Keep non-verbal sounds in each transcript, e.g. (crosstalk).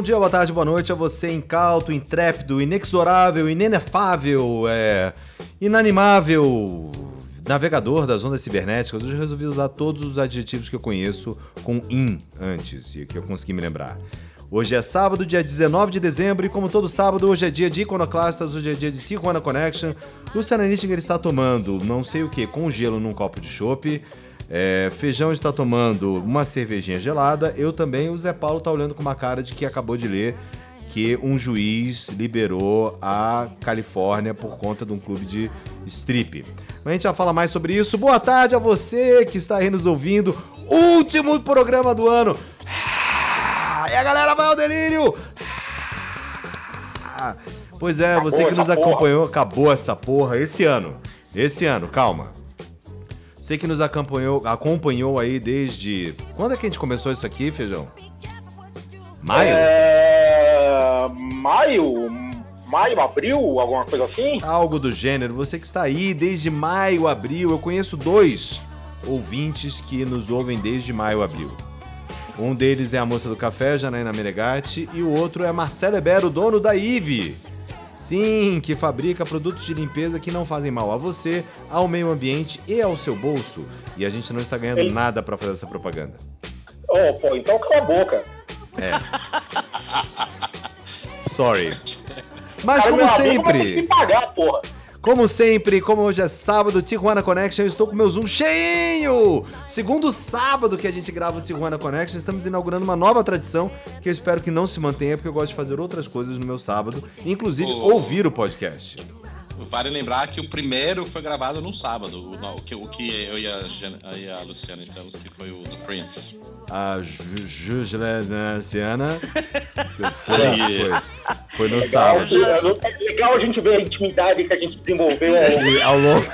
Bom dia, boa tarde, boa noite a você, incauto, intrépido, inexorável, inenefável, é, inanimável, navegador das ondas cibernéticas. Hoje eu resolvi usar todos os adjetivos que eu conheço com in antes e que eu consegui me lembrar. Hoje é sábado, dia 19 de dezembro, e como todo sábado, hoje é dia de Iconoclastas, hoje é dia de Tijuana Connection. Luciana Nittinger está tomando não sei o que com gelo num copo de chopp. É, Feijão está tomando uma cervejinha gelada. Eu também. O Zé Paulo está olhando com uma cara de que acabou de ler que um juiz liberou a Califórnia por conta de um clube de strip. Mas a gente já fala mais sobre isso. Boa tarde a você que está aí nos ouvindo. Último programa do ano. E a galera vai ao delírio. Pois é, você que nos acompanhou, acabou essa porra esse ano. Esse ano, calma. Você que nos acompanhou, acompanhou aí desde. Quando é que a gente começou isso aqui, Feijão? Maio? É... Maio? Maio, abril, alguma coisa assim? Algo do gênero. Você que está aí desde maio, abril. Eu conheço dois ouvintes que nos ouvem desde maio, abril. Um deles é a moça do café, Janaína Menegatti, e o outro é Marcelo Ebero, dono da IVE. Sim, que fabrica produtos de limpeza que não fazem mal a você, ao meio ambiente e ao seu bolso. E a gente não está ganhando nada para fazer essa propaganda. Oh, pô, então cala a boca. É. (laughs) Sorry. Mas Cara, como vai ter que sempre, pagar, porra. Como sempre, como hoje é sábado, Tijuana Connection, eu estou com meu Zoom cheinho! Segundo sábado que a gente grava o Tijuana Connection, estamos inaugurando uma nova tradição que eu espero que não se mantenha, porque eu gosto de fazer outras coisas no meu sábado, inclusive Oh. ouvir o podcast. Vale lembrar que o primeiro foi gravado num sábado. O, no- o que, o que eu e a, e a Luciana entramos, que foi o do Prince. A Juliana (laughs) foi, foi, foi no Legal, sábado. é legal a gente ver a intimidade que a gente desenvolveu. Ao longo,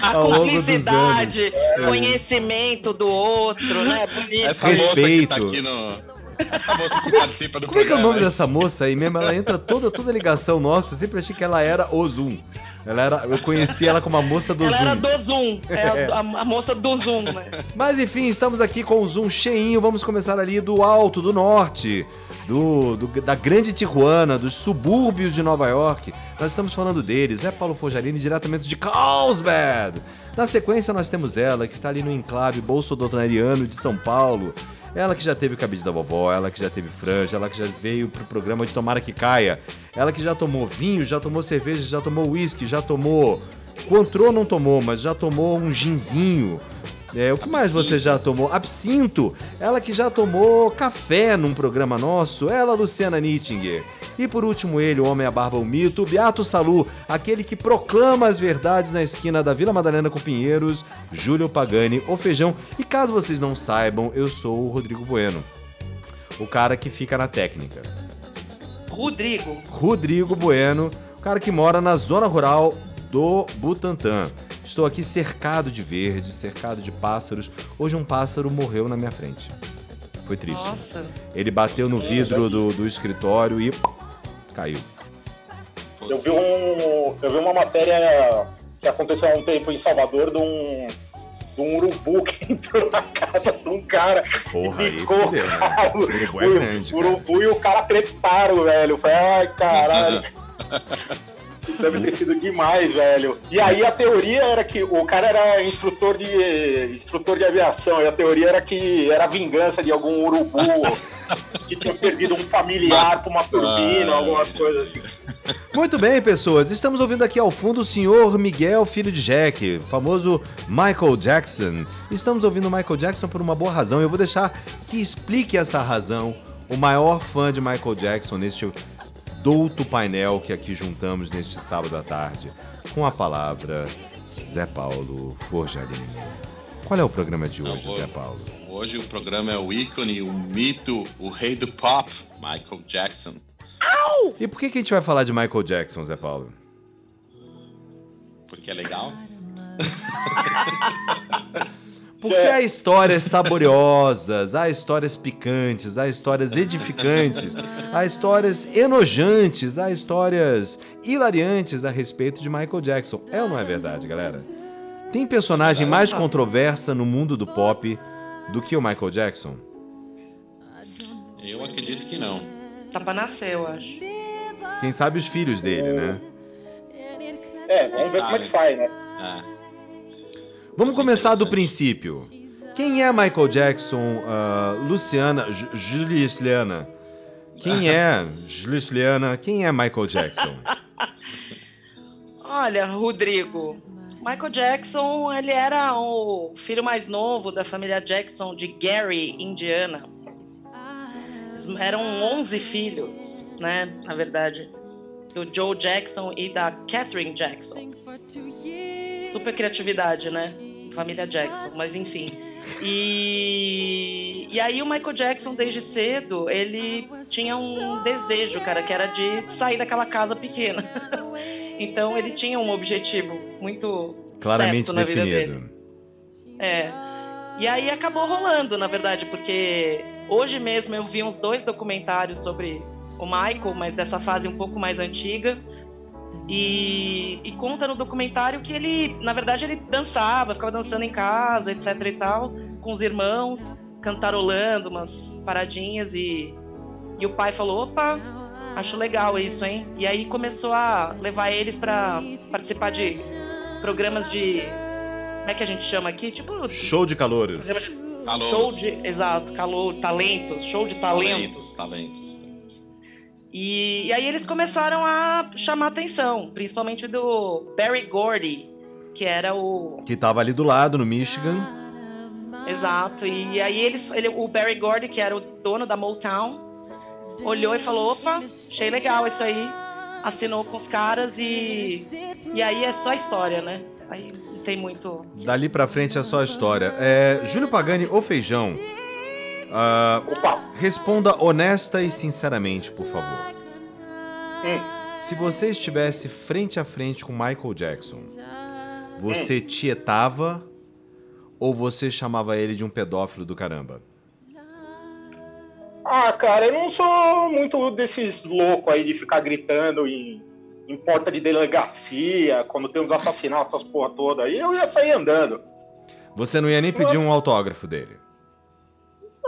A Ao longo dos cumplicidade, conhecimento do outro, né? Bonito. Essa moça que Respeito. tá aqui no. Essa moça que participa do Como é que é o programa. nome dessa moça aí mesmo? Ela entra toda, toda ligação nossa. Eu sempre achei que ela era o Zoom. Ela era, eu conheci ela como a moça do Ela Zoom. era do Zoom, é a, a- a moça do Zoom, né? Mas enfim, estamos aqui com o Zoom cheinho. Vamos começar ali do alto, do norte, do, do- da grande Tijuana, dos subúrbios de Nova York. Nós estamos falando deles. É Paulo Fojarini, diretamente de Carlsbad. Na sequência, nós temos ela, que está ali no enclave bolsodonariano de São Paulo. Ela que já teve o cabide da vovó, ela que já teve franja, ela que já veio pro programa de Tomara que Caia. Ela que já tomou vinho, já tomou cerveja, já tomou uísque, já tomou... Coentrô não tomou, mas já tomou um ginzinho. É, o que mais você já tomou? Absinto. Ela que já tomou café num programa nosso. Ela, Luciana Nittinger. E por último ele, o homem a barba, o mito, Beato Salu, aquele que proclama as verdades na esquina da Vila Madalena com Pinheiros, Júlio Pagani, o feijão. E caso vocês não saibam, eu sou o Rodrigo Bueno. O cara que fica na técnica. Rodrigo. Rodrigo Bueno, o cara que mora na zona rural do Butantã. Estou aqui cercado de verde, cercado de pássaros. Hoje um pássaro morreu na minha frente. Foi triste. Nossa. Ele bateu no vidro do, do escritório e caiu. Eu vi, um, eu vi uma matéria que aconteceu há um tempo em Salvador de um, de um urubu que (laughs) entrou na casa de um cara Porra, e ficou. fudeu, né? cara, urubu é grande, O urubu e o cara tretaram, velho. Foi, ai, caralho. (laughs) Deve ter sido demais, velho. E aí a teoria era que o cara era instrutor de instrutor de aviação, e a teoria era que era vingança de algum urubu (laughs) que tinha perdido um familiar com uma turbina, alguma coisa assim. Muito bem, pessoas. Estamos ouvindo aqui ao fundo o senhor Miguel, filho de Jack, famoso Michael Jackson. Estamos ouvindo o Michael Jackson por uma boa razão. Eu vou deixar que explique essa razão o maior fã de Michael Jackson neste douto painel que aqui juntamos neste sábado à tarde, com a palavra Zé Paulo Forjarini. Qual é o programa de hoje, Não, Zé Paulo? Hoje o programa é o ícone, o mito, o rei do pop, Michael Jackson. E por que, que a gente vai falar de Michael Jackson, Zé Paulo? Porque é legal. (laughs) (laughs) Porque há histórias saborosas, há histórias picantes, há histórias edificantes, há histórias enojantes, há histórias hilariantes a respeito de Michael Jackson. É ou não é verdade, galera? Tem personagem mais controversa no mundo do pop do que o Michael Jackson? Eu acredito que não. Tá pra nascer, eu acho. Quem sabe os filhos dele, né? É, vamos ver como é que sai, né? É. Vamos é começar do princípio. Quem é Michael Jackson, ah, Luciana, Ju- Juliana? Quem é Juliana? Quem é Michael Jackson? Olha, Rodrigo, Michael Jackson, ele era o filho mais novo da família Jackson de Gary, Indiana. Eram 11 filhos, né, na verdade, do Joe Jackson e da Catherine Jackson. Super criatividade, né? Família Jackson, mas enfim. E, e aí o Michael Jackson, desde cedo, ele tinha um desejo, cara, que era de sair daquela casa pequena. (laughs) Então ele tinha um objetivo muito Claramente definido. É. E aí acabou rolando, na verdade, porque hoje mesmo eu vi uns dois documentários sobre o Michael, mas dessa fase um pouco mais antiga. E, e conta no documentário que ele, na verdade, ele dançava, ficava dançando em casa, etc e tal, com os irmãos, cantarolando umas paradinhas e, e o pai falou, opa, acho legal isso, hein? E aí começou a levar eles pra participar de programas de como é que a gente chama aqui? Tipo, Show de Calouros. show de. Exato, calor, talentos, show de talentos. Talentos, talentos. E, e aí eles começaram a chamar atenção, principalmente do Barry Gordy, que era o. Que tava ali do lado, no Michigan. Exato. E aí eles, ele, o Barry Gordy, que era o dono da Motown, olhou e falou: opa, achei legal isso aí. Assinou com os caras e. E aí é só história, né? Aí não tem muito. Dali pra frente é só a história. É, Júlio Pagani ou Feijão, Opa! responda honesta e sinceramente, por favor. Hum. Se você estivesse frente a frente com Michael Jackson, você tietava ou você chamava ele de um pedófilo do caramba? Ah, cara, eu não sou muito desses loucos aí de ficar gritando em, em porta de delegacia, quando tem uns assassinatos, essas porra toda aí, eu ia sair andando. Você não ia nem pedir um autógrafo dele.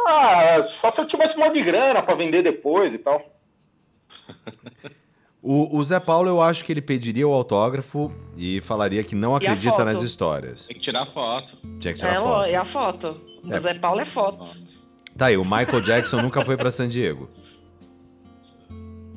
Ah, só se eu tivesse um monte de grana pra vender depois e tal. (laughs) O, o Zé Paulo, eu acho que ele pediria o autógrafo e falaria que não E acredita nas histórias. Tem que tirar foto. Tinha que tirar É, foto. é a foto. É. O Zé Paulo é foto. Tá aí, o Michael Jackson nunca foi pra San Diego.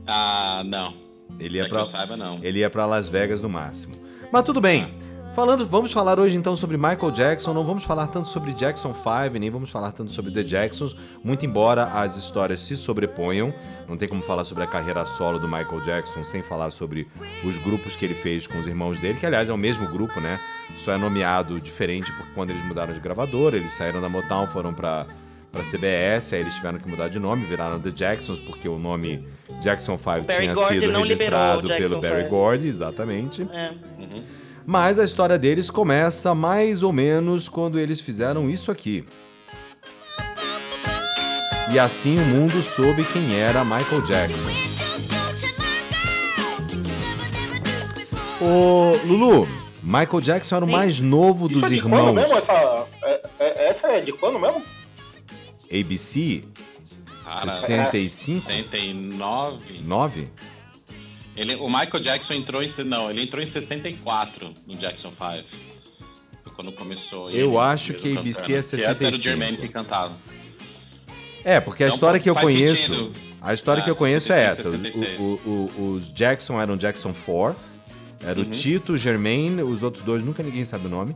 Ah, não. Ele É ia que pra, eu saiba, não. ele ia pra Las Vegas no máximo. Mas tudo bem. Falando, vamos falar hoje então sobre Michael Jackson. Não vamos falar tanto sobre Jackson 5, nem vamos falar tanto sobre The Jacksons, muito embora as histórias se sobreponham. Não tem como falar sobre a carreira solo do Michael Jackson sem falar sobre os grupos que ele fez com os irmãos dele, que aliás é o mesmo grupo, né? Só é nomeado diferente porque quando eles mudaram de gravadora, eles saíram da Motown, foram pra para CBS, aí eles tiveram que mudar de nome, viraram The Jacksons, porque o nome Jackson 5 Barry tinha sido registrado pelo Barry. Gordy, exatamente. É. Mas a história deles começa mais ou menos quando eles fizeram isso aqui. E assim o mundo soube quem era Michael Jackson. Ô, Lulu, Michael Jackson era o Sim. mais novo Isso dos é de quando irmãos mesmo? Essa, é- é- essa é de quando mesmo? ABC, Cara, 65? 69. 9? Ele, o Michael Jackson entrou em. Não, ele entrou em 64 no Jackson 5. Foi quando começou. Eu ele acho que cantando. ABC é Que antes era o 65. Jermaine que cantava. É, porque a Então, história que eu conheço. sentido. A história Ah, que eu conheço é essa. 65, 66. O- o- o- os Jackson eram Jackson 4. Era Uhum. o Tito, o Germain, os outros dois, nunca ninguém sabe o nome.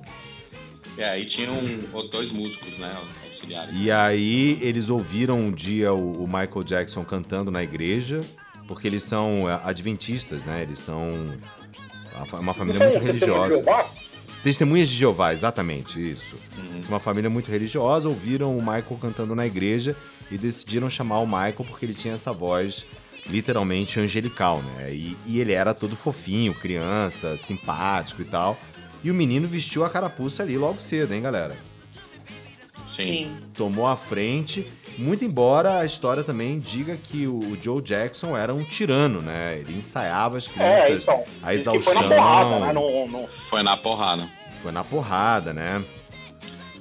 É, aí tinham ou dois músicos, né? Auxiliares. E aí eles ouviram um dia o, o Michael Jackson cantando na igreja, porque eles são é, adventistas, né? Eles são uma fa- uma família muito são testemunhas de religiosa. Jeová? Testemunhas de Jeová, exatamente, isso. Uma família muito religiosa, ouviram o Michael cantando na igreja e decidiram chamar o Michael porque ele tinha essa voz literalmente angelical, né? E, e ele era todo fofinho, criança, simpático e tal. E o menino vestiu a carapuça ali logo cedo, hein, galera? Sim. Sim. Tomou a frente, muito embora a história também diga que o Joe Jackson era um tirano, né? Ele ensaiava as É, crianças, então. a que foi exaustão. na porrada, né? No, no... Foi na porrada. Foi na porrada, né?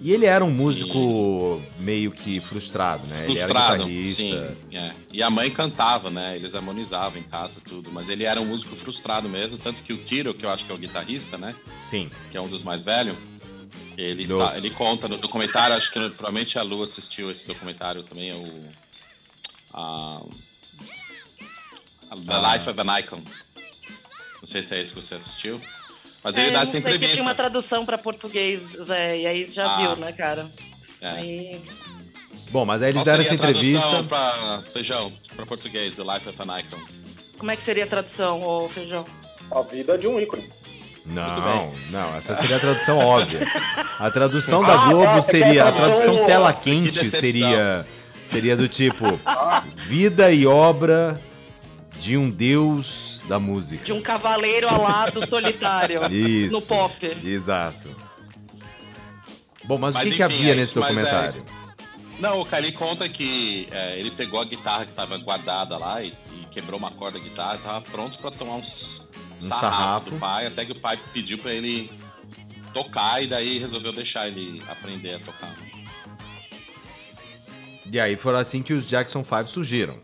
E ele era um músico meio que frustrado, né? Ele era Frustrado, guitarrista. sim. é. E a mãe cantava, né? Eles harmonizavam em casa tudo. Mas ele era um músico frustrado mesmo. Tanto que o Tiro, que eu acho que é o guitarrista, né? Sim. Que é um dos mais velhos. Ele, tá- ele conta no documentário, acho que provavelmente a Lu assistiu esse documentário também, é o. A, a The Ah. Life of an Icon. Não sei se é esse que você assistiu. Mas É, ele dá não essa entrevista. tinha uma tradução pra português, Zé, e aí já Ah. viu, né, cara? É. Aí, Bom, mas aí eles Qual deram seria essa a tradução entrevista. Pra, feijão, pra português, The Life of an Icon. como é que seria a tradução, ô Feijão? A vida de um ícone. Não, não, essa seria a tradução óbvia. A tradução da Ah, Globo tá, você seria. A tradução tela Que quente seria. Seria do tipo. Vida e obra de um deus da música. De um cavaleiro alado solitário Isso. no pop. Exato. Bom, mas, Mas o que, que enfim, havia é nesse mas é- documentário? Não, o Kylie conta que é, ele pegou a guitarra que tava guardada lá e, e quebrou uma corda da guitarra e tava pronto pra tomar uns Um sarrafo, sarrafo. do pai, até que o pai pediu pra ele tocar e daí resolveu deixar ele aprender a tocar. E aí foram assim que os Jackson 5 surgiram.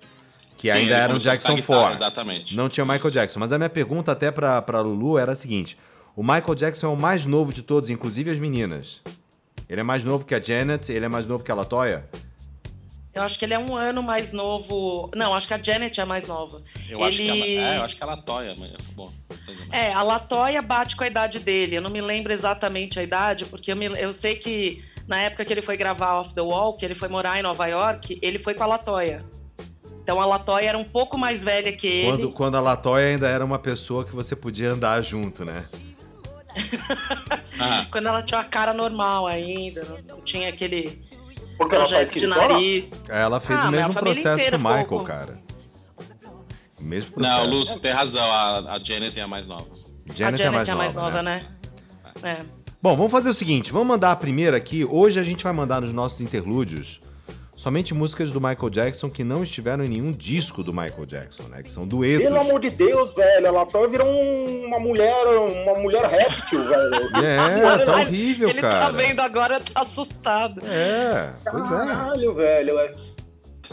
Que Sim, ainda eram Jackson guitarra, 4. Exatamente. Não tinha Michael Jackson. Mas a minha pergunta até pra, pra Lulu era a seguinte: o Michael Jackson é o mais novo de todos, inclusive as meninas. Ele é mais novo que a Janet, ele é mais novo que a Latoya? Eu acho que ele é um ano mais novo. Não, acho que a Janet é a mais nova. Eu, acho que Ele- ela, é, eu acho que ela toia, mas bom. É, a Latoya bate com a idade dele. Eu não me lembro exatamente a idade, porque eu, me- eu sei que na época que ele foi gravar Off the Wall, que ele foi morar em Nova York, ele foi com a Latoya. Então a Latoya era um pouco mais velha que ele. Quando, quando a Latoya ainda era uma pessoa que você podia andar junto, né? (laughs) Ah, Quando ela tinha uma cara normal ainda, não tinha aquele Porque ela faz nariz. Ela fez Ah, o mesmo a processo que o Michael, pouco. cara. O mesmo processo. não, Lúcio, tem razão. A, a Janet é a mais nova. Janet, a é mais Janet nova, é mais nova, né? né? É. Bom, vamos fazer o seguinte, vamos mandar a primeira aqui. Hoje a gente vai mandar nos nossos interlúdios somente músicas do Michael Jackson que não estiveram em nenhum disco do Michael Jackson, né? Que são duetos. Pelo amor de Deus, velho. Ela tá virou um- uma mulher, uma mulher réptil, velho. É, tá horrível, ele cara. tá vendo agora, tá assustado. É, pois é. Caralho, velho. é.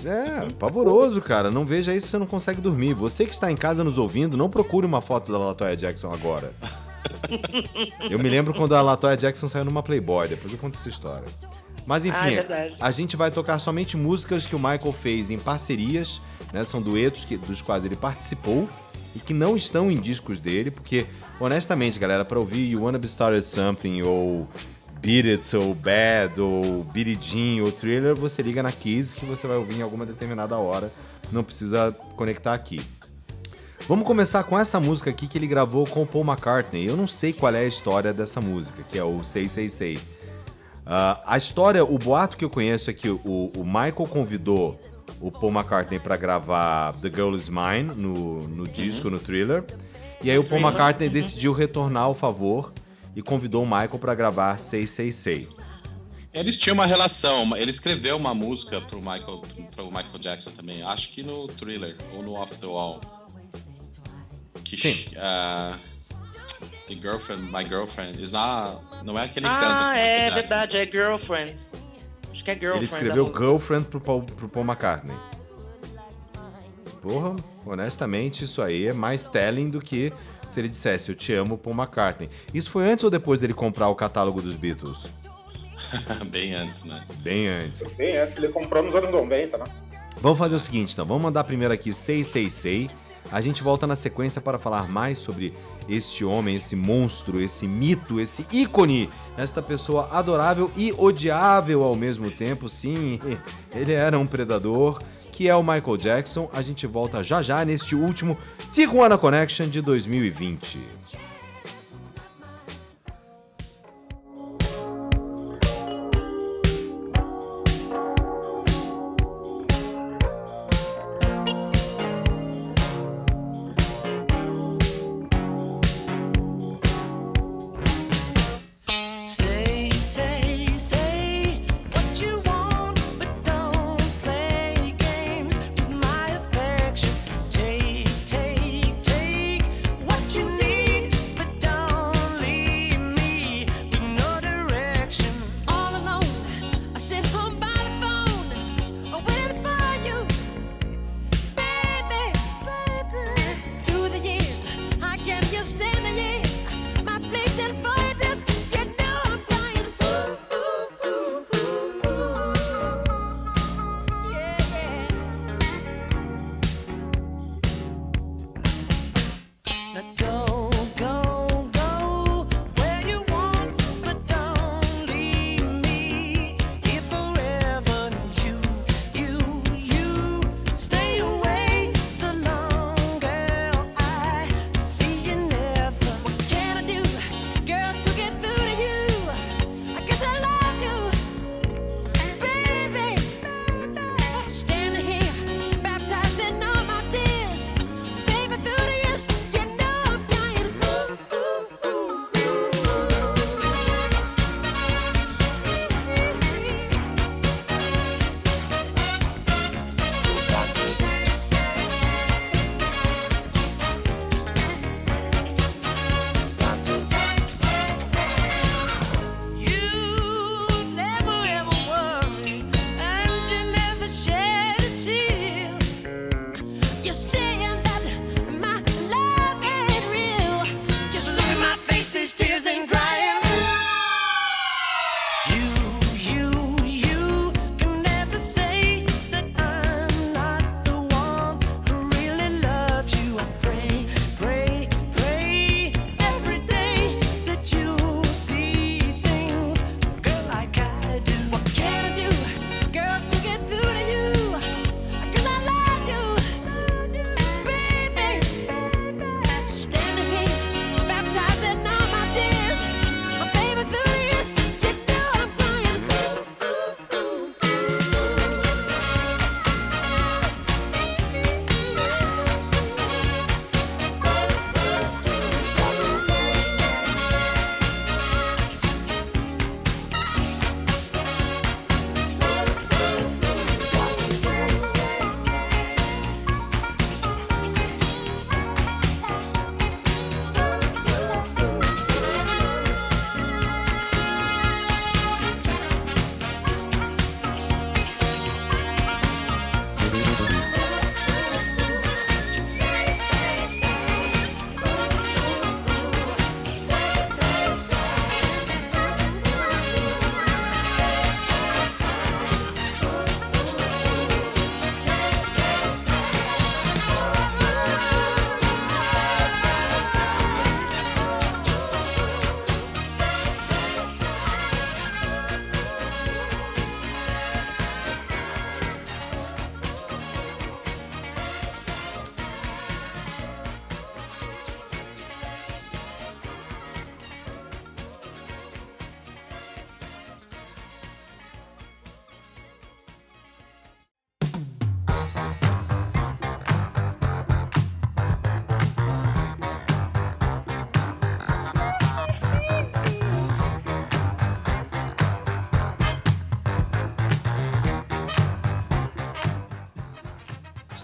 É, pavoroso, cara. Não veja isso, você não consegue dormir. Você que está em casa nos ouvindo, não procure uma foto da Latoya Jackson agora. (laughs) Eu me lembro quando a Latoya Jackson saiu numa Playboy, depois eu conto essa história. Mas enfim, ah, é a gente vai tocar somente músicas que o Michael fez em parcerias, né? São duetos que, dos quais ele participou e que não estão em discos dele, porque, honestamente, galera, para ouvir You Wanna Be Started Something ou Beat It ou Bad ou Billie Jean ou Thriller, você liga na Kiss que você vai ouvir em alguma determinada hora, não precisa conectar aqui. Vamos começar com essa música aqui que ele gravou com Paul McCartney. Eu não sei qual é a história dessa música, que é o 666. Uh, a história, o boato que eu conheço é que o, o Michael convidou o Paul McCartney para gravar The Girl Is Mine no, no disco, uhum. no thriller. E aí o Paul McCartney uhum. decidiu retornar o favor e convidou o Michael para gravar 666. Eles tinham uma relação, ele escreveu uma música pro Michael, pro Michael Jackson também, acho que no Thriller ou no Off the Wall. Que, Sim. Uh, The Girlfriend, My Girlfriend. is not- não é aquele canta. com o Ah, é verdade, é Girlfriend. Acho que é Girlfriend. Ele escreveu. Girlfriend pro Paul, pro Paul McCartney. Porra, honestamente, isso aí é mais telling do que se ele dissesse Eu te amo, Paul McCartney. Isso foi antes ou depois dele comprar o catálogo dos Beatles? (laughs) Bem antes, né? Bem antes. Sim, antes ele comprou nos anos 90, né? Vamos fazer o seguinte, então. Vamos mandar primeiro aqui Sei Sei Sei. A gente volta na sequência para falar mais sobre este homem, esse monstro, esse mito, esse ícone, esta pessoa adorável e odiável ao mesmo tempo. Sim, (laughs) ele era um predador, que é o Michael Jackson. A gente volta já já neste último Tijuana Connection de 2020.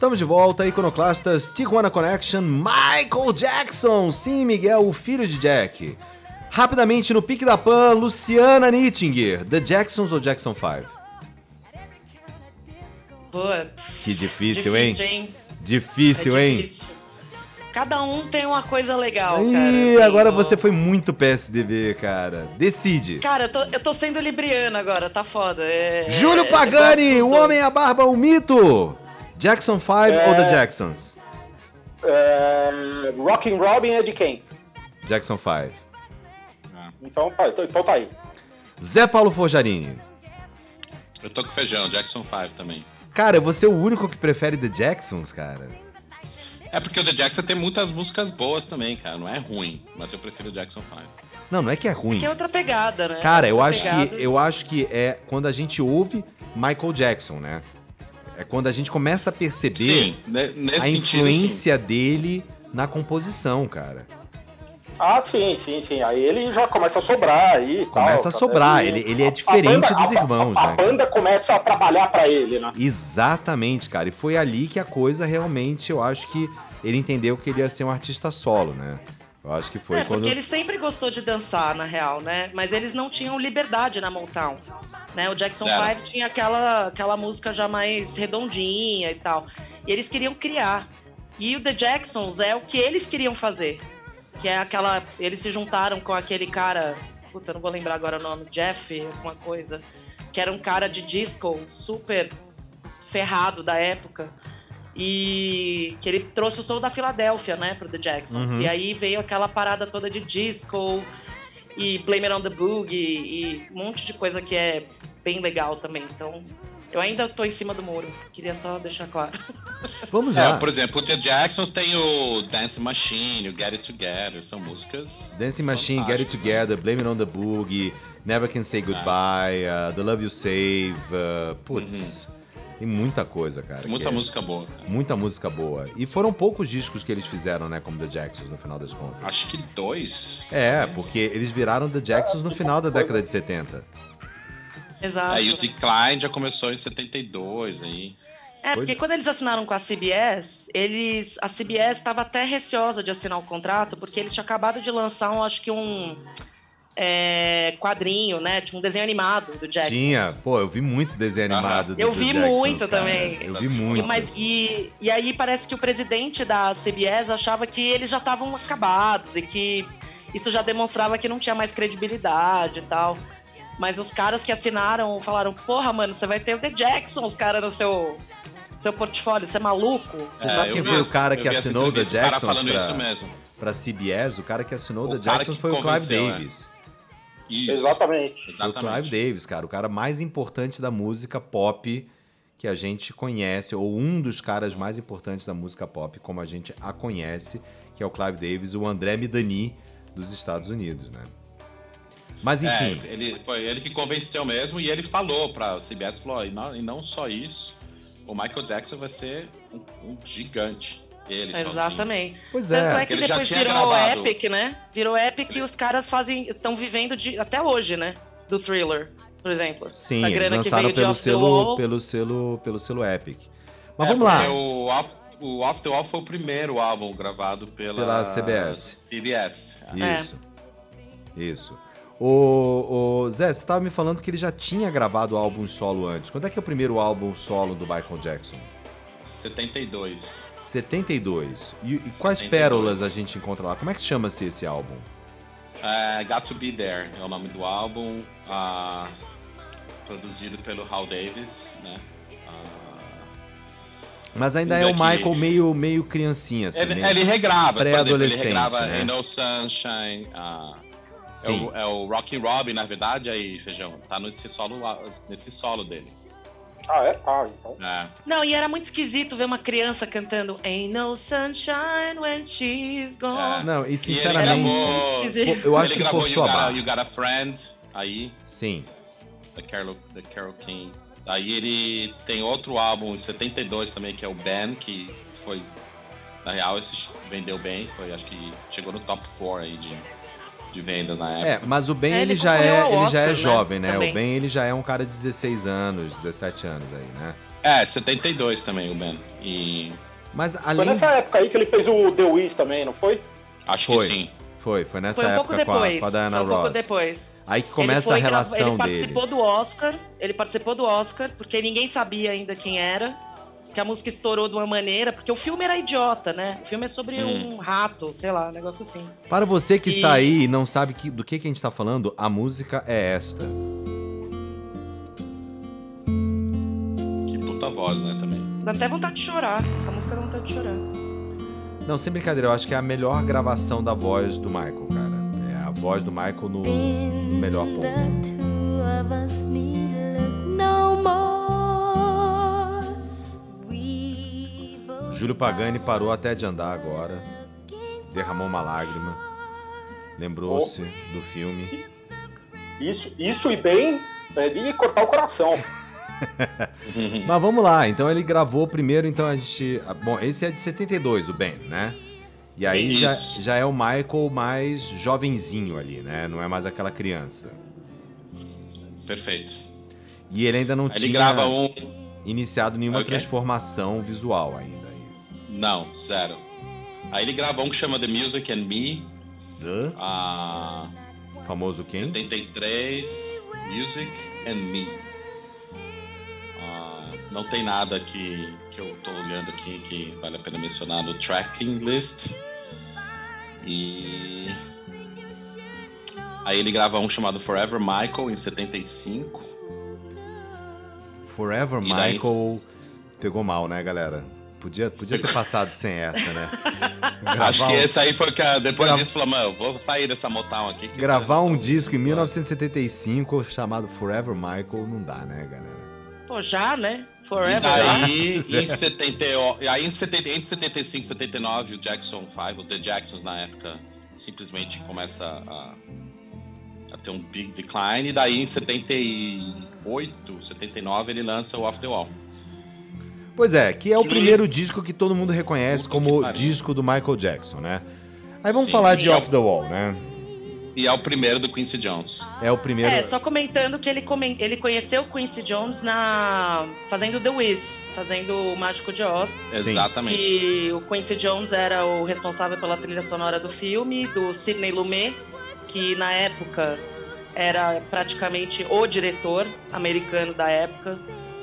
Estamos de volta, Iconoclastas, Tijuana Connection, Michael Jackson, sim, Miguel, o filho de Jack. Rapidamente no pique da Pan, Luciana Nittinger, The Jacksons ou Jackson 5? Boa. Que difícil, difícil hein? hein? Difícil, é difícil, hein? Cada um tem uma coisa legal, Ih, cara. Ih, agora você foi muito PSDB, cara. Decide. Cara, eu tô, eu tô sendo libriano agora, tá foda. É, Júlio é Pagani, é, é, o homem, a barba, o mito. Jackson 5 é... ou The é. Jacksons? É... Rockin' Robin é de quem? Jackson 5. Ah. Então, tá, então, então tá aí. Zé Paulo Forjarini. Eu tô com feijão, Jackson 5 também. Cara, você é o único que prefere The Jacksons, cara? É porque o The Jackson tem muitas músicas boas também, cara. Não é ruim, mas eu prefiro o Jackson 5. Não, não é que é ruim. Que é outra pegada, né? Cara, eu acho, pegada. que, eu acho que é quando a gente ouve Michael Jackson, né? É quando a gente começa a perceber Sim, a sentido, influência dele na composição, cara. Ah, sim, sim, sim. Aí ele já começa a sobrar aí. Começa tal, a sobrar, E ele- ele é a- a diferente banda- dos a- irmãos, a, né? A banda começa a trabalhar pra ele, né? Exatamente, cara. E foi ali que a coisa realmente, eu acho que ele entendeu que ele ia ser um artista solo, né? Eu acho que foi é, quando. porque ele sempre gostou de dançar, na real, né? Mas eles não tinham liberdade na Motown. Né? O Jackson Era. 5 tinha aquela, aquela música já mais redondinha e tal. E eles queriam criar. E o The Jacksons é o que eles queriam fazer. Que é aquela. Eles se juntaram com aquele cara. Puta, não vou lembrar agora o nome. Jeff, alguma coisa. Que era um cara de disco super ferrado da época. E que ele trouxe o som da Filadélfia, né, pro The Jacksons. Uhum. E aí veio aquela parada toda de disco e Blame It on the Boogie e um monte de coisa que é bem legal também. Então, eu ainda tô em cima do muro. Queria só deixar claro. (laughs) Vamos É, lá. por exemplo, o The Jacksons tem o Dance Machine, o Get It Together, são músicas. Dancing Machine, Get It fantásticas. Together, Blame It on the Boogie, Never Can Say Goodbye, uh, The Love You Save. Uh, putz, tem muita coisa, cara. Tem muita é- música boa. cara. Muita música boa. E foram poucos discos que eles fizeram, né, como The Jacksons, no final das contas. Acho que dois. É, porque eles viraram The Jacksons no final da década de 70. Exato. Aí o Decline já começou em 72 aí. É, porque quando eles assinaram com a CBS, eles. A CBS estava até receosa de assinar o contrato, porque eles tinham acabado de lançar, um, acho que um é, quadrinho, né? Tipo um desenho animado do Jackson. Tinha, pô, eu vi muito desenho animado do Eu do vi Jacksons, muito cara. também. Eu vi muito. Mas, e, e aí parece que o presidente da CBS achava que eles já estavam acabados e que isso já demonstrava que não tinha mais credibilidade e tal. Mas os caras que assinaram falaram, porra, mano, você vai ter o The Jackson, os caras no seu, seu portfólio, você é maluco? Você É, sabe eu quem vi foi o cara eu que vi assinou o The cara falando pra- isso mesmo. Pra CBS, o cara que assinou O The que foi o Clive convenceu, é. Isso. Exatamente. Foi o Exatamente. Clive Davis, cara, o cara mais importante da música pop que a gente conhece, ou um dos caras mais importantes da música pop, como a gente a conhece, que é o Clive Davis, o André Midani dos Estados Unidos, né? Mas enfim, É, ele, foi ele que convenceu mesmo e ele falou pra CBS, falou, "Ó, e não, e não só isso, o Michael Jackson vai ser um, um gigante. Ele sozinho. Exatamente. pois Tanto é. é que ele depois virou gravado. Epic, né? Virou Epic e os caras fazem. estão vivendo de. até hoje, né? Do thriller, por exemplo. Sim, Da grana lançaram pelo selo, pelo selo, pelo selo Epic. Mas É, vamos lá. O Off, o Off the Wall foi o primeiro álbum gravado pela, Pela CBS. CBS. É. Isso. Isso. O, o Zé, você tava me falando que ele já tinha gravado álbum solo antes. Quando é que é o primeiro álbum solo do Michael Jackson? 72. 72. E, e quais 72. pérolas a gente encontra lá? Como é que chama-se esse álbum? É, Got to Be There é o nome do álbum, ah, produzido pelo Hal Davis, né? Ah, Mas ainda é o. Michael meio, meio criancinha, assim, ele, meio- ele regrava, exemplo, ele pré-adolescente, regrava né? No Sunshine, ah, é, o, é o Rocky Robin, na verdade, aí, Feijão, tá nesse solo, nesse solo dele. Ah, é? Ah, então. É. Não, e era muito esquisito ver uma criança cantando Ain't no sunshine when she's gone. Não, e E sinceramente... gravou, Esquisito. eu acho que gravou forçou you a barra. you Got a Friend, aí, Sim. da Carol, da Carol King. Aí ele tem outro álbum em 72 também, que é o Ben, que foi. Na real, esse vendeu bem, foi, acho que chegou no top 4 aí de, de venda na época. É, mas o Ben É, ele, ele já é, ao ele já é Oscar, né, jovem, né? O. Ben ele já é um cara de 16 anos, 17 anos aí, né? É, 72 também o Ben. E Mas Foi além nessa época aí que ele fez o The Wiz também, não foi? acho Foi. que sim. foi, foi nessa Foi um pouco época com a, com a Diana foi um pouco Ross. depois. Aí que começa a Ele foi gra- relação ele dele. participou do Oscar, ele participou do Oscar, porque ninguém sabia ainda quem era. Que a música estourou de uma maneira, porque o filme era idiota, né? O filme é sobre Hum. um rato, sei lá, um negócio assim. Para você que E- está aí e não sabe que- do que, que a gente está falando, a música é esta. Que puta voz, né, também. Dá até vontade de chorar. Essa música dá vontade de chorar. Não, sem brincadeira, eu acho que é a melhor gravação da voz do Michael, cara. É a voz do Michael no, no melhor ponto. Júlio Pagani parou até de andar agora. Derramou uma lágrima. Lembrou-se do filme. Isso, isso e bem é de cortar o coração. (laughs) Mas vamos lá, então ele gravou primeiro, então a gente. ah, Bom, esse é de 72, o Ben, né? E aí já, já é o Michael mais jovenzinho ali, né? Não é mais aquela criança. Perfeito. E ele ainda não tinha ele grava um. iniciado nenhuma Ok. transformação visual ainda. Não, zero. Aí ele grava um que chama The Music and Me. Hã? A Famoso quem? 73 Music and Me. Ah, não tem nada que, que eu tô olhando aqui que vale a pena mencionar no tracking list. E. Aí ele grava um chamado Forever Michael em 75. Forever daí- Michael pegou mal, né, galera? Podia, podia ter passado sem essa, né? Acho que um- esse aí foi que a- depois Grava- disso falou, mano, eu vou sair dessa Motown aqui. que Gravar um disco em 1975 chamado Forever Michael não dá, né, galera? Pô, já, né? Forever. é. em 70, e aí em 70, entre 75 e 79, o Jackson 5, o The Jacksons na época, simplesmente começa a, a ter um big decline. E daí em 78, 79, ele lança o Off the Wall. Pois é, que é o primeiro disco que todo mundo reconhece Puta como disco do Michael Jackson, né? Aí vamos Sim, falar de é o- Off the Wall, né? E é o primeiro do Quincy Jones. É o primeiro. É, só comentando que ele, comen- ele conheceu o Quincy Jones na fazendo The Wiz, fazendo o Mágico de Oz. Sim. Exatamente. E o Quincy Jones era o responsável pela trilha sonora do filme, do Sidney Lumet, que na época era praticamente o diretor americano da época.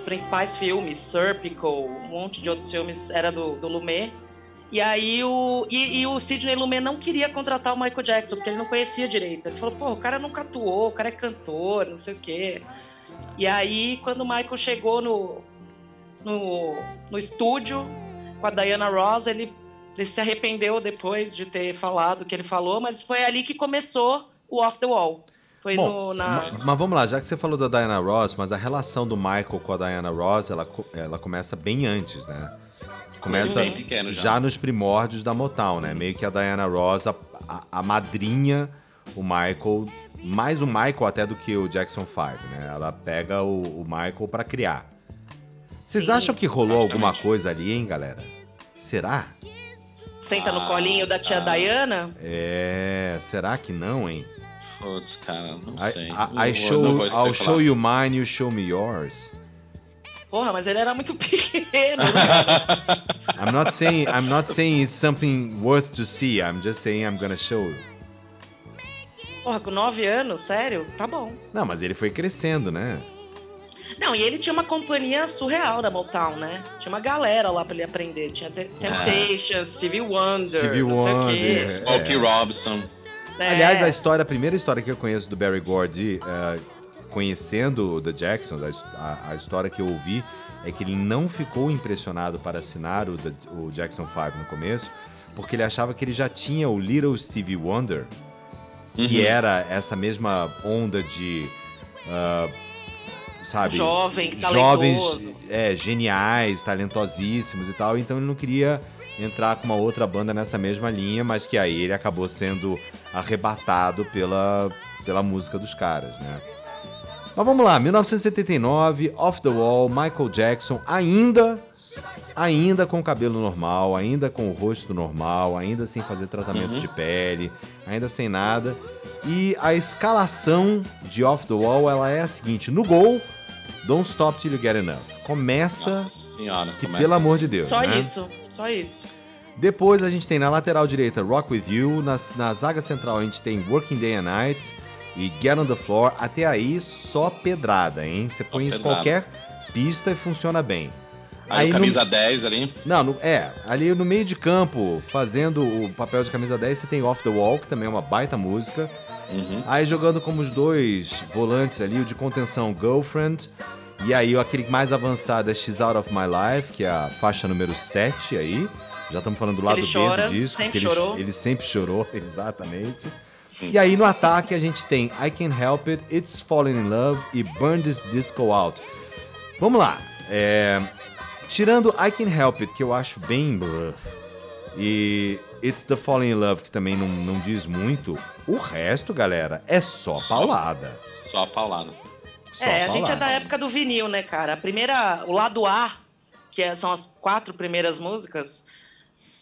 Principais filmes, Serpico, um monte de outros filmes, era do, do Lumet. E aí o, e, e o Sidney Lumet não queria contratar o Michael Jackson, porque ele não conhecia direito. Ele falou, pô, o cara nunca atuou, o cara é cantor, não sei o quê. E aí, quando o Michael chegou no, no, no estúdio com a Diana Ross, ele, ele se arrependeu depois de ter falado o que ele falou, mas foi ali que começou o Off the Wall. Foi Bom, no, na... ma- mas vamos lá, já que você falou da Diana Ross, mas a relação do Michael com a Diana Ross, ela, ela começa bem antes, né? Começa Bem pequeno já. já. nos primórdios da Motown, né? Meio que a Diana Ross, a, a, a madrinha, o Michael, mais o Michael até do que o Jackson 5, né? Ela pega o, o Michael pra criar. Vocês Sim, acham que rolou alguma coisa ali, hein, galera? Será? Senta no Ah, colinho da tia tá. Diana. É, será que não, hein? Putz, cara, não I, sei. I- I vou- show, não I'll show you mine, you show me yours. Porra, mas ele era muito (laughs) pequeno. né? (laughs) I'm not saying I'm not saying it's something worth to see. I'm just saying I'm gonna show you. Porra, com nove anos, sério? Tá bom. Não, mas ele foi crescendo, né? Não, e ele tinha uma companhia surreal da Motown, né? Tinha uma galera lá pra ele aprender. Tinha Te- Temptations, Stevie Wonder. Stevie Wonder. Smokey É. Robinson. É. Aliás, a história, a primeira história que eu conheço do Barry Gordy, eh, conhecendo o The Jacksons, a a, história que eu ouvi é que ele não ficou impressionado para assinar o, The- o Jackson 5 no começo, porque ele achava que ele já tinha o Little Stevie Wonder, que era essa mesma onda de, ah, sabe, Jovem, jovens, é, geniais, talentosíssimos e tal, então ele não queria entrar com uma outra banda nessa mesma linha, mas que aí ele acabou sendo arrebatado pela, pela música dos caras, né? Mas vamos lá, 1979, Off the Wall, Michael Jackson, ainda ainda com o cabelo normal, ainda com o rosto normal, ainda sem fazer tratamento de pele, ainda sem nada. E a escalação de Off the Wall, ela é a seguinte, no gol, Don't Stop Till You Get Enough. Começa Nossa senhora. que começa pelo amor assim. de Deus, Só né? isso, só isso. Depois a gente tem na lateral direita Rock With You, nas, na zaga central a gente tem Working Day and Night e Get on the Floor. Até aí só pedrada, hein? Você põe em qualquer pista e funciona bem. Aí, Aí o no- camisa 10 ali. Não, no- é, ali no meio de campo, fazendo o papel de camisa 10, você tem Off the Wall, que também é uma baita música. Uhum. Aí jogando como os dois volantes ali, o de contenção Girlfriend. E aí aquele mais avançado é She's Out of My Life, que é a faixa número 7 aí. Já estamos falando do lado Ele B chora, do disco, que ele, chorou. ele sempre chorou, (laughs) exatamente. E aí no ataque a gente tem I Can't Help It, It's Falling in Love e Burn This Disco Out. Vamos lá. É, Tirando I Can Help It, que eu acho bem. E It's the Falling in Love, que também não, não diz muito. O resto, galera, é só Só. paulada. Só a paulada. Só é, a gente é da época do vinil, né, cara? A primeira, o lado A, que é- são as quatro primeiras músicas,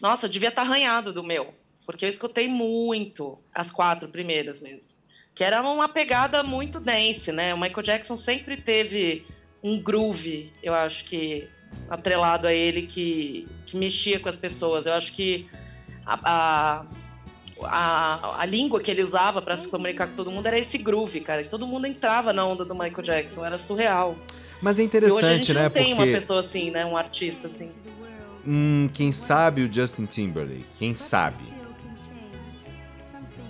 nossa, devia estar arranhado do meu. Porque eu escutei muito as quatro primeiras mesmo. Que era uma pegada muito dance, né? O Michael Jackson sempre teve um groove, eu acho que atrelado a ele, que, que mexia com as pessoas. Eu acho que a, a, a, a língua que ele usava para se comunicar com todo mundo era esse groove, cara. E todo mundo entrava na onda do Michael Jackson, era surreal. Mas é E hoje a gente interessante, né? não tem uma Porque pessoa assim, né? Um artista assim. Hum, quem sabe o Justin Timberlake? Quem sabe?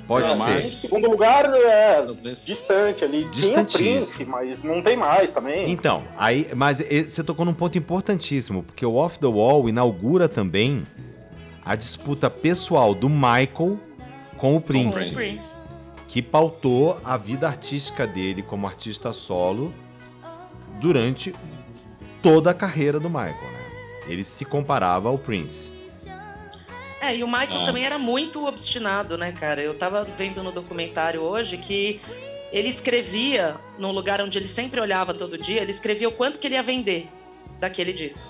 Pode É, ser. mas Em segundo lugar, é distante ali. O Distantíssimo. Prince, mas não tem mais também. Então, aí, mas e- você tocou num ponto importantíssimo, porque o Off the Wall inaugura também a disputa pessoal do Michael com o Prince, Prince. que pautou a vida artística dele como artista solo durante toda a carreira do Michael? Ele se comparava ao Prince. É, e o Michael Ah. também era muito obstinado, né, cara? Eu tava vendo no documentário hoje que ele escrevia, num lugar onde ele sempre olhava todo dia, ele escrevia o quanto que ele ia vender daquele disco.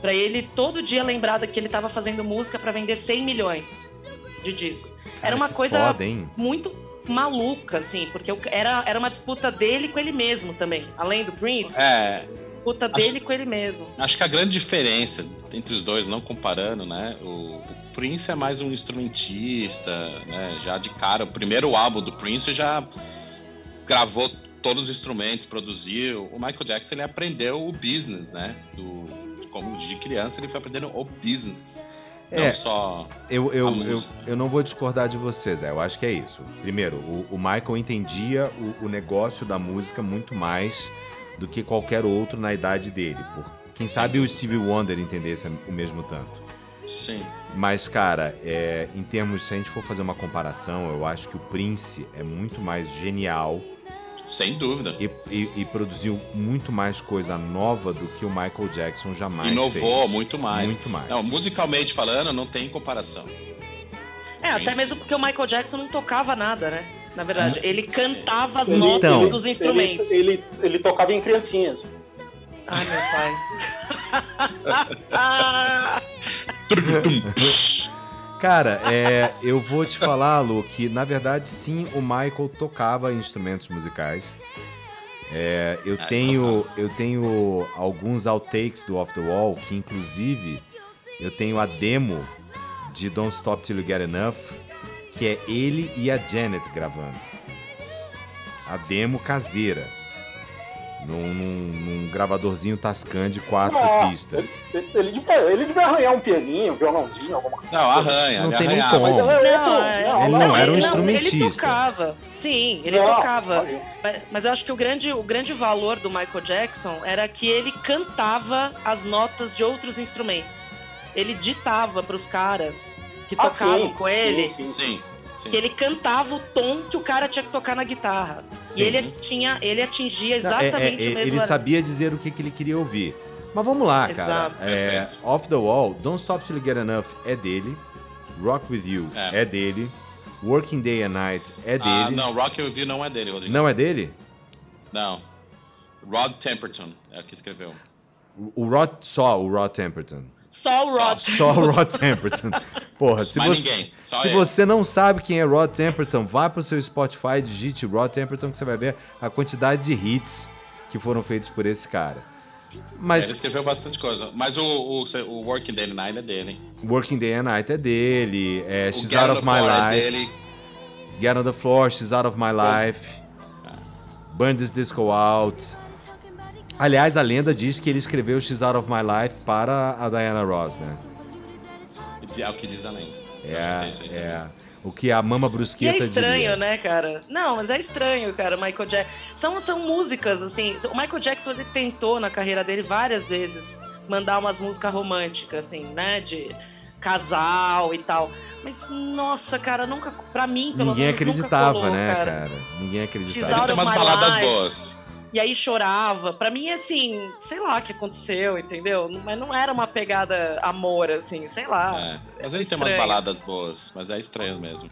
Pra ele todo dia lembrar que ele tava fazendo música pra vender 100 milhões de disco. Cara, era uma coisa foda, muito maluca, assim, porque era, era uma disputa dele com ele mesmo também. Além do Prince, É, disputa dele com ele mesmo. acho que a grande diferença entre os dois, não comparando, né? O, o Prince é mais um instrumentista, né? Já de cara, o primeiro álbum do Prince já gravou todos os instrumentos, produziu. O Michael Jackson ele aprendeu o business, né? Do, como de criança ele foi aprendendo o business. Não É. só. Eu, eu, eu, eu não vou discordar de vocês, é, eu acho que é isso. Primeiro, o, o Michael entendia o, o negócio da música muito mais do que qualquer outro na idade dele. Por, quem sabe o Stevie Wonder entendesse o mesmo tanto. Sim. Mas, cara, é, em termos, se a gente for fazer uma comparação, eu acho que o Prince é muito mais genial Sem dúvida. e, e- e produziu muito mais coisa nova do que o Michael Jackson jamais Inovou fez. muito mais. Muito mais. Não, musicalmente falando, não tem comparação. É, até mesmo porque o Michael Jackson não tocava nada, né? Na verdade, ele cantava as Ele- notas Então. dos instrumentos. Ele, ele, ele tocava em criancinhas. Ai, meu pai. Ah, (laughs) Cara, é, eu vou te falar, Lu, que na verdade sim, o Michael tocava instrumentos musicais. É, eu Ah, tenho eu tenho alguns outtakes do Off the Wall, que inclusive eu tenho a demo de Don't Stop Till You Get Enough, que é ele e a Janet gravando. A demo caseira. Num, num- num gravadorzinho Tascam de quatro Ah, pistas. Ele, ele, devia, ele devia arranhar um pianinho, um violãozinho, alguma coisa. Não, arranha. Não ele tem nem como. Mas é- não, é- Ele não era um Ele instrumentista. tocava. Sim, ele Não, tocava. Mas, mas eu acho que o grande, o grande valor do Michael Jackson era que ele cantava as notas de outros instrumentos. Ele ditava pros caras que Ah, tocavam sim, com ele. sim, sim. Sim, sim. que ele cantava o tom que o cara tinha que tocar na guitarra. Sim. E ele tinha, ele atingia é- é- exatamente o mesmo. ele ar- sabia dizer o que, que ele queria ouvir. Mas vamos lá, cara. É. Off the Wall, Don't Stop Till You Get Enough é dele. Rock With You é, É. dele. Working Day and Night é dele. Ah, não, Rock Review não é dele, Rodrigo. Não é dele? Não. Rod Temperton é o que escreveu. O o Rod, só o Rod Temperton. Só o Rod. Só o Rod Temperton. Porra, se, você, ninguém, só se ele. você não sabe quem é Rod Temperton, vá pro seu Spotify, digite Rod Temperton que você vai ver a quantidade de hits que foram feitos por esse cara. Ele Mas escreveu bastante coisa. Mas o, o, o Working Day and Night é dele. Working Day and Night é dele, é She's Out of My é Life, dele. Get on the Floor, She's Out of My Life, Burn This Disco Out. Aliás, a lenda diz que ele escreveu She's Out of My Life para a Diana Ross, né? É o que diz a lenda. É, é. O que a Mama E é Brusqueta estranho, diria. né, cara? Não, mas é estranho, cara, Michael Jackson. São, são músicas, assim. O Michael Jackson ele tentou na carreira dele várias vezes mandar umas músicas românticas, assim, né? De casal e tal. Mas, nossa, cara, nunca. Pra mim, pelo Ninguém menos. nunca acreditava, colou, né, cara. cara? Ninguém acreditava. Out Tem umas baladas boas. E aí chorava. Pra mim, assim, sei lá o que aconteceu, entendeu? Mas não era uma pegada amor, assim, sei lá. É, mas ele tem umas baladas boas, mas é estranho mesmo.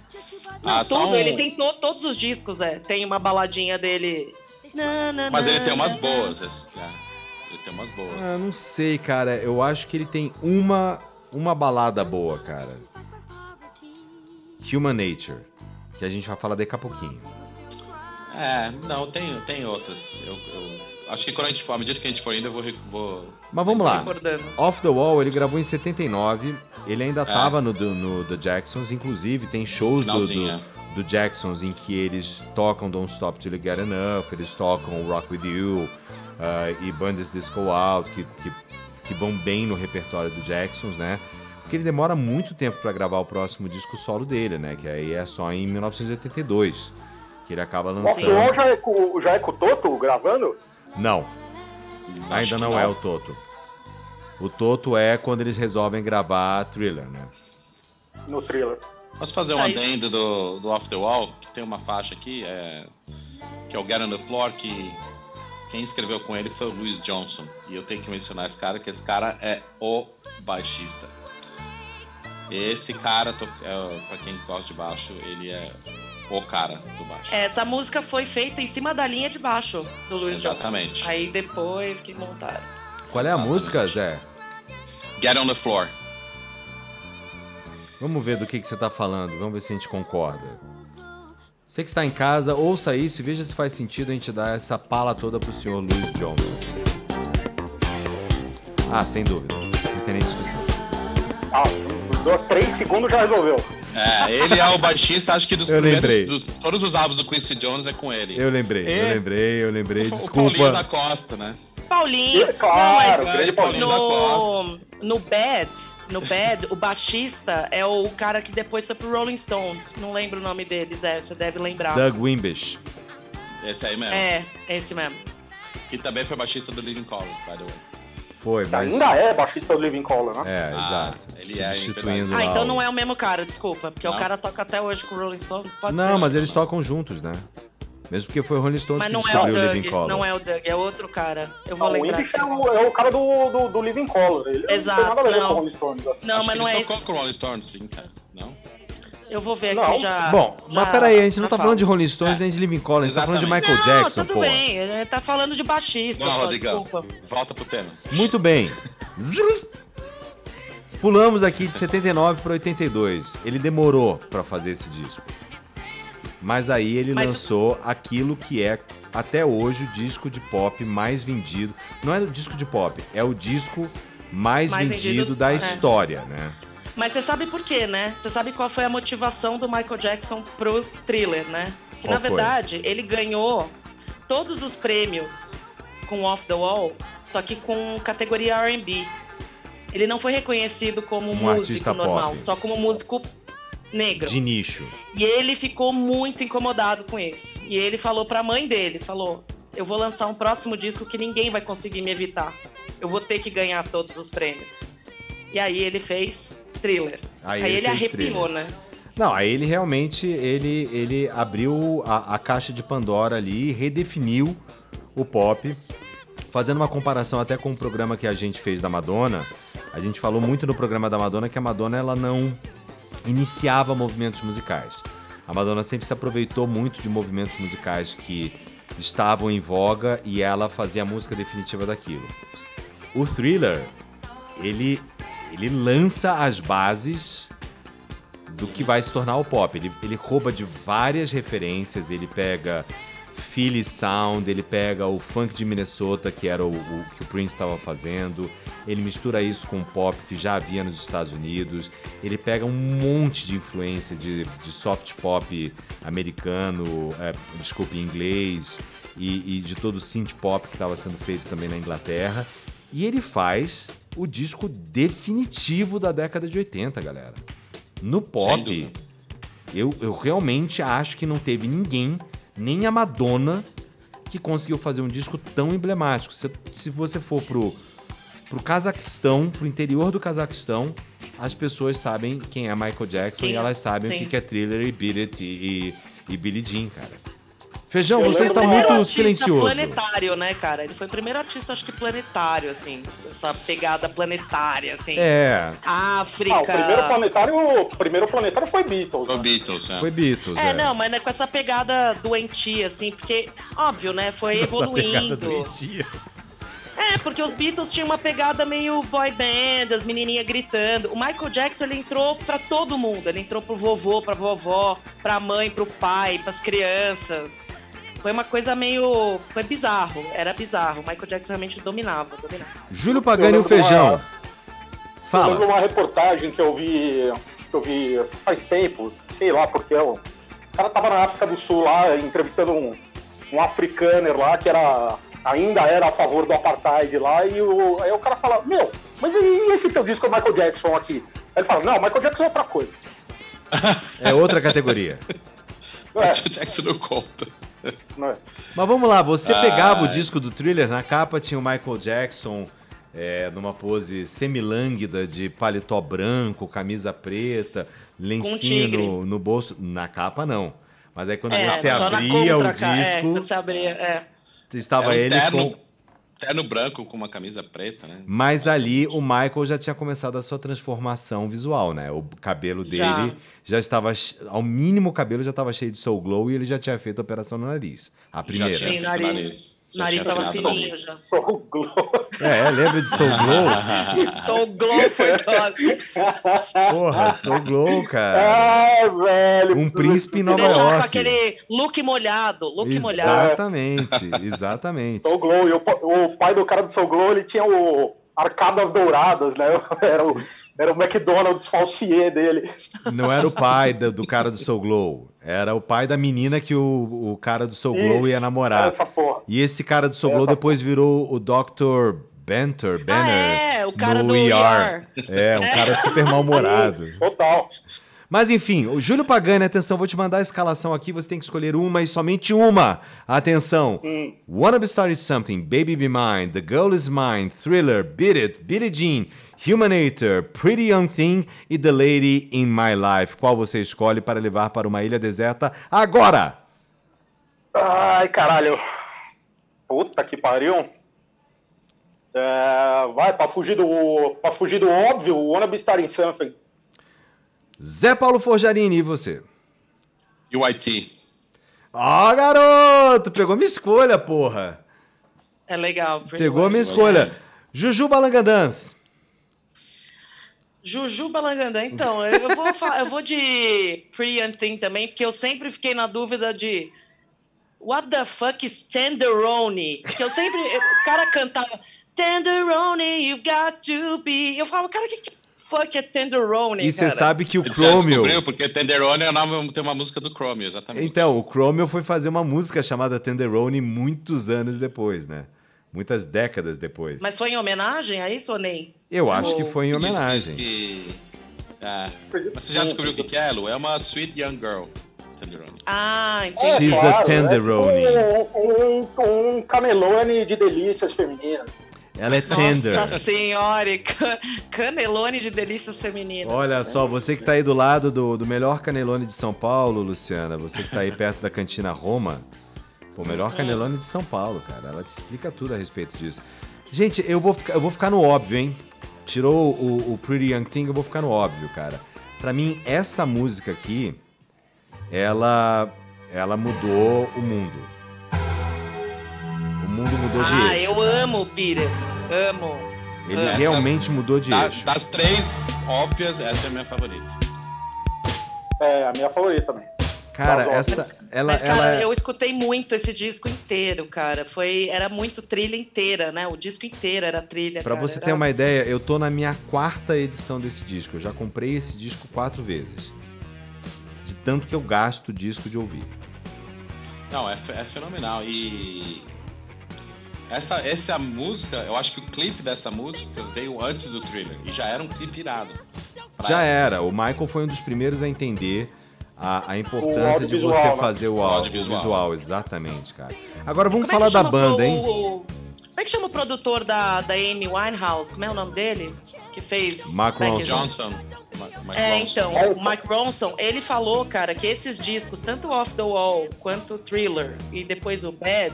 Não, Ah, só tudo, um- ele tem to- todos os discos, é. Tem uma baladinha dele. Mas ele tem umas boas. é, ele tem umas boas. Ah, não sei, cara. Eu acho que ele tem uma, uma balada boa, cara. Human Nature. Que a gente vai falar daqui a pouquinho. É, não, tem, tem outras. Eu, eu acho que quando a gente for, à medida que a gente for indo, eu vou. vou Mas vamos lá. Recordando. Off the Wall ele gravou em 79. Ele ainda tava no, do- no The Jacksons. Inclusive, tem shows do, Finalzinho, é. do, do Jacksons em que eles tocam Don't Stop Till You Get Enough. Eles tocam Rock With You ah, e Bandits Disco Out, que, que, que vão bem no repertório do Jacksons, né? Porque ele demora muito tempo pra gravar o próximo disco solo dele, né? Que aí é só em 1982. Que ele acaba O lançando. Off já é, com, já é com o Toto gravando? Não, Acho ainda que não, é o Toto. O Toto é quando eles resolvem gravar Thriller, né? No thriller. Posso fazer um adendo do, do Off the Wall, que tem uma faixa aqui, é, que é o Get on the Floor, que quem escreveu com ele foi o Louis Johnson. E eu tenho que mencionar esse cara, que esse cara é o baixista. Esse cara, é, pra quem gosta de baixo, ele é o cara do baixo. Essa música foi feita em cima da linha de baixo do Luiz Johnson. Exatamente. Aí depois que montaram. Qual é a Exatamente. música, Zé? Get on the Floor. Vamos ver do que, que você tá falando, vamos ver se a gente concorda. Você que está em casa, ouça isso e veja se faz sentido a gente dar essa pala toda pro senhor Louis Johnson. Ah, sem dúvida. Não tem nem discussão. Ah, deu três segundos já resolveu. É, ele é o baixista, acho que dos Eu primeiros. lembrei. Dos, todos os álbuns do Quincy Jones é com ele. Eu lembrei, eu E- lembrei, eu lembrei. O Paulinho da Desculpa. Costa, né? Paulinho. Claro, não, grande É, Paulinho mas da Costa. no, no Bad, no Bad, o baixista é o cara que depois foi pro Rolling Stones. Não lembro o nome deles, é, você deve lembrar. Doug Wimbish. Esse aí mesmo. É, esse mesmo. Que também foi baixista do Living Color, by the way. Foi, mas. Ainda é baixista do Living Color, né? É, Ah, exato. ele é, Substituindo Ah, lá então o- não é o mesmo cara, desculpa. Porque Não? o cara toca até hoje com o Rolling Stones. Pode Não, ser. mas eles tocam juntos, né? Mesmo porque foi o Rolling Stones Mas que não é o descobriu o Living Doug, Color. não é o Doug, é outro cara. Eu vou Não, o lembrar. É o, é o cara do, do, do Living Color. Ele Exato, não tem nada a ver não. com o Rolling Stones. né? Não, Acho mas que não ele é tocou esse. com o Rolling Stones, sim, cara. Não? Eu vou ver Não. aqui já. Bom, já- mas peraí, a gente não tá falo. falando de Rolling Stones É. nem de Living Color, a gente tá falando de. Michael Não, Jackson, tudo pô. bem, ele tá falando de baixista. Não, Rodrigão. desculpa. Volta pro tema. Muito bem. Pulamos aqui de 79 para 82. Ele demorou pra fazer esse disco. Mas aí ele Mas- lançou aquilo que é até hoje o disco de pop mais vendido. Não é o disco de pop, é o disco mais, Mais vendido, vendido, da é. história, né? Mas você sabe por quê, né? Você sabe qual foi a motivação do Michael Jackson pro thriller, né? Que Qual na foi? verdade ele ganhou todos os prêmios com Off the Wall, só que com categoria R&B. Ele não foi reconhecido como Um músico artista normal, pop. só como músico negro. De nicho. E ele ficou muito incomodado com isso. E ele falou pra mãe dele, falou: "Eu vou lançar um próximo disco que ninguém vai conseguir me evitar. Eu vou ter que ganhar todos os prêmios." E aí ele fez Thriller. Aí Aí, ele ele, arrepiou, Thriller. né? Não, aí ele realmente ele, ele abriu a, a caixa de Pandora ali, redefiniu o pop, fazendo uma comparação até com o programa que a gente fez da Madonna. A gente falou muito no programa da Madonna que a Madonna ela não iniciava movimentos musicais. A Madonna sempre se aproveitou muito de movimentos musicais que estavam em voga e ela fazia a música definitiva daquilo. O Thriller, ele, ele lança as bases do que vai se tornar o pop. Ele, ele rouba de várias referências, ele pega Philly Sound, ele pega o funk de Minnesota, que era o, o que o Prince estava fazendo, ele mistura isso com o pop que já havia nos Estados Unidos, ele pega um monte de influência de, de soft pop americano, é, desculpe, inglês, e, e de todo o synth pop que estava sendo feito também na Inglaterra, e ele faz o disco definitivo da década de 80, galera. No pop, eu, eu realmente acho que não teve ninguém, nem a Madonna, que conseguiu fazer um disco tão emblemático. Se, se você for pro, pro Cazaquistão, pro interior do Cazaquistão, as pessoas sabem quem é Michael Jackson Sim, e elas sabem o sim. que que é Thriller e Beat It e, e, e Billie Jean, cara. Feijão, Eu você está muito Primeiro artista silencioso. planetário, né, cara? Ele foi o primeiro artista, acho que planetário, assim. Essa pegada planetária, assim. É, África. Ah, o primeiro planetário, o primeiro planetário foi Beatles. Foi né? Beatles, né? foi Beatles. É, não, mas né, com essa pegada doentia, assim, porque, óbvio, né, foi Essa pegada evoluindo. doentia. É, porque os Beatles tinham uma pegada meio boy band, as menininhas gritando. O Michael Jackson, ele entrou pra todo mundo. Ele entrou pro vovô, pra vovó, pra mãe, pro pai, pras crianças. Foi uma coisa meio... Foi bizarro, era bizarro. O Michael Jackson realmente dominava, dominava. Júlio Pagani e o Eu de uma- Feijão. Eu lembro Fala. uma reportagem que eu vi, que eu vi faz tempo, sei lá, porque o o cara tava na África do Sul lá, entrevistando um, um africaner lá, que era ainda era a favor do apartheid lá, e o, aí o cara fala, meu, mas e esse teu disco do Michael Jackson aqui? Aí ele fala, não, Michael Jackson é outra coisa. (laughs) É outra categoria. É, O Jackson não conta. Mas vamos lá, você Ai. pegava o disco do Thriller, na capa tinha o Michael Jackson é, numa pose semilânguida de paletó branco, camisa preta, lencinho tigre. no, no bolso. Na capa não. Mas aí quando É, você abria o. É, disco, abria, é. estava É um ele terno, com... terno branco com uma camisa preta, né? Mas ali o Michael já tinha começado a sua transformação visual, né? O cabelo dele já, Já. estava, ao mínimo o cabelo já estava cheio de soul glow e ele já tinha feito a operação no nariz. A primeira. Já tinha feito nariz. Nariz tava fininho já. (laughs) Sou o Globo. É, lembra de soul glow? O Glow (laughs) foi foda. Porra, soul glow, cara. Ah, velho. Um príncipe em Nova Deixar com York. aquele look molhado, look molhado. Exatamente, exatamente. Soul Glow. E o, o pai do cara do Soul Glow, ele tinha o Arcadas Douradas, né? (laughs) Era o, era o McDonald's falsier dele. Não era o pai do, do cara do Soul Glow, era o pai da menina que o, o cara do Soul Glow Isso, ia namorar. Essa porra. E esse cara do Soul Glow depois virou o Dr. Banter, Banner. é, o cara no do ER. É, um cara super mal-humorado. (laughs) Total. Mas enfim, o Júlio Pagani, atenção, vou te mandar a escalação aqui, você tem que escolher uma e somente uma. Atenção. Hum. Wanna Be Started Something, Baby Be Mine, The Girl Is Mine, Thriller, Beat It, Billie Jean, Humanator, Pretty Young Thing e The Lady in My Life. Qual você escolhe para levar para uma ilha deserta agora? Ai, caralho. Puta que pariu. É, vai, pra fugir do. Pra fugir do óbvio, o Wanna Be Starting Something. Zé Paulo Forjarini, e você? E o IT? Ó, garoto! Pegou minha escolha, porra! É legal. Pegou a minha escolha. Juju Balangandans. Juju Balangandã, então, eu vou, eu vou de Pretty Young Thing também, porque eu sempre fiquei na dúvida de What the fuck is Tenderoni? Que eu sempre. O cara cantava Tenderoni, you got to be. Eu falava, cara, que, que fuck é Tenderoni? E você sabe que o Ele Chromio. descobriu, porque Tenderoni é o nome, tem uma música do Chromio, exatamente. Então, o Chromio foi fazer uma música chamada Tenderoni muitos anos depois, né? Muitas décadas depois. Mas foi em homenagem a isso ou nem? Eu acho que foi em homenagem. Que... É. Mas você já descobriu o que que é, Lu? É uma Sweet Young Girl, Tenderoni. Ah, É, entendi. She's a claro, tenderoni. É tipo um, um, um canelone de delícias femininas. Ela é tender. Nossa senhora, ca- canelone de delícias femininas. Olha só, você que tá aí do lado do, do melhor canelone de São Paulo, Luciana, você que tá aí perto da cantina Roma, o melhor canelone de São Paulo, cara. Ela te explica tudo a respeito disso. Gente, eu vou ficar, eu vou ficar no óbvio, hein? Tirou o, o Pretty Young Thing, eu vou ficar no óbvio, cara. Pra mim, essa música aqui, ela, ela mudou o mundo. O mundo mudou de Ah, eixo. eu cara. amo o Peter. Amo. Ele Essa- realmente mudou de Da- eixo. das três óbvias, essa é a minha favorita. É a minha favorita também. Cara, essa, ela, Mas, cara, ela, é eu escutei muito esse disco inteiro, cara. Foi, era muito trilha inteira, né? O disco inteiro era trilha. Pra cara. você Era- ter uma ideia, eu tô na minha quarta edição desse disco. Eu já comprei esse disco quatro vezes. De tanto que eu gasto disco de ouvir. Não, é, é fenomenal. E essa, essa música, eu acho que o clipe dessa música veio antes do thriller. E já era um clipe irado. Pra- Já era. O Michael foi um dos primeiros a entender a, a importância de você né? fazer o O áudio audiovisual. visual. Exatamente, cara. Agora vamos é falar da banda, hein? o- Como é que chama o produtor da, da Amy Winehouse? Como é o nome dele? Que fez. Mark Ronson. Johnson. Mike É, Ronson. então, o Mike Ronson, ele falou, cara, que esses discos, tanto o Off the Wall quanto o Thriller e depois o Bad,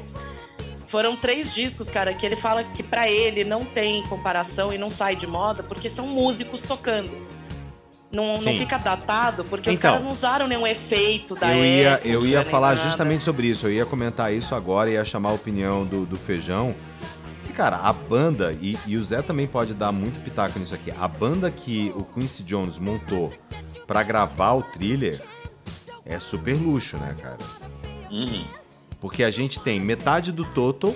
foram três discos, cara, que ele fala que pra ele não tem comparação e não sai de moda porque são músicos tocando. Não, não fica datado porque os Então, caras não usaram nenhum efeito da Eu ia, época, eu ia nem falar nada. justamente sobre isso. Eu ia comentar isso agora, ia chamar a opinião do, do Feijão. E, cara, a banda, e, e o Zé também pode dar muito pitaco nisso aqui, a banda que o Quincy Jones montou pra gravar o thriller é super luxo, né, cara? Uhum. Porque a gente tem metade do Toto,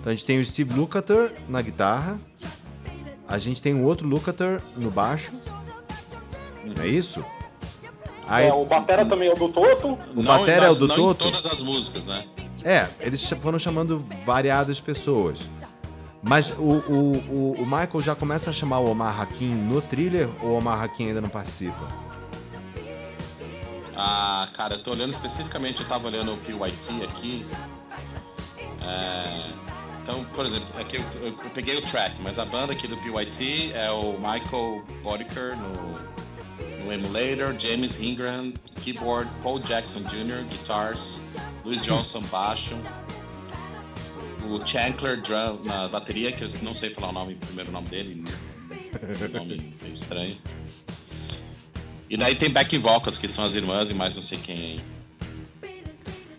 então a gente tem o Steve Lukather na guitarra, a gente tem o outro Lukather no baixo, não é isso? Aí, É, o Batera também é o do Toto. O batera é o do não Toto? em todas as músicas, né? É, eles foram chamando variadas pessoas. Mas o, o, o, o Michael já começa a chamar o Omar Hakim no thriller ou o Omar Hakim ainda não participa? Ah, cara, eu tô olhando especificamente, eu tava olhando o PYT aqui. É, então, por exemplo, aqui eu, eu- eu peguei o track, mas a banda aqui do PYT é o Michael Boddicker no, no emulator, James Ingram, keyboard, Paul Jackson Jr., guitars, Louis Johnson, baixo, o Chancler drum, na bateria, que eu não sei falar o nome, o primeiro nome dele, um nome (laughs) meio estranho. E daí tem back vocals, que são as irmãs e mais não sei quem aí.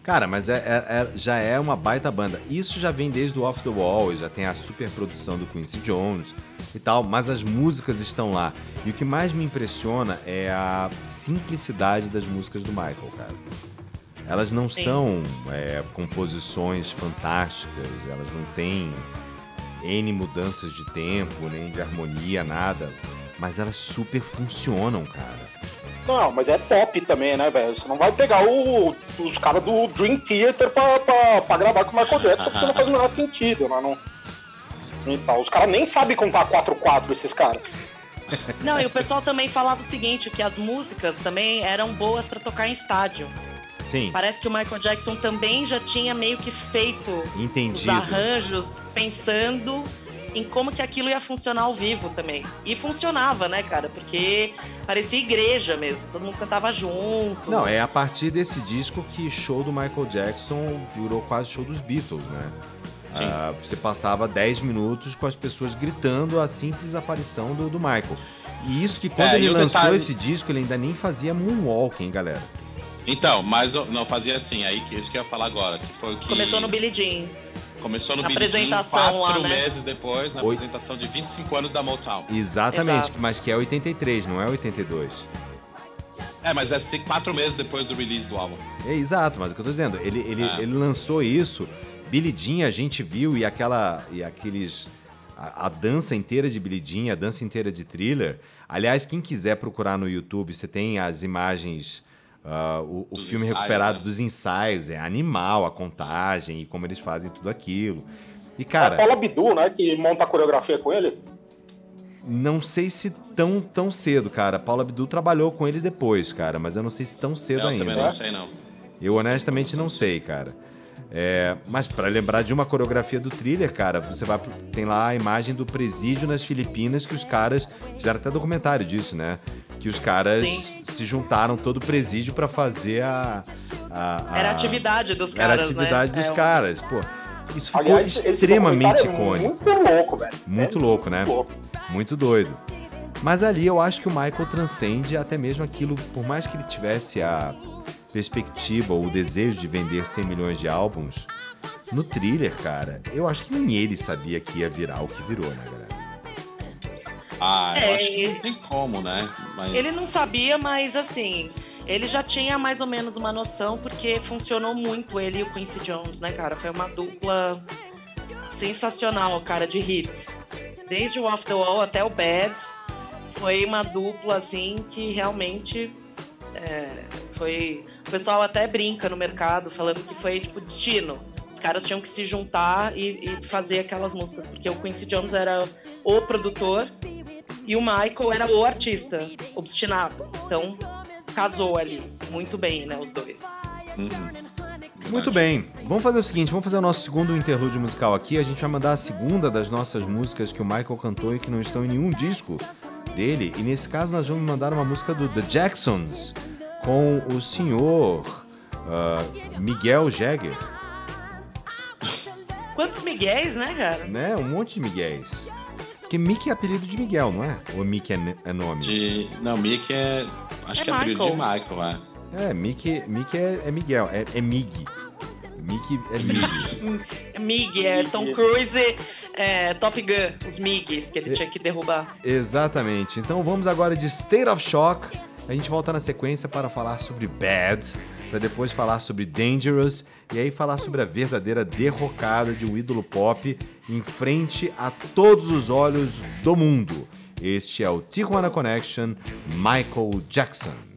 Cara, mas é, é- é- já é uma baita banda. Isso já vem desde o Off the Wall, já tem a super produção do Quincy Jones e tal, mas as músicas estão lá. E o que mais me impressiona é a simplicidade das músicas do Michael, cara. Elas não Sim. são é, composições fantásticas, elas não têm N mudanças de tempo, nem de harmonia, nada. Mas elas super funcionam, cara. Não, mas é pop também, né, velho? Você não vai pegar o- os caras do Dream Theater pra, pra, pra gravar com o Michael Jackson, porque não faz o menor sentido, né? Não... Então, os caras nem sabem contar 4-4, esses caras. Não, e o pessoal também falava o seguinte, que as músicas também eram boas pra tocar em estádio. Sim, Parece que o Michael Jackson também já tinha meio que feito os entendido. arranjos pensando em como que aquilo ia funcionar ao vivo também. E funcionava, né, cara? Porque parecia igreja mesmo, todo mundo cantava junto. Não, é a partir desse disco que show do Michael Jackson virou quase show dos Beatles, né? Ah, você passava 10 minutos com as pessoas gritando a simples aparição do, do Michael. E isso que quando É, ele lançou detalhe- esse disco, ele ainda nem fazia moonwalk, hein, galera? Então, mas eu- não fazia assim, aí que isso que eu ia falar agora, que foi o que Começou no Billie Jean. começou no Billie Jean apresentação quatro lá, né? meses depois, na Oi. apresentação de 25 anos da Motown. Exatamente, Exato. mas que é 83, não é 82. É, mas é ser quatro meses depois do release do álbum. É exato, mas o que eu tô dizendo, ele, ele, É. ele lançou isso, Billy Jean a gente viu e aquela e aqueles a, a dança inteira de Billy Jean, a dança inteira de Thriller. Aliás, quem quiser procurar no YouTube, você tem as imagens ah, o, o filme ensaios, recuperado né? dos ensaios, é animal a contagem e como eles fazem tudo aquilo. E É a cara, Paula Abdul, né, que monta a coreografia com ele. não sei se tão tão cedo, cara. Paula Abdul trabalhou com ele depois, cara, mas eu não sei se tão cedo eu ainda. também não sei, não. Eu honestamente não sei, cara. É, mas pra lembrar de uma coreografia do thriller, cara, você vai pro- tem lá a imagem do presídio nas Filipinas que os caras fizeram até documentário disso, né? Que os caras Sim. se juntaram todo o presídio pra fazer a, a- a- Era a atividade dos era a caras, atividade né? dos É, caras, pô. Isso ficou Aliás, esse extremamente é icônico. Muito louco, velho. Muito É louco, né? muito louco. Muito doido. Mas ali eu acho que o Michael transcende até mesmo aquilo, por mais que ele tivesse a perspectiva ou o desejo de vender 100 milhões de álbuns, no thriller, cara, eu acho que nem ele sabia que ia virar o que virou, né, galera? Ah, eu É, acho que não tem como, né? Mas... Ele não sabia, mas assim, ele já tinha mais ou menos uma noção, porque funcionou muito ele e o Quincy Jones, né, cara? Foi uma dupla sensacional, cara, de hits. Desde o Off the Wall até o Bad, foi uma dupla, assim, que realmente é, foi. O pessoal até brinca no mercado, falando que foi tipo destino. Os caras tinham que se juntar e, e fazer aquelas músicas, porque o Quincy Jones era o produtor e o Michael era o artista, obstinado. Então, casou ali. Muito bem, né, os dois. Uhum. Muito bem, vamos fazer o seguinte, vamos fazer o nosso segundo interlúdio musical aqui, a gente vai mandar a segunda das nossas músicas que o Michael cantou e que não estão em nenhum disco dele. E nesse caso nós vamos mandar uma música do The Jacksons com o senhor ah, Miguel Jagger, Quantos miguéis, né, cara? né? Um monte de Miguéis. Porque Mickey é apelido de Miguel, não é? Ou Mickey é, é nome? De... Não, Mickey é. Acho É que é apelido de Michael. Michael, é. É, Mickey, Mickey é, é Miguel, é, é Mig. Mickey é Mig. (laughs) Mig, é Tom Cruise, é, Top Gun, os Migs que ele tinha que derrubar. Exatamente. Então vamos agora de State of Shock. A gente volta na sequência para falar sobre Bad, para depois falar sobre Dangerous e aí falar sobre a verdadeira derrocada de um ídolo pop em frente a todos os olhos do mundo. Este é o Tijuana Connection, Michael Jackson.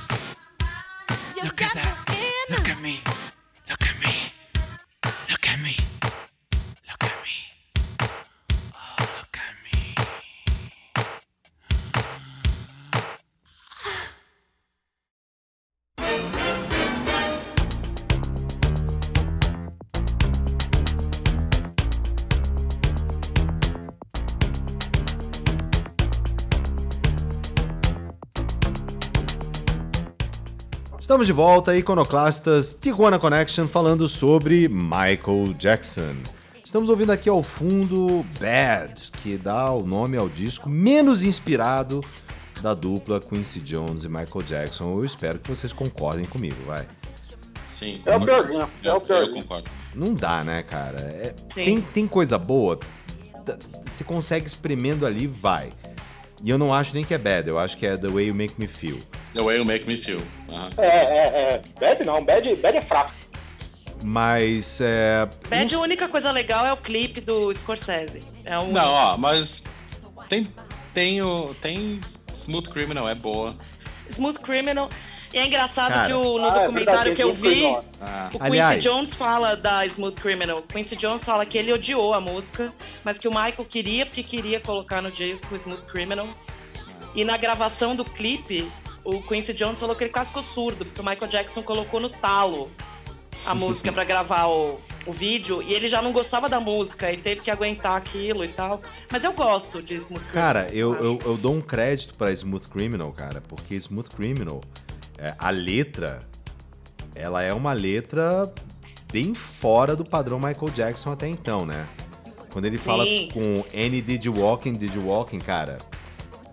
Estamos de volta, Iconoclastas Tijuana Connection, falando sobre Michael Jackson. Estamos ouvindo aqui ao fundo Bad, que dá o nome ao disco menos inspirado da dupla Quincy Jones e Michael Jackson. Eu espero que vocês concordem comigo, vai. Sim. É o piorzinho, é o eu piorzinho. concordo. Não dá, né, cara? É- tem, tem coisa boa, t- você consegue espremendo ali, vai. E eu não acho nem que é bad, eu acho que é The Way You Make Me Feel. The way you make me feel. É, é, é. Bad não, bad, bad é fraco. Mas é. Bad, não a única coisa legal é o clipe do Scorsese. É um Não, ó, mas tem, tem, o, tem Smooth Criminal, é boa. Smooth Criminal. E é engraçado Cara. que o, no Ah, é documentário verdade, que eu vi, Ah, o Quincy Aliás- Jones fala da Smooth Criminal. Quincy Jones fala que ele odiou a música, mas que o Michael queria porque queria colocar no disco Smooth Criminal. E na gravação do clipe, o Quincy Jones falou que ele quase ficou surdo, porque o Michael Jackson colocou no talo a (laughs) música pra gravar o, o vídeo e ele já não gostava da música e teve que aguentar aquilo e tal. Mas eu gosto de Smooth Criminal. Cara, eu, eu, eu dou um crédito pra Smooth Criminal, cara, porque Smooth Criminal, é, a letra, ela é uma letra bem fora do padrão Michael Jackson até então, né? Quando ele fala Sim. com Any Did You Walking, Did You Walking, cara,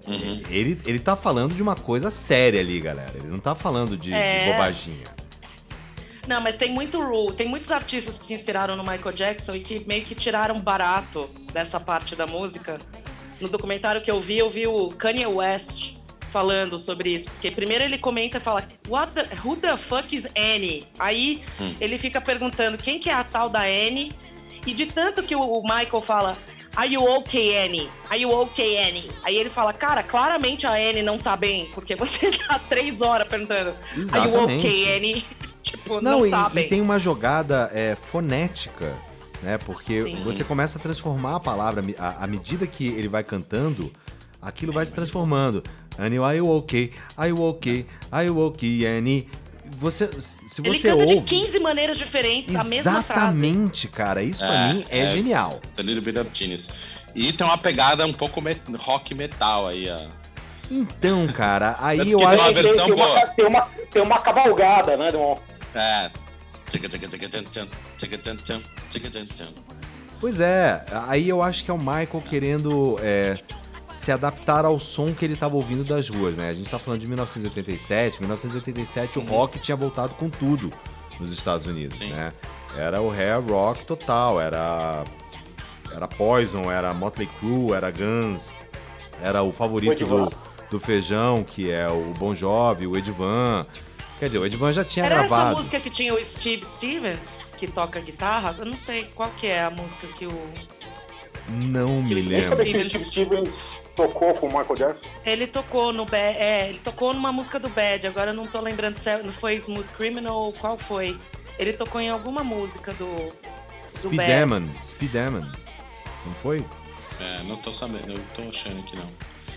uhum. ele, ele tá falando de uma coisa séria ali, galera. Ele não tá falando de, de É. bobaginha. Não, mas tem muito ru- tem muitos artistas que se inspiraram no Michael Jackson e que meio que tiraram barato dessa parte da música. No documentário que eu vi, eu vi o Kanye West falando sobre isso, porque primeiro ele comenta e fala What the, who the fuck is Annie? Aí Hum. ele fica perguntando quem que é a tal da Annie e de tanto que o, Michael fala Are you okay, Annie? Are you okay, Annie? Aí ele fala, cara, claramente a Annie não tá bem, porque você (laughs) tá três horas perguntando Are you Exatamente. okay, Annie? (laughs) tipo, Não, não, e, tá e bem. tem uma jogada é, fonética, né? Porque Sim. você começa a transformar a palavra, à medida que ele vai cantando, aquilo vai se transformando. Annie, are you okay? Are you okay? Are you okay, Annie? Você, se Ele você canta de ouve... 15 maneiras diferentes, a mesma frase. Exatamente, cara. Isso pra É, mim é, é. genial. The Little Bit of Genius. E tem uma pegada um pouco met- rock metal aí, ó. Então, cara, (laughs) aí eu que tem acho... uma Tem, versão tem, uma, boa. tem, uma, tem uma cavalgada, né? de um- É. Pois é, aí eu acho que é o Michael querendo é, se adaptar ao som que ele estava ouvindo das ruas, né? A gente tá falando de 1987, 1987 o rock tinha voltado com tudo nos Estados Unidos, Sim. né? Era o hair rock total, era era Poison, era Motley Crue, era Guns, era o favorito do, do Feijão, que é o Bon Jovi, o Edvan. Quer dizer, o Edvan já tinha Era essa gravado. música que tinha o Steve Stevens, que toca guitarra? Eu não sei qual que é a música que o... Não me lembro. sabia que o Steve Stevens tocou com o Michael Jackson. Ele tocou no Bad, é, ele tocou numa música do Bad, agora eu não tô lembrando se é- não foi Smooth Criminal ou qual foi. Ele tocou em alguma música do... do Speed Bad. Demon, Speed Demon. Não foi? É, não tô sabendo, não tô achando aqui não.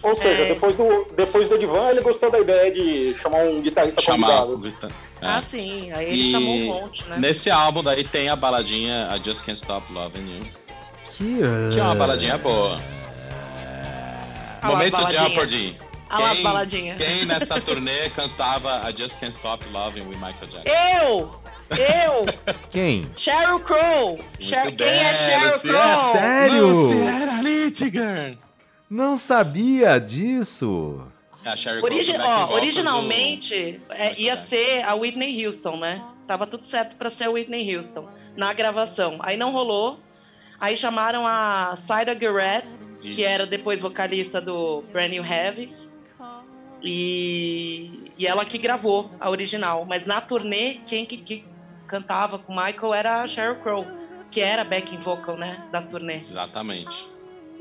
Ou seja, É. depois, do, depois do Edvan, ele gostou da ideia de chamar um guitarrista Chamar convidado. É. Ah, sim, aí ele E chamou um monte, né? Nesse álbum daí tem a baladinha I Just Can't Stop Loving You. Que. Que é uma baladinha boa. Ah Momento baladinha. Jeopardy. Ah lá, baladinha. quem nessa (laughs) turnê cantava I Just Can't Stop Loving with Michael Jackson? Eu! Eu! (laughs) Quem? Sheryl Crow! Sher- Quem é Sheryl. Crow? Sério? Luciana Littger. Não sabia disso. É, Origi- ó, originalmente é, ia Jackson. ser a Whitney Houston, né? Tava tudo certo pra ser a Whitney Houston na gravação. Aí não rolou. Aí chamaram a Guerrett, que Isso. era depois vocalista do Brand New Heavy. E, e ela que gravou a original. Mas na turnê, quem que, que cantava com o Michael era a Sheryl Crow, que era backing vocal, né? Da turnê. Exatamente.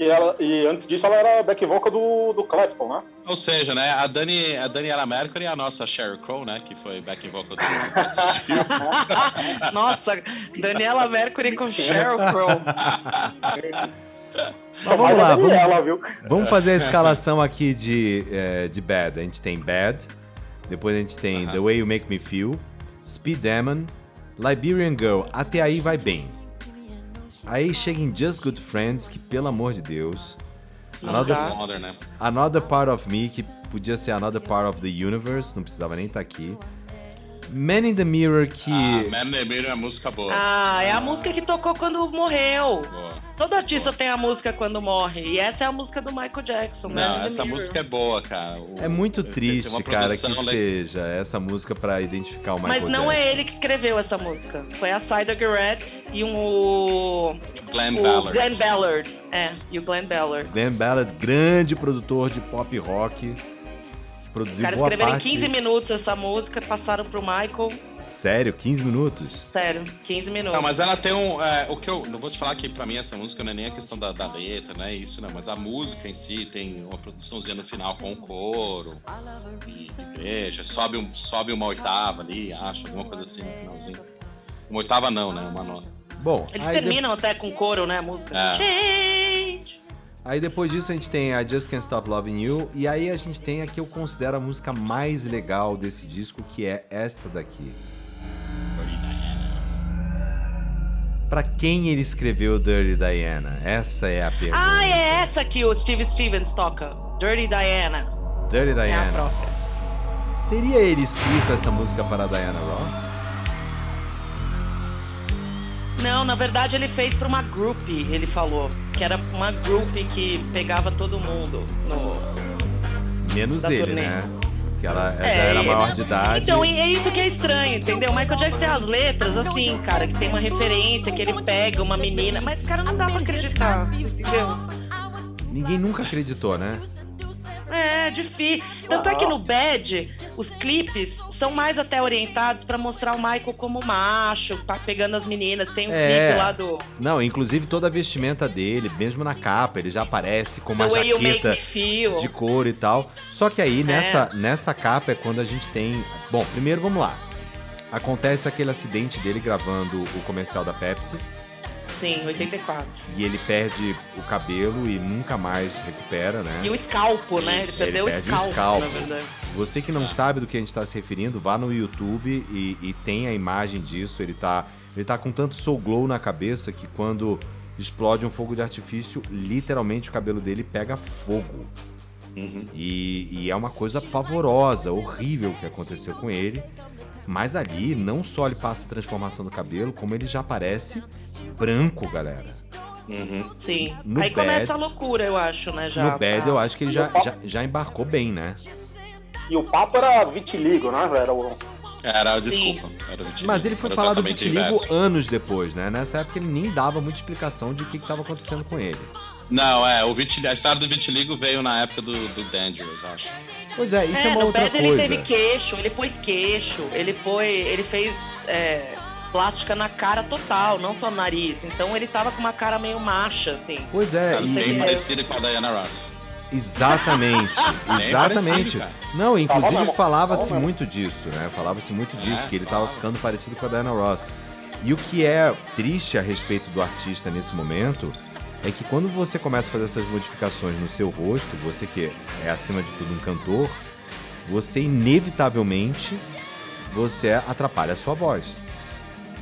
E, ela, e antes disso ela era back vocal do, do Clapton, né? Ou seja, né, a Dani, a Daniela Mercury e a nossa Sheryl Crow, né, que foi back vocal do (laughs) Nossa, Daniela Mercury com Sheryl Crow. (laughs) Mas vamos a lá, vamos, viu? vamos fazer a escalação aqui de, é, de Bad. A gente tem Bad, depois a gente tem The Way You Make Me Feel, Speed Demon, Liberian Girl. Até aí vai bem. Aí chega em Just Good Friends, que pelo amor de Deus. Another, Tá. Né? Another Part of Me, que podia ser Another Part of the Universe, não precisava nem estar aqui. Man in the Mirror, que. Ah, Man in the Mirror é música boa. Ah, é a música que tocou quando morreu. Boa. Todo artista tem a música quando morre. E essa é a música do Michael Jackson. Man in Não, essa Mirror. música é boa, cara. O- É muito triste, cara, que le- seja essa música pra identificar o Michael Mas não Jackson. é ele que escreveu essa música. Foi a Cider Garrett e um, o. Glenn o Ballard. Glenn Ballard. É, e o Glenn Ballard. Glenn Ballard, grande produtor de pop rock, que Os produziu caras escreveram parte... em 15 minutos essa música, passaram pro Michael. Sério, 15 minutos? Sério, 15 minutos. Não, mas ela tem um. é, o que eu. Não vou te falar que pra mim essa música não é nem a questão da, da letra, não é isso, né? Mas a música em si tem uma produçãozinha no final com o coro. E igreja, sobe, um, sobe uma oitava ali, acho, alguma coisa assim no finalzinho. Uma oitava não, né? Uma nota. Bom, Eles aí, de- terminam até com coro, né? A música. É. Aí depois disso a gente tem a Just Can't Stop Loving You, e aí a gente tem a que eu considero a música mais legal desse disco, que é esta daqui. Pra quem ele escreveu Dirty Diana? Essa é a pergunta. Ah, é essa que o Steve Stevens toca. Dirty Diana. Dirty É a Diana. própria. Teria ele escrito essa música para Diana Ross? Não, na verdade ele fez pra uma group, ele falou. Que era uma group que pegava todo mundo. No... Menos ele, turnê. né? Que ela, É, já era maior de idade. Então, e é isso que é estranho, entendeu? Michael Jackson tem as letras assim, cara, que tem uma referência, que ele pega uma menina. Mas, cara, não dá pra acreditar, entendeu? Ninguém nunca acreditou, né? É, difícil. Tanto é que no Bad, os clipes são mais até orientados pra mostrar o Michael como macho, pa- pegando as meninas. Tem um É. clipe lá do Não, inclusive toda a vestimenta dele, mesmo na capa, ele já aparece com uma The jaqueta de couro e tal. Só que aí nessa, nessa capa é quando a gente tem. Bom, primeiro vamos lá. Acontece aquele acidente dele gravando o comercial da Pepsi Sim, 84. e ele perde o cabelo e nunca mais recupera, né? E o escalpo, né? Ele Isso, perdeu ele o perde o escalpo, escalpo. na verdade. Você que não sabe do que a gente está se referindo, vá no YouTube e, e tem a imagem disso. Ele tá, ele tá com tanto soul glow na cabeça que quando explode um fogo de artifício, literalmente o cabelo dele pega fogo. Uhum. E, e é uma coisa pavorosa, horrível que aconteceu com ele. Mas ali, não só ele passa a transformação do cabelo, como ele já parece branco, galera. Uhum. Sim. No Aí Bad- começa a loucura, eu acho, né? Já, no Bad, tá. eu acho que ele já, já, já embarcou bem, né? E o papo era vitiligo, né, velho? Era, desculpa. Era vitiligo. Mas ele foi Era o falar do vitiligo inverso. anos depois, né? Nessa época ele nem dava muita explicação de o que estava acontecendo com ele. Não, é, o vitiligo, a história do vitiligo veio na época do, do Dangerous, acho. Pois é, isso é, É, uma no outra Bad ele coisa. teve queixo, ele pôs queixo, ele foi. ele fez é, plástica na cara total, não só no nariz. Então ele tava com uma cara meio macha, assim. Pois é, Cara, e- bem parecido com a Diana Ross. Exatamente, (laughs) exatamente. parecido, cara. Não, inclusive falava-se muito disso, né? Falava-se muito disso, É, que ele tava falava. ficando parecido com a Diana Ross. E o que é triste a respeito do artista nesse momento é que quando você começa a fazer essas modificações no seu rosto, você que é acima de tudo um cantor, você inevitavelmente você atrapalha a sua voz.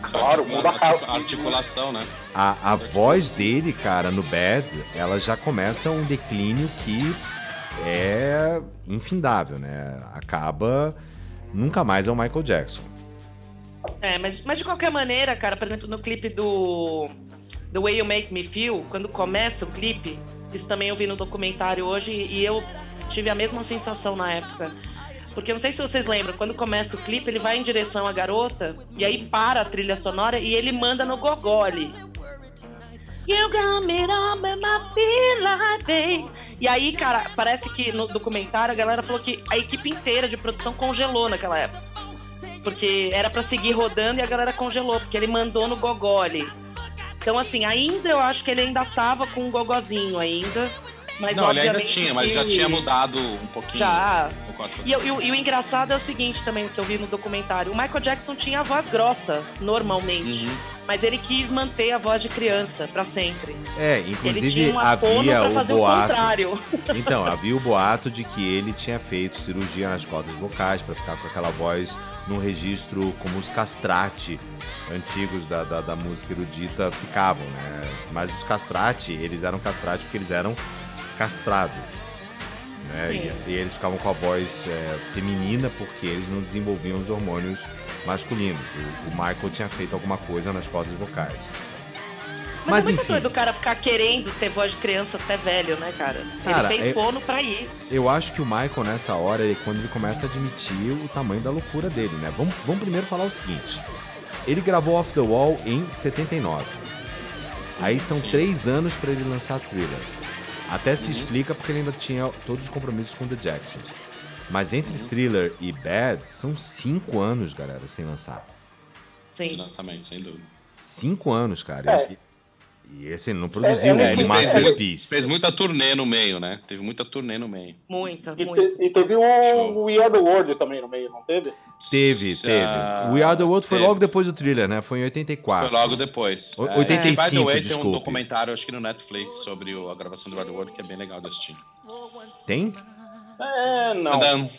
Claro, muda a articulação, né? A, a voz dele, cara, no Bad, ela já começa um declínio que é infindável, né? Acaba. Nunca mais é o Michael Jackson. É, mas, mas de qualquer maneira, cara, por exemplo, no clipe do The Way You Make Me Feel, quando começa o clipe, isso também eu vi no documentário hoje e eu tive a mesma sensação na época. Porque não sei se vocês lembram, quando começa o clipe, ele vai em direção à garota e aí para a trilha sonora e ele manda no gogole. You got me like babe. E aí, cara, parece que no documentário a galera falou que a equipe inteira de produção congelou naquela época. Porque era pra seguir rodando e a galera congelou, porque ele mandou no gogole. Então, assim, ainda eu acho que ele ainda tava com um gogozinho ainda. Mas Não, ele ainda obviamente tinha, mas já tinha mudado um pouquinho. Já. o corte. E, e o- e o engraçado é o seguinte também, que eu vi no documentário. O Michael Jackson tinha a voz grossa, normalmente. Uhum. Mas ele quis manter a voz de criança pra sempre. É, ele inclusive fono havia pra o fazer o boato. contrário. (laughs) Então, havia o boato de que ele tinha feito cirurgia nas cordas vocais pra ficar com aquela voz num registro como os castrati antigos da, da, da música erudita ficavam, né? Mas os castrati, eles eram castrati porque eles eram castrados. Né? E, e eles ficavam com a voz é, feminina porque eles não desenvolviam os hormônios masculinos. O, o Michael tinha feito alguma coisa nas cordas vocais. Mas, Mas, é muito enfim. doido o cara ficar querendo ter voz de criança até velho, né, cara? Cara, ele fez é- fono pra ir. Eu acho que o Michael, nessa hora, ele, quando ele começa a admitir o tamanho da loucura dele, né? Vamos, vamos primeiro falar o seguinte. Ele gravou Off the Wall em 79. Aí são três anos pra ele lançar Thriller. Até se explica porque ele ainda tinha todos os compromissos com The Jacksons. Mas entre Thriller e Bad, são cinco anos, galera, sem lançar. De Sim. lançamento, sem dúvida. Cinco anos, cara. É. E, e esse ele não produziu, é né? Ele Masterpiece. Fez muita turnê no meio, né? Teve muita turnê no meio. Muita, E, muita. te- e teve o Are the World também no meio, não teve? Teve, teve. Ah, We Are the World foi teve. logo depois do Thriller, né? Foi em 84. Foi logo depois. O- É, 85, by the way, tem desculpe. um documentário, acho que no Netflix, sobre a gravação do Wild World, que é bem legal de assistir. Tem? É, não. Andando.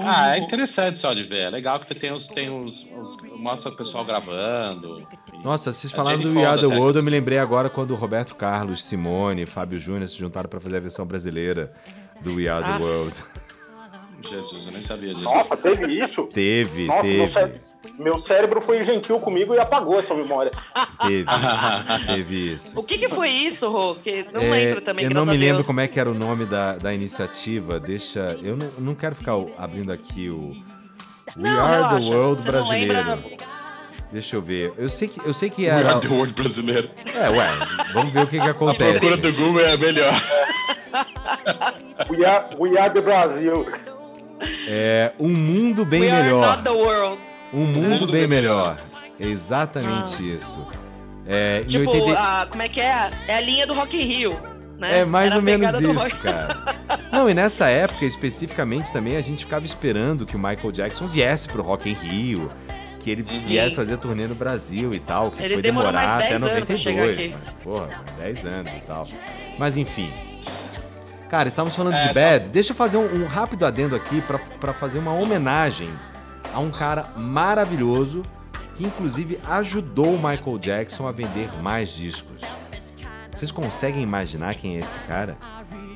Ah, é interessante só de ver. É legal que tem os. Tem os, os mostra o pessoal gravando. Nossa, vocês É falaram do We Are the. World, eu me lembrei agora quando o Roberto Carlos, Simone e Fábio Júnior se juntaram pra fazer a versão brasileira do We Are the Ah. World. (laughs) Jesus, eu nem sabia disso. Nossa, teve isso? Teve, Nossa, meu, teve, cé- meu cérebro foi gentil comigo e apagou essa memória. teve, (laughs) teve isso. O que, que foi isso, Rô? Que não É, lembro também. eu não me lembro como é que era o nome da, da iniciativa. Deixa. Eu não, não quero ficar abrindo aqui o. We Não, Are relaxa, the World brasileiro. Deixa eu ver. Eu sei que, eu sei que We era. Are the World brasileiro. É, ué, vamos ver o que, que (laughs) A acontece. procura do Google é a melhor. (laughs) We Are, we are the Brasil. É um mundo bem We melhor. Um mundo mundo bem bem melhor. Exatamente isso. É, Tipo, 80... a, como é que é? É a linha do Rock in Rio. Né? É mais Era ou menos isso, cara. (laughs) Não, e nessa época, especificamente, também, a gente ficava esperando que o Michael Jackson viesse pro Rock in Rio, que ele viesse fazer turnê no Brasil e tal, que Ele foi demorar até 10 anos pra chegar 92. aqui. Mas, porra, 10 anos e tal. Mas enfim. Cara, estávamos falando É, de só- Bad. Deixa eu fazer um, um rápido adendo aqui pra fazer uma homenagem a um cara maravilhoso que inclusive ajudou o Michael Jackson a vender mais discos. Vocês conseguem imaginar quem é esse cara?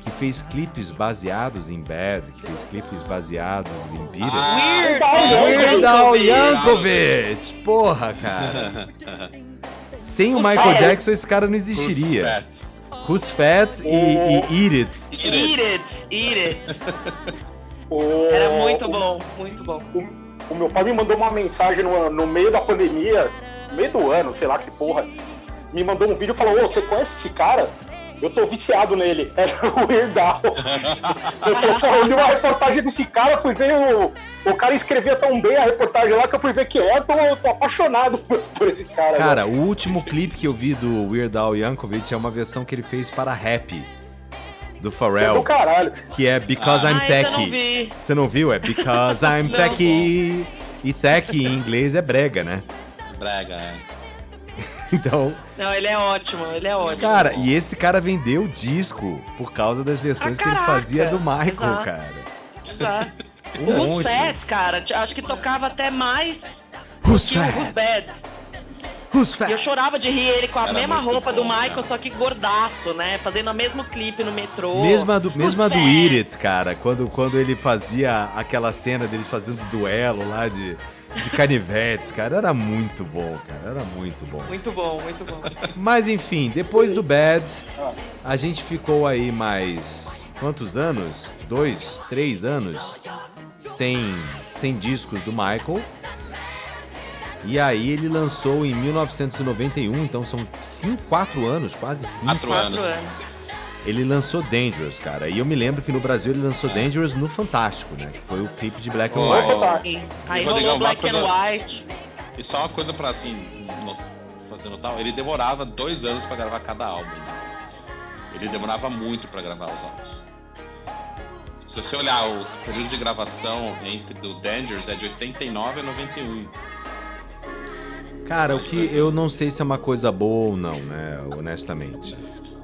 Que fez clipes baseados em Bad, que fez clipes baseados em Beatles. Ah, Weird Al Yankovic. Porra, cara! (laughs) Sem o Michael Jackson, esse cara não existiria. Who's Fat e, e Eat It. Eat it. Eat it, eat it. (laughs) O- Era muito bom, muito bom. O meu pai me mandou uma mensagem no, no meio da pandemia, no meio do ano, sei lá que porra. Me mandou um vídeo e falou: Ô, você conhece esse cara? Eu tô viciado nele. Era o Weird Al. Eu tô falando uma reportagem desse cara, fui ver o. O cara escrevia tão bem a reportagem lá que eu fui ver que é, eu tô, tô apaixonado (laughs) por, por esse cara. Cara, velho. o último clipe que eu vi do Weird Al Yankovic é uma versão que ele fez para Rap, do É do Pharrell, caralho. que é Because I'm ah, eu não Techie. vi. Você não viu? É Because (laughs) I'm. Techie. E Techie em inglês é brega, né? Brega, é. (laughs) Então, Não, ele é ótimo, ele é ótimo. cara, e esse cara vendeu disco por causa das versões Ah, que ele fazia do Michael, Exato. cara. Exato. Um O Who's monte. Fat, cara, acho que tocava até mais Who's que o Who's fat? Bad. Who's E eu fat? chorava de rir ele com a Era mesma roupa do bom, Michael, cara. só que gordaço, né? Fazendo o mesmo clipe no metrô. Mesma do, Who's mesma do Fat? It, cara. Quando, quando ele fazia aquela cena deles fazendo duelo lá de, de canivetes, cara. Era muito bom, cara. Era muito bom. Muito bom, muito bom. Mas enfim, depois do Bad, a gente ficou aí mais. Quantos anos? Dois, três anos sem, sem discos do Michael. E aí ele lançou em 1991, então são cinco, quatro anos, quase cinco. Quatro Quatro anos. anos. Ele lançou Dangerous, cara. E eu me lembro que no Brasil ele É. lançou Dangerous no Fantástico, né? Que foi o clipe de Black and. White. Aí rolou Black and White. E só uma coisa pra assim. fazendo tal, ele demorava dois anos pra gravar cada álbum. Ele demorava muito pra gravar os álbuns. Se você olhar o período de gravação entre do Dangers é de 89 a 91. Cara, o que eu não sei se é uma coisa boa ou não, né? Honestamente.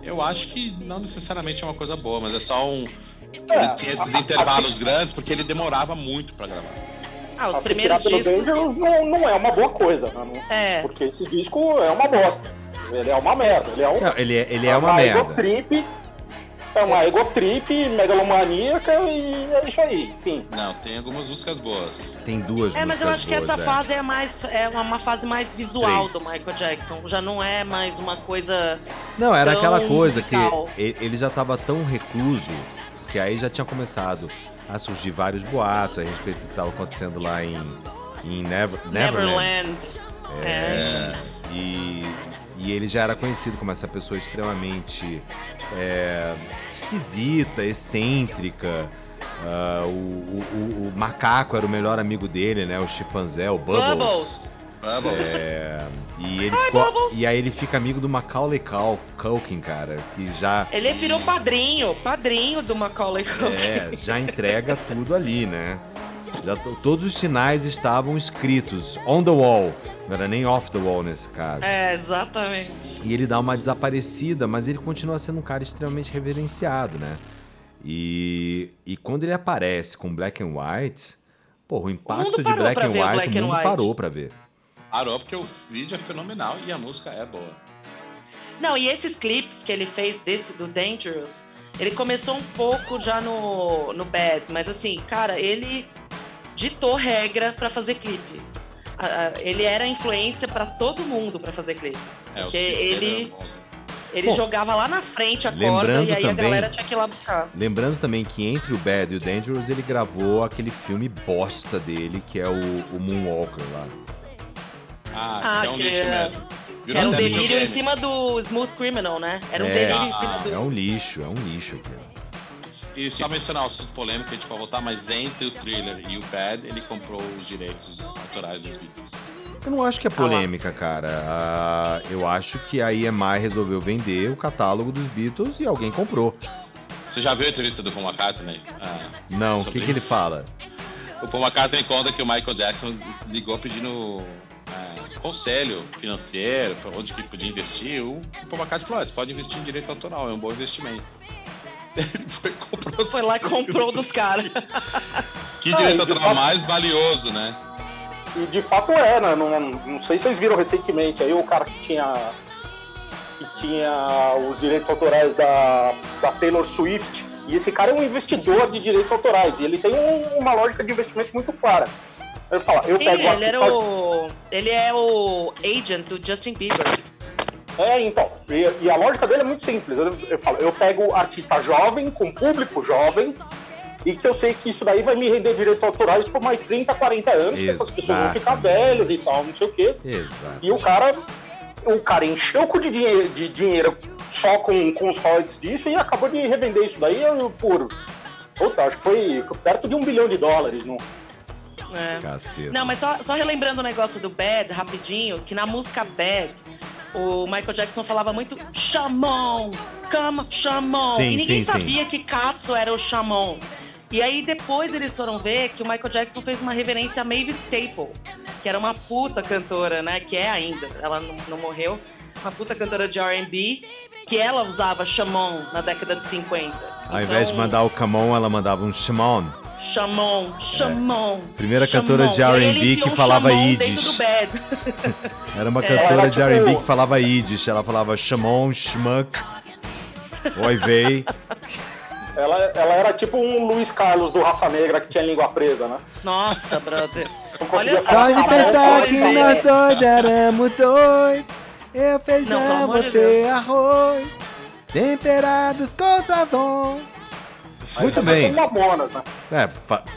Eu acho que não necessariamente é uma coisa boa, mas é só um. É, ele tem esses a- a- intervalos grandes porque ele demorava muito pra gravar. Ah, os A se primeiros tirar pelo. Dangerous não, não é uma boa coisa, né? Não- É. Porque esse disco é uma bosta. Ele é uma merda. Ele é, um, Não, ele é, ele é uma ego merda. trip. É uma ego trip megalomaníaca e é isso aí, sim. Não, tem algumas músicas boas. Tem duas É, mas eu músicas acho que boas, essa é. fase é mais é uma fase mais visual Três. do Michael Jackson. Já não é mais uma coisa. Não, era tão aquela coisa que musical. e- ele já tava tão recluso que aí já tinha começado a surgir vários boatos a respeito do que tava acontecendo lá em, em Never, Neverland. Neverland. É. E, e ele já era conhecido como essa pessoa extremamente é, esquisita, excêntrica. Ah, o, o- o- macaco era o melhor amigo dele, né? O chimpanzé, o Bubbles. Bubbles. Bubbles. É, e, ele ficou, e aí ele fica amigo do Macaulay Culkin, cara, que já, Ele virou padrinho, padrinho do Macaulay Culkin. é, já entrega tudo ali, né? Já to- todos os sinais estavam escritos on the wall, não era nem off the wall nesse caso. É, exatamente. E ele dá uma desaparecida, mas ele continua sendo um cara extremamente reverenciado, né? E, e quando ele aparece com Black and White, pô, o impacto de parou Black and o White, Black o mundo White. parou pra ver. Parou porque o vídeo é fenomenal e a música é boa. Não, e esses clipes que ele fez desse do Dangerous, ele começou um pouco já no, no Bad, mas assim, cara, ele ditou regra pra fazer clipe. Ele era influência pra todo mundo pra fazer clipe. É, Porque ele-? Ele Bom, jogava lá na frente a corda e aí também- a galera tinha que ir lá buscar. Lembrando também que entre o Bad e o Dangerous, ele gravou aquele filme bosta dele, que é o, o Moonwalker lá. Ah, Ah, que é um lixo é- mesmo. Virou era um delírio em cima do Smooth Criminal, né? Era um É. delírio em cima Ah, do. É um lixo, é um lixo aquilo. E só mencionar o assunto polêmico, a gente vai voltar, mas entre o Thriller e o Bad, ele comprou os direitos autorais dos Beatles. Eu não acho que é polêmica, cara. Ah, eu acho que a EMI resolveu vender o catálogo dos Beatles e alguém comprou. Você já viu a entrevista do Paul McCartney? Ah, Não, o que, que ele fala? O Paul McCartney conta que o Michael Jackson ligou pedindo é, conselho financeiro, onde que podia investir. O Paul McCartney falou, "Ah, você pode investir em direito autoral, é um bom investimento. Ele foi comprou os Foi lá e comprou dos caras. Que Ah, direito de autoral fato- mais valioso, né? E de fato é, né? Não, não sei se vocês viram recentemente aí o cara que tinha. que tinha os direitos autorais da, da Taylor Swift. E esse cara é um investidor de direitos autorais. E ele tem um- uma lógica de investimento muito clara. Ele fala, eu Sim, pego o ele era artista- o. Ele é o agent do Justin Bieber. É, então. E, e a lógica dele é muito simples. Eu, eu falo, eu pego artista jovem, com público jovem, e que eu sei que isso daí vai me render direitos autorais por mais 30, 40 anos, que essas pessoas vão ficar velhas e tal, não sei o quê. Exato. E o cara, o cara encheu o cu de dinheiro, de dinheiro só com, com os royalties disso e acabou de revender isso daí por. Puta, acho que foi perto de um bilhão de dólares. Não? É. Não, mas só, só relembrando o negócio do Bad, rapidinho, que na música Bad, o Michael Jackson falava muito Chamon, come Chamon. Sim, e ninguém sim, sim. sabia que Katsu era o Chamon. E aí depois eles foram ver que o Michael Jackson fez uma reverência a Mavis Staple, que era uma puta cantora, né? Que é ainda, ela não, não morreu. Uma puta cantora de R&B, que ela usava Chamon na década de 50. Ao invés de Então, mandar o Come On, ela mandava um Shimon. Chamon, Chamon. Primeira Chamon. cantora de R&B que um falava Chamon Yiddish. (laughs) Era uma É. cantora Ela, de tipo- R&B que falava Yiddish. Ela falava Shimon, Schmuck, Oi Vei. Ela, ela era tipo um Luiz Carlos do Raça Negra que tinha língua presa, né? Nossa, brother. Não conseguia Olha só, falar Pode pensar que nós dois éramos dois. Eu feijão, de botei arroz. Temperados com sazon. Muito bem. mamonas, né? É,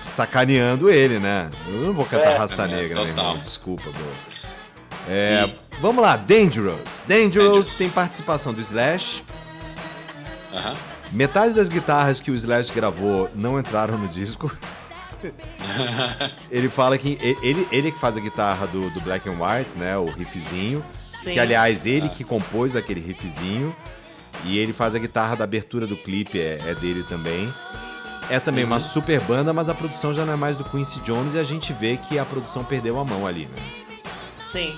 sacaneando ele, né? Eu não vou cantar É, raça é, negra, meu total. irmão. Desculpa, bro. É, Vamos lá, Dangerous. Dangerous. Dangerous. tem participação do Slash. Aham. Metade das guitarras que o Slash gravou não entraram no disco. (laughs) ele fala que e- ele, ele que faz a guitarra do, do Black and White, né? O riffzinho. Sim. Que, aliás, ele que compôs aquele riffzinho. E ele faz a guitarra da abertura do clipe, é, é dele também. É também uma super banda, mas a produção já não é mais do Quincy Jones e a gente vê que a produção perdeu a mão ali, né? Sim.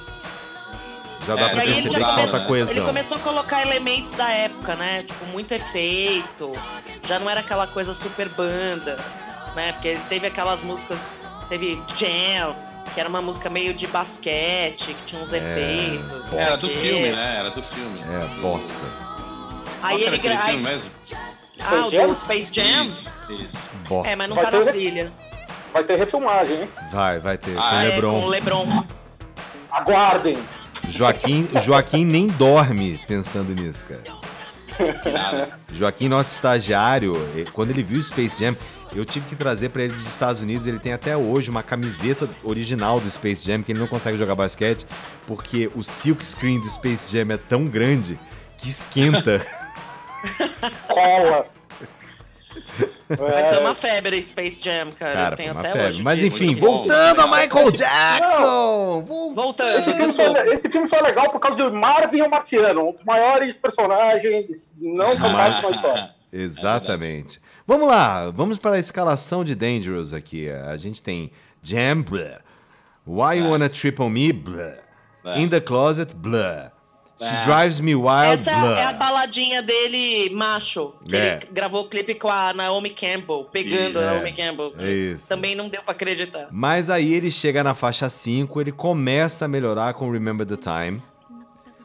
Já dá É, pra perceber ele que falta Ele coesão. começou a colocar elementos da época, né? Tipo, muito efeito. Já não era aquela coisa super banda, né? Porque ele teve aquelas músicas. Teve Jam, que era uma música meio de basquete, que tinha uns efeitos. não Era do filme, né? Era do filme. É, bosta. Aí ele aquele gra... filme aí- mesmo? Ah, o Space Jam? do Space Jam? Isso, isso. Bosta. É, mas não Vai tá na ter- trilha. Vai ter refilmagem, hein? Vai, vai ter. Ah, com o É, Lebron. com o Lebron. Aguardem. Joaquim, Joaquim nem dorme pensando nisso, cara. Nada. Joaquim, nosso estagiário, quando ele viu o Space Jam, eu tive que trazer pra ele dos Estados Unidos. Ele tem até hoje uma camiseta original do Space Jam, que ele não consegue jogar basquete, porque o silk screen do Space Jam é tão grande que esquenta. (laughs) Cola. Mas (laughs) É, é uma febre Space Jam, cara. Cara, eu tenho até febre. hoje. Mas enfim, voltando a Michael Jackson! Vol- Voltando. esse, filme só, é- esse filme só é legal por causa do Marvin e o Marciano, um dos maiores personagens não contados na história. (laughs) Exatamente. Vamos lá, vamos para a escalação de Dangerous aqui. A gente tem Jam, bleh. Why You Wanna Trip On Me, bleh. É. In The Closet, bleh. She É. Drives Me Wild, Essa é a, é baladinha dele, macho. Que É. ele gravou o clipe com a Naomi Campbell, pegando Isso. a É. Naomi Campbell. É isso. Também não deu pra acreditar. Mas aí ele chega na faixa 5, ele começa a melhorar com Remember the Time,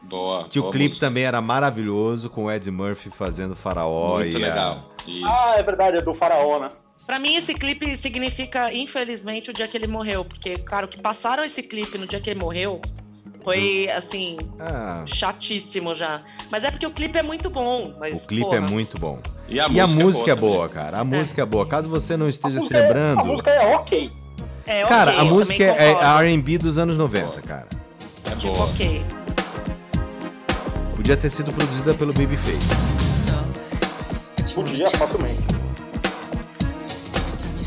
Boa. que o boa clipe música. também era maravilhoso, com o Ed Murphy fazendo faraó. Muito e a- legal. Isso. Ah, é verdade, é do Faraó, né? Pra mim, esse clipe significa, infelizmente, o dia que ele morreu. Porque, cara, o que passaram esse clipe no dia que ele morreu foi, assim, Ah, chatíssimo já. Mas é porque o clipe é muito bom. Mas, o clipe porra, é muito bom. E a E a música, música é boa, também. cara. A música é boa. Caso você não esteja se música, é, a lembrando. música é ok. É, Cara, ok, a música é, é. RB dos anos 90, cara. É Tipo, boa. ok. Podia ter sido produzida pelo Babyface. Podia, facilmente.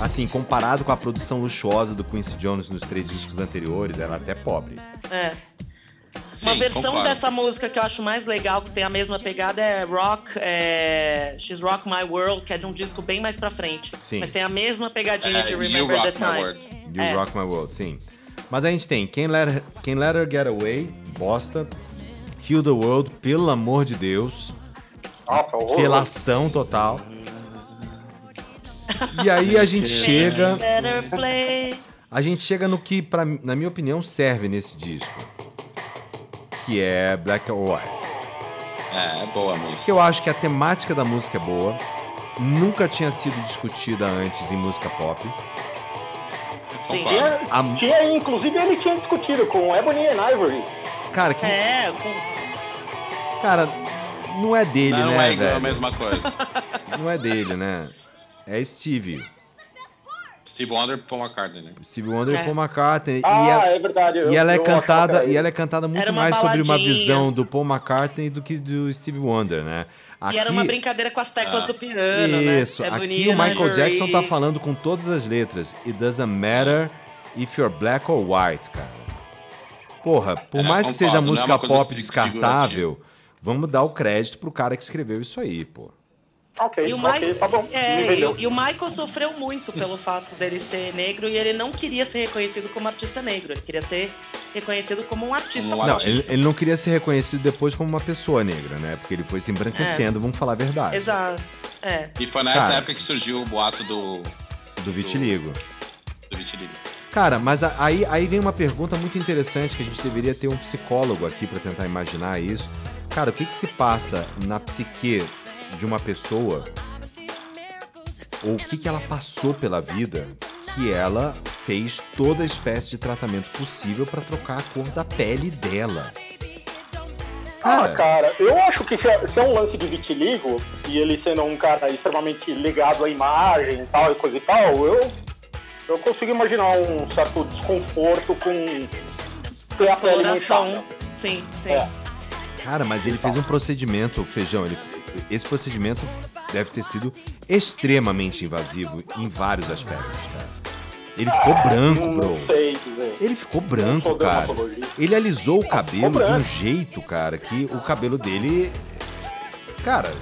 Assim, comparado com a produção luxuosa do Quincy Jones nos três discos anteriores, ela é até pobre. É. Sim, Uma versão concordo. dessa música que eu acho mais legal, que tem a mesma pegada, é Rock, é... She's Rock My World, que é de um disco bem mais pra frente. Sim. Mas tem a mesma pegadinha É, de You Remember the Rock My Time. World. You É. Rock My World, sim. Mas a gente tem Can't Let, Her, Can't Let Her Get Away, bosta. Heal the World, pelo amor de Deus. Nossa, horror. Relação total. E aí a gente (laughs) chega, a gente chega no que, pra, na minha opinião, serve nesse disco. Que é Black or White. É, é boa a música. eu acho que a temática da música é boa. Nunca tinha sido discutida antes em música pop. Tinha, A- tinha, inclusive, ele tinha discutido com Ebony and Ivory. Cara, que, É, com... cara, não é dele, Não, né, é igual a velho? mesma coisa. Não é dele, né? É Steve. Steve Wonder e Paul McCartney, né? Steve Wonder É. e Paul McCartney. Ah, e ela, é verdade. eu- e ela é cantada, e ela é cantada muito mais sobre uma baladinha. visão do Paul McCartney do que do Steve Wonder, né? E era uma brincadeira com as teclas Ah. do piano, né? Isso, aqui Ebony o Michael Ivory. Jackson tá falando com todas as letras. It doesn't matter if you're black or white, cara. Porra, por É, mais que seja é música pop fi- descartável, vamos dar o crédito pro cara que escreveu isso aí, pô. Ok, E o, ok, Michael, tá bom. é, me e, e o Michael sofreu muito pelo fato dele ser negro e ele não queria ser reconhecido como artista negro. Ele queria ser reconhecido como um artista Como um. Não, ele, ele não queria ser reconhecido depois como uma pessoa negra, né? Porque ele foi se embranquecendo, vamos falar a verdade. Exato. É. E foi nessa Cara. época que surgiu o boato do, Do vitiligo. do vitiligo. Cara, mas aí, aí vem uma pergunta muito interessante que a gente deveria ter um psicólogo aqui pra tentar imaginar isso. Cara, o que que se passa na psique de uma pessoa ou o que que ela passou pela vida que ela fez toda espécie de tratamento possível pra trocar a cor da pele dela? Ah, cara, eu acho que se é, se é um lance de vitiligo, e ele sendo um cara extremamente ligado à imagem e tal, e coisa e tal, eu, eu consigo imaginar um certo desconforto com ter a pele Coloração. manchada. Sim, sim. É. Cara, mas ele fez um procedimento, feijão. Ele, esse procedimento deve ter sido extremamente invasivo em vários aspectos, cara. Ele ficou branco, Não, bro. não sei dizer. Ele ficou branco, cara. Ele alisou o cabelo de um jeito, cara, que o cabelo dele. Cara.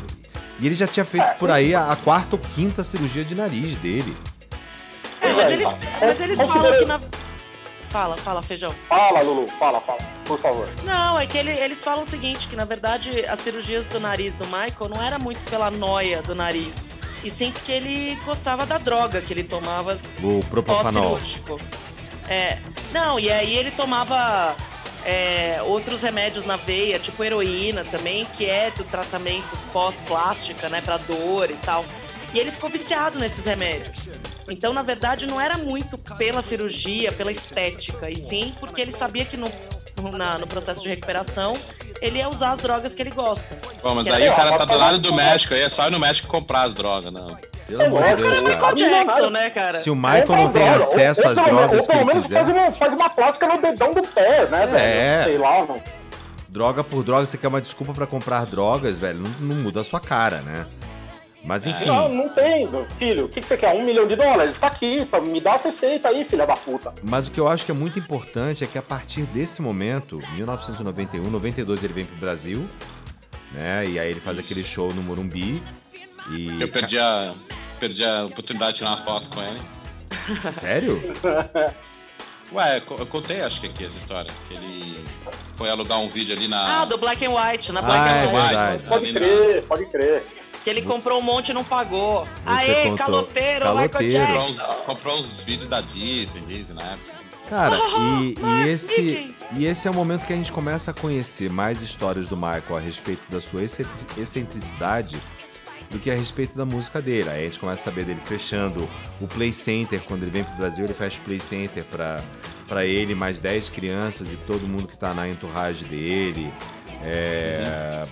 E ele já tinha feito por aí a, a quarta ou quinta cirurgia de nariz dele. É, mas eles, mas eles falam Considera- que na. Fala, fala, feijão. Fala, Lulu, fala, fala, por favor. Não, é que ele- eles falam o seguinte, que na verdade as cirurgias do nariz do Michael não era muito pela noia do nariz. E sim porque ele gostava da droga que ele tomava O Propofanol. pós-cirúrgico. É. Não, e aí ele tomava é, outros remédios na veia, tipo heroína também, que é do tratamento pós-plástica, né, pra dor e tal. E ele ficou viciado nesses remédios. Então, na verdade, não era muito pela cirurgia, pela estética, e sim porque ele sabia que no, no- na- no processo de recuperação ele ia usar as drogas que ele gosta. Bom, mas daí é- o cara tá do lado do México, aí é só ir no México comprar as drogas, não. Pelo amor de Deus, Michael cara. Jackson, né, cara? Se o Michael não tem acesso ou- às drogas Ou que ele pelo menos quiser. faz uma, plástica no dedão do pé, né, velho? É. Sei lá, não. Droga por droga, você quer uma desculpa pra comprar drogas, velho, não, não muda a sua cara, né? Mas enfim, Não, não tem, filho. O que, que você quer? Um milhão de dólares? Tá aqui, tá, me dá a receita aí, filha da puta. mas o que eu acho que é muito importante é que a partir desse momento, 1991, 92 ele vem pro Brasil, né? E aí ele faz aquele show no Morumbi. E. Eu perdi a, perdi a oportunidade de tirar uma foto com ele. (laughs) Sério? Ué, eu contei, acho que aqui, essa história. Que ele foi alugar um vídeo ali na. Ah, do Black and White, na Black Ah, and é White. verdade. Pode crer, pode crer. Que ele comprou um monte e não pagou. Você Aê, contou. caloteiro, Caloteiro. Michael Comprou uns, comprou uns vídeos da Disney, Disney na época. Cara, e, e Ah, esse, e esse é o momento que a gente começa a conhecer mais histórias do Michael a respeito da sua excentri- excentricidade do que a respeito da música dele. Aí a gente começa a saber dele fechando o Play Center. Quando ele vem pro Brasil, ele fecha o Play Center pra, pra ele, mais 10 crianças e todo mundo que tá na entourage dele. É,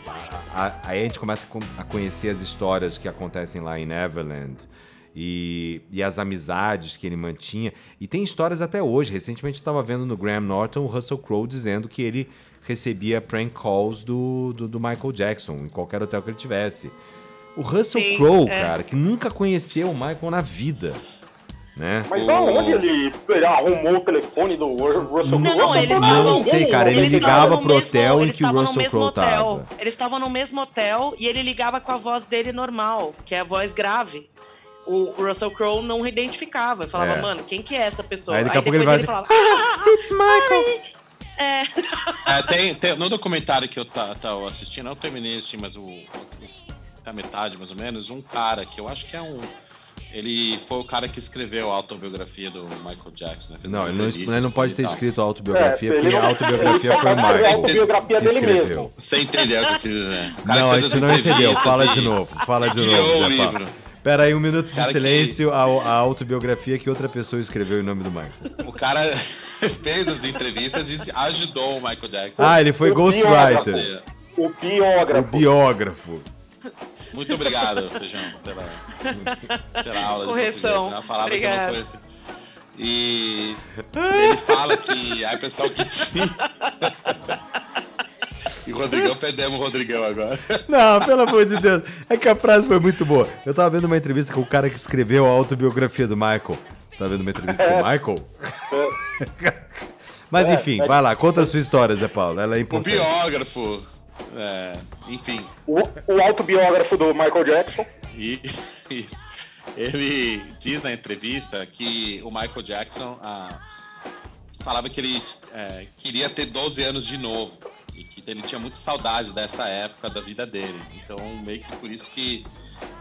a- aí a gente começa a con- a conhecer as histórias que acontecem lá em Neverland e, e as amizades que ele mantinha. E tem histórias até hoje. Recentemente estava vendo no Graham Norton o Russell Crowe dizendo que ele recebia prank calls do, do, do Michael Jackson em qualquer hotel que ele tivesse. O Russell Crowe, é. cara, que nunca conheceu o Michael na vida, né? Mas da onde ele, ele arrumou o telefone do Russell Não, Crowe? não, Russell ele Crowe tava- Não ninguém, sei, cara, ele ninguém ligava pro hotel em que o Russell mesmo Crowe tava. Eles estavam no mesmo hotel e ele ligava com a voz dele normal, que é a voz grave. O Russell Crowe não identificava. Ele falava, É. mano, quem que é essa pessoa? Aí daqui a pouco ele vai falava, assim, It's Michael! é. (laughs) É, tem, tem- no documentário que eu tá, tá assistindo, eu terminei assistir, mas o, o- tá metade mais ou menos, um cara que eu acho que é um. Ele foi o cara que escreveu a autobiografia do Michael Jackson, né? Fez Não, ele não, ele não pode ter escrito autobiografia, É, porque ele a autobiografia foi o escrever a Michael autobiografia que dele escreveu. mesmo. Você entendeu o que eu quis dizer? Não, a gente não entendeu. Fala de novo. Fala de novo, Zé Paulo. Pera aí, um minuto de Cara que- silêncio. A, a autobiografia que outra pessoa escreveu em nome do Michael. O cara (laughs) fez as entrevistas e ajudou o Michael Jackson. Ah, ele foi O ghostwriter. Fazer. O O biógrafo. Muito obrigado, Feijão, pela, pela aula Correção. de português. É uma palavra que eu Obrigado. não. E ele fala que a pessoa que tinha... (laughs) E o Rodrigão, perdemos o Rodrigão agora. Não, pelo amor de Deus. É que a frase foi muito boa. Eu tava vendo uma entrevista com o cara que escreveu a autobiografia do Michael. Você tá vendo uma entrevista com o Michael? (laughs) Mas enfim, vai lá, conta a sua história, Zé Paulo. Ela é O importante. biógrafo, é, enfim, O, o autobiógrafo do Michael Jackson. E (laughs) isso. Ele diz na entrevista que o Michael Jackson ah, falava que ele é, queria ter 12 anos de novo. E que ele tinha muita saudade dessa época da vida dele. Então, meio que por isso que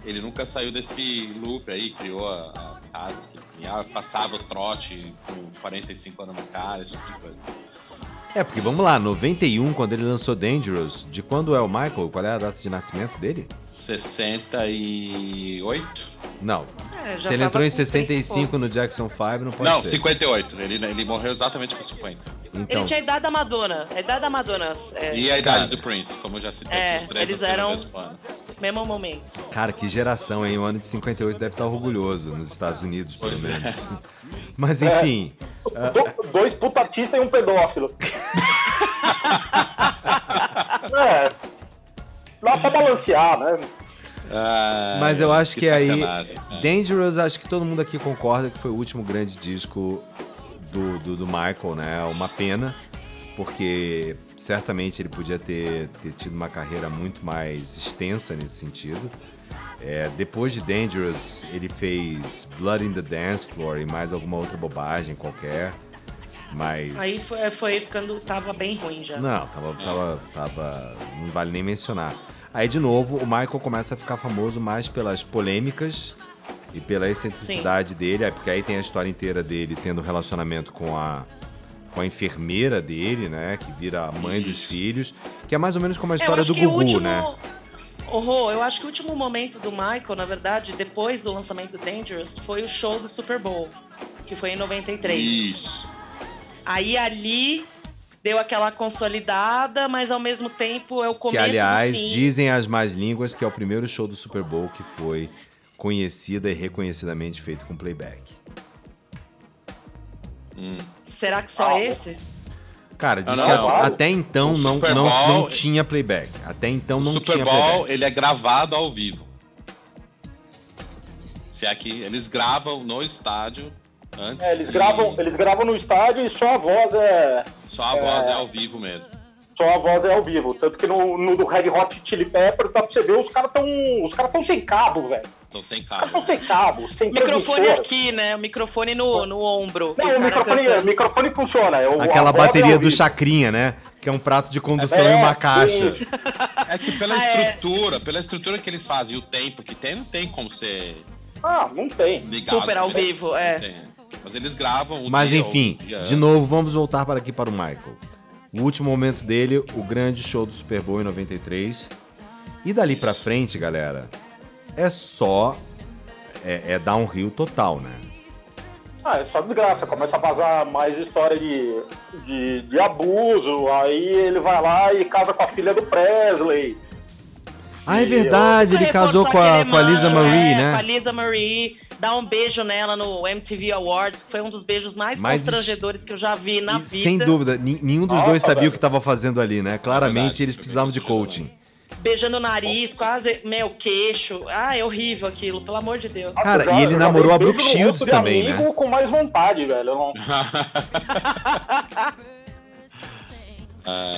ele nunca saiu desse loop aí, criou as casas que ele tinha, passava o trote com 45 anos na cara, esse tipo de coisa. É, porque vamos lá, 91, quando ele lançou Dangerous, de quando é o Michael? Qual é a data de nascimento dele? 68? Não. É, Se ele entrou em com 30 e 65 pouco. no Jackson 5, não pode Não, ser. 58. Ele, ele morreu exatamente com 50. Então, Ele tinha a idade da Madonna. A idade da Madonna. É, E a idade Cara. do Prince, como eu já citei, É, os três eles eram- no mesmo ano. mesmo momento. cara, que geração, hein? O ano de 58 deve estar orgulhoso nos Estados Unidos, pelo Pois é. menos. (laughs) Mas enfim, Do- dois puta artistas e um pedófilo. (laughs) é. Dá pra balancear, né? Ah, Mas eu acho que, aí. sacanagem. É. Dangerous, acho que todo mundo aqui concorda que foi o último grande disco do, do, do Michael, né? Uma pena, porque certamente ele podia ter, ter tido uma carreira muito mais extensa nesse sentido. É, depois de Dangerous, ele fez Blood in the Dance Floor e mais alguma outra bobagem qualquer. Mas. Aí foi, foi ficando. Tava bem ruim já. Não, tava, tava, tava. Não vale nem mencionar. Aí, de novo, o Michael começa a ficar famoso mais pelas polêmicas e pela excentricidade dele, é, porque aí tem a história inteira dele tendo relacionamento com a, com a enfermeira dele, né? Que vira a mãe dos filhos, que é mais ou menos como a É, história do Gugu, último- né? Horror, eu acho que o último momento do Michael, na verdade, depois do lançamento do Dangerous, foi o show do Super Bowl, que foi em 93. Isso. Aí ali deu aquela consolidada, mas ao mesmo tempo é o Que, começo aliás, do fim. dizem as más línguas que é o primeiro show do Super Bowl que foi conhecida e reconhecidamente feito com playback. Será que só Ah, esse? Cara, diz Ah, que não. a- até então O não, Super não, Bowl- não tinha playback. Até então O não Super tinha Bowl, playback. ele é gravado ao vivo. Se é que eles gravam no estádio antes. É, eles e gravam, eles gravam no estádio e só a voz é. Só a voz é ao vivo mesmo. Só a voz é ao vivo. Tanto que no, no do Red Hot Chili Peppers dá pra você ver, os caras tão. Os caras tão sem cabo, velho. Estão sem Os caras cabo. tão sem cabo, sem Microfone aqui, né? O microfone no, no ombro. Não, o microfone, o microfone funciona. é Aquela é bateria ao do. Chacrinha, né? Que é um prato de condução É, e uma caixa. isso. É que pela (laughs) Ah, é. estrutura, pela estrutura que eles fazem e o tempo que tem, não tem como ser Ah, não tem. ligado. Super ao né? vivo, é. Não tem. Mas eles gravam o Mas dia, enfim, o dia de novo, vamos voltar para aqui para o Michael. O último momento dele, o grande show do Super Bowl em 93. E dali pra frente, galera, é só. É, é downhill total, né? Ah, é só desgraça. Começa a vazar mais história de, de, de abuso. Aí ele vai lá e casa com a filha do Presley. Ah, é verdade, ele casou com a, com a Lisa mãe, Marie, é, né? Com a Lisa Marie, dá um beijo nela no MTV Awards, que foi um dos beijos mais Mas isso- constrangedores que eu já vi na E, vida. sem dúvida, nenhum dos Nossa, dois sabia velho. o que estava fazendo ali, né? Claramente verdade, eles precisavam de coaching. Beijando o nariz, quase, meu, queixo. Ah, é horrível aquilo, pelo amor de Deus. Nossa, Cara, já- e ele namorou a Brooke Shields também, né? amigo com mais vontade, velho. Eu não- (laughs) (laughs)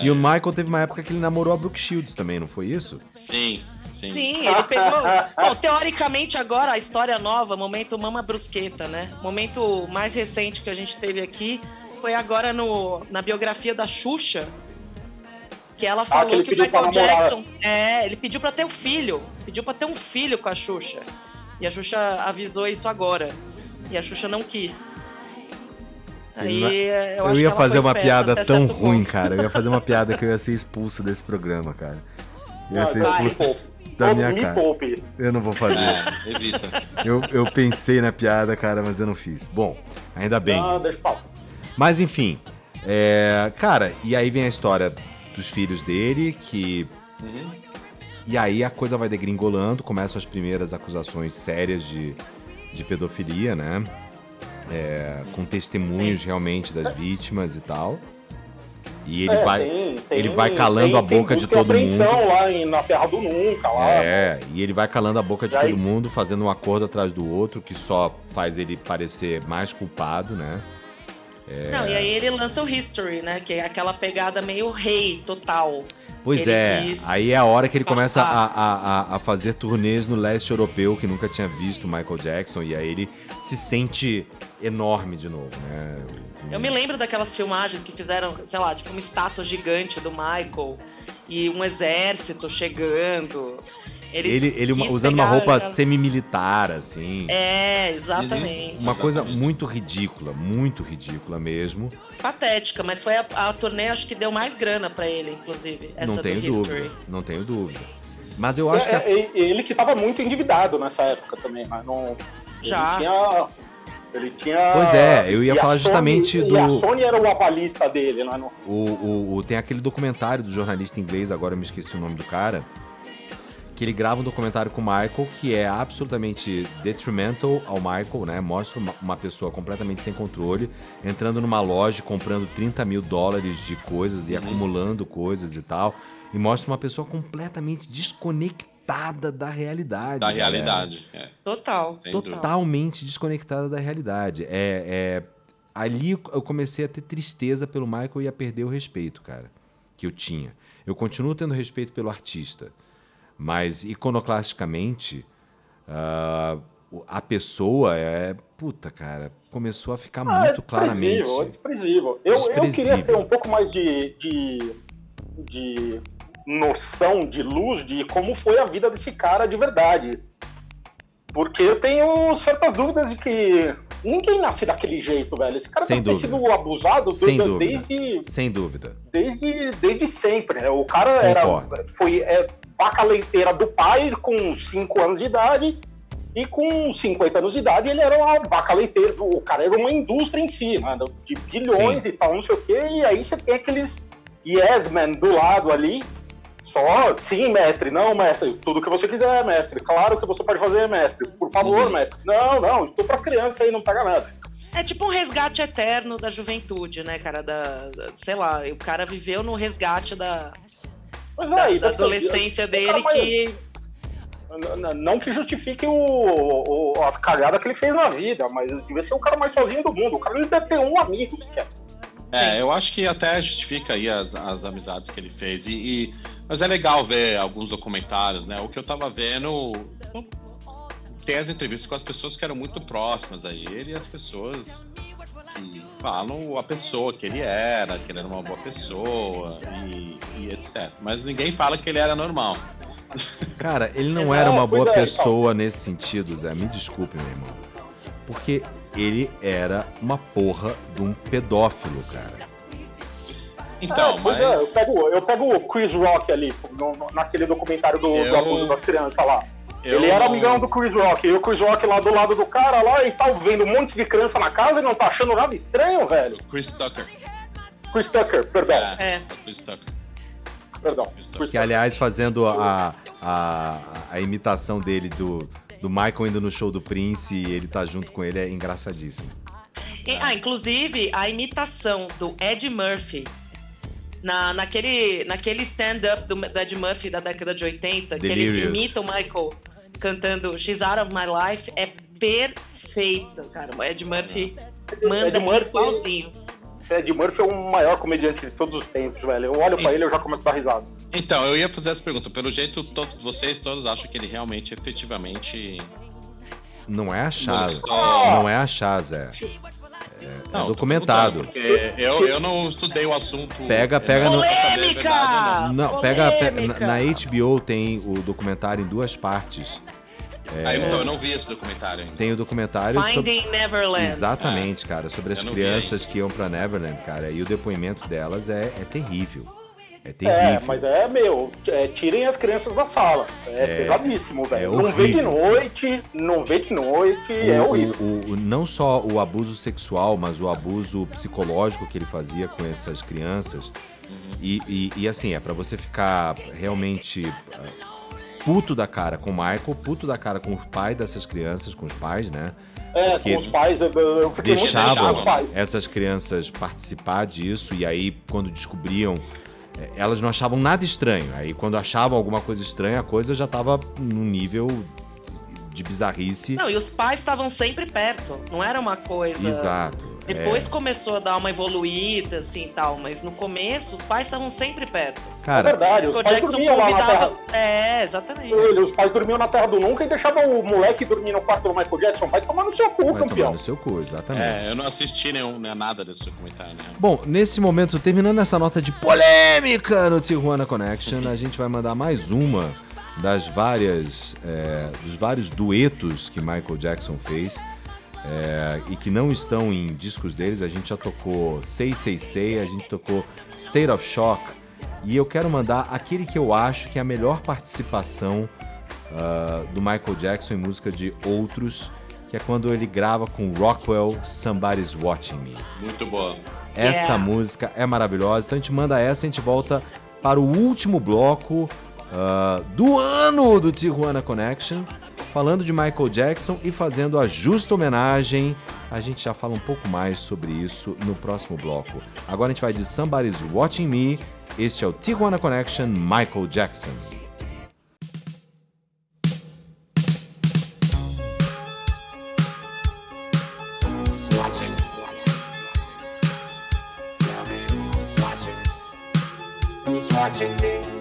E o Michael teve uma época que ele namorou a Brooke Shields também, não foi isso? Sim, sim. Sim, ele pegou. Bom, teoricamente, agora, a história nova, momento Mama Brusqueta, né? Momento mais recente que a gente teve aqui foi agora no, na biografia da Xuxa. Que ela falou Ah, que ele que, o pediu Michael. Jackson. É, ele pediu pra ter um filho. Pediu pra ter um filho com a Xuxa. E a Xuxa avisou isso agora. E a Xuxa não quis. Aí, não- eu, Eu, ia fazer uma piada tão ruim, ponto. cara. Eu ia fazer uma (laughs) piada que eu ia ser expulso desse programa, cara. Eu ia ser expulso da minha cara. poupe. Eu não vou fazer. É, (laughs) evita. Eu, eu pensei na piada, cara, mas eu não fiz. Bom, ainda bem. Ah, deixa. Mas enfim, é, cara, e aí vem a história dos filhos dele, que. E aí a coisa vai degringolando, começam as primeiras acusações sérias de, de pedofilia, né? É, com testemunhos realmente das vítimas e tal. E ele É, vai. tem- tem- ele vai calando tem- a boca de todo mundo. lá em- na Terra do Nunca, lá. É, e ele vai calando a boca de aí- todo mundo, fazendo um acordo atrás do outro, que só faz ele parecer mais culpado, né? Não, e aí ele lança o History, né? Que é aquela pegada meio rei total. Pois é, quis aí é a hora que ele começa a, a, a fazer turnês no leste europeu, que nunca tinha visto Michael Jackson, e aí ele se sente enorme de novo, né? Eu me lembro daquelas filmagens que fizeram, sei lá, tipo uma estátua gigante do Michael e um exército chegando. Ele, Ele, ele uma- usando uma pegar roupa aquela- semi-militar, assim. É, exatamente. Uma coisa Exatamente. muito ridícula, muito ridícula mesmo. Patética, mas foi a, a turnê, acho que deu mais grana pra ele, inclusive. Essa não tenho dúvida, não tenho dúvida. Mas eu acho que... É, a- é, ele que tava muito endividado nessa época também, mas não. Já. Ele tinha. Ele tinha. Pois é, eu ia falar Sony- justamente E a do- Sony era o avalista dele? Não- O, o- o- tem aquele documentário do jornalista inglês, agora eu me esqueci o nome do cara, que ele grava um documentário com o Michael que é absolutamente detrimental ao Michael, né? Mostra uma, uma pessoa completamente sem controle, entrando numa loja, comprando 30 mil dólares de coisas e acumulando coisas e tal. E mostra uma pessoa completamente desconectada da realidade. Da galera. realidade. É, Total. Totalmente desconectada da realidade. É, é- ali eu comecei a ter tristeza pelo Michael e a perder o respeito, cara, que eu tinha. Eu continuo tendo respeito pelo artista, mas iconoclasticamente o- a pessoa é puta, cara, começou a ficar Ah, muito é claramente. desprezível, é desprezível. Eu, eu queria Desprezível. ter um pouco mais de, de, de noção, de luz de como foi a vida desse cara de verdade. Porque eu tenho certas dúvidas de que ninguém nasce daquele jeito, velho. Esse cara Sem deve ter dúvida. sido abusado Sem desde, dúvida. desde, Sem dúvida. desde, desde sempre. né? O cara era, foi é, vaca leiteira do pai com 5 anos de idade e com 50 anos de idade ele era uma vaca leiteira. O cara era uma indústria em si, né? de bilhões Sim. e tal, não sei o quê. E aí você tem aqueles yes men do lado ali. Só, sim, mestre, não, mestre, tudo que você quiser, mestre. Claro que você pode fazer, mestre. Por favor, Uhum. mestre. Não, não, estou para as crianças aí, não pega nada. É tipo um resgate eterno da juventude, né, cara? Da, da- sei lá, o cara viveu no resgate da, Mas da, aí, da adolescência dele cara que. Não que justifique o, o- as cagadas que ele fez na vida, mas devia ser o cara mais sozinho do mundo. O cara não deve ter um amigo sequer. É, eu acho que até justifica aí as, as amizades que ele fez. E, e- mas é legal ver alguns documentários, né? O que eu tava vendo. Tem as entrevistas com as pessoas que eram muito próximas a ele e as pessoas que falam a pessoa que ele era, que ele era uma boa pessoa e, e etc. Mas ninguém fala que ele era normal. (laughs) Cara, ele não era uma boa é, pessoa nesse sentido, Zé. Me desculpe, meu irmão. Porque ele era uma porra de um pedófilo, cara. Então, É, pois mas. é, eu pego, eu pego o Chris Rock ali, no- no- naquele documentário do, do Eu- abuso das crianças lá. eu ele era amigão do Chris Rock, e o Chris Rock lá do lado do cara lá e tal, vendo um monte de criança na casa e não tá achando nada estranho, velho. Chris Tucker. Chris Tucker, perdão, É, É. é o Chris Tucker. perdão. Chris Chris Que, aliás, fazendo a, a, a imitação dele do, do Michael indo no show do Prince e ele tá junto com ele é engraçadíssimo. E- ah, inclusive, a imitação do Ed Murphy na, naquele, naquele stand-up do, do Ed Murphy da década de 80, que ele Delirious. imita o Michael cantando She's Out of My Life, é perfeito, cara. O Ed Murphy manda Ed Murphy- igualzinho. Ed Murphy é o maior comediante de todos os tempos, velho. Eu olho pra ele e eu já começo a dar risada. Então, eu ia fazer essa pergunta. Pelo jeito, to- vocês todos acham que ele realmente, efetivamente. Não é achar. Não é achar, Zé. Não, tô documentado. perguntando, porque Eu, eu não estudei o assunto. Pega- pega no- Polêmica! Não, pega, pe- na, na HBO tem o documentário em duas partes. Não. Ah, então, eu não vi esse documentário ainda. Tem o documentário sobre. Finding Neverland. Exatamente, cara, sobre as crianças que iam pra Neverland, cara. E o depoimento delas é, é terrível. É É, terrível. mas é, meu, é, tirem as crianças da sala. É, É, pesadíssimo, velho. é não vê de noite, não vê de noite, é O- horrível. o- o- não só o abuso sexual, mas o abuso psicológico que ele fazia com essas crianças. E, e- e, assim, é pra você ficar realmente ah, puto da cara com o Michael, puto da cara com o pai dessas crianças, com os pais, né? É, com os pais, eu, eu fiquei muito Deixavam os pais. essas crianças participar disso, e aí, quando descobriam, eh, elas não achavam nada estranho. Aí, quando achavam alguma coisa estranha, a coisa já tava num nível de bizarrice. Não, e os pais estavam sempre perto. Não era uma coisa. Exato. Depois É. começou a dar uma evoluída, assim e tal. Mas no começo, os pais estavam sempre perto. É Cara, verdade, os pais dormiam lá na terra. É, exatamente. Ele, os pais dormiam na terra do nunca e deixavam o moleque dormir no quarto do Michael Jackson. Vai tomar no seu cu, vai tomar campeão. no seu cu, exatamente. É, eu não assisti nenhum, nem nada desse documentário, né? Bom, nesse momento, terminando essa nota de polêmica no Tijuana Connection, a gente vai mandar mais uma das várias, é, dos vários duetos que Michael Jackson fez é, e que não estão em discos deles. A gente já tocou Say Say Say, a gente tocou State of Shock e eu quero mandar aquele que eu acho que é a melhor participação ah, do Michael Jackson em música de outros, que é quando ele grava com Rockwell Somebody's Watching Me. Muito boa. Essa Yeah. música é maravilhosa. Então a gente manda essa e a gente volta para o último bloco uh, do ano do Tijuana Connection, falando de Michael Jackson e fazendo a justa homenagem. A gente já fala um pouco mais sobre isso no próximo bloco. Agora a gente vai de Somebody's Watching Me. Este é o Tijuana Connection Michael Jackson. watching me.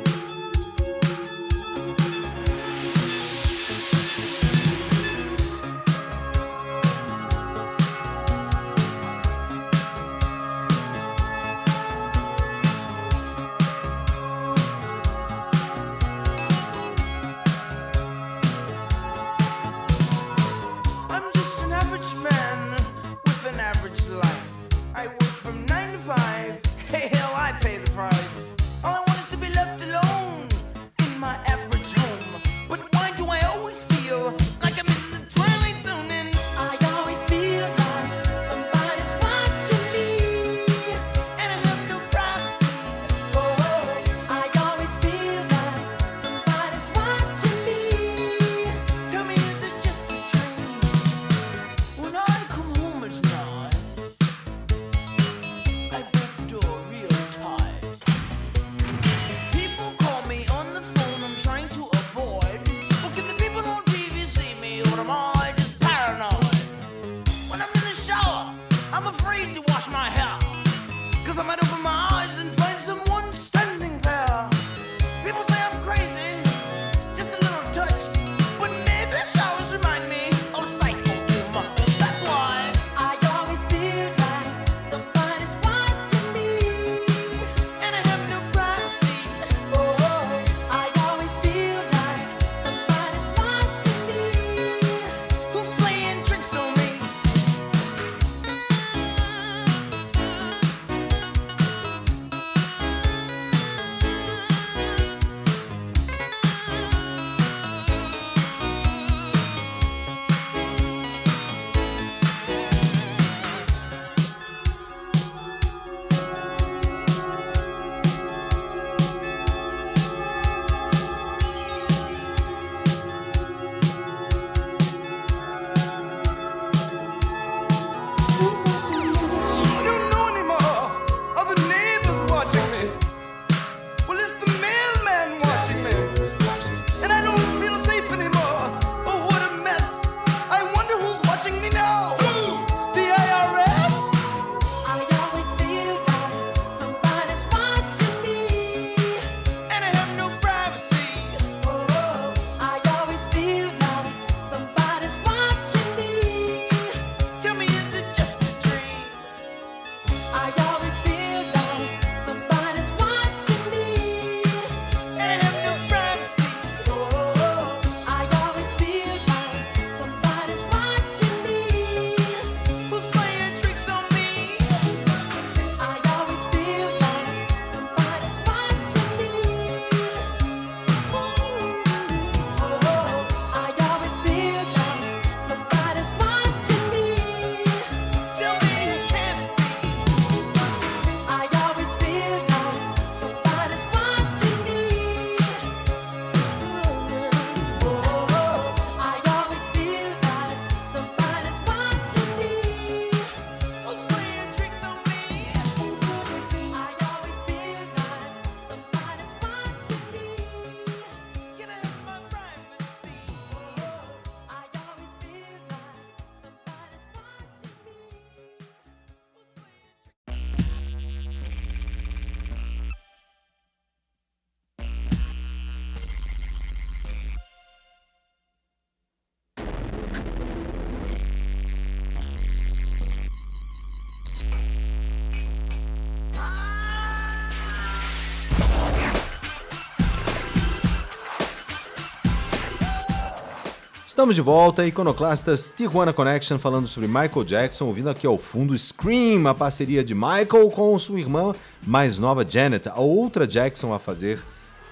Estamos de volta, Iconoclastas Tijuana Connection, falando sobre Michael Jackson, ouvindo aqui ao fundo Scream, a parceria de Michael com sua irmã mais nova Janet, a outra Jackson a fazer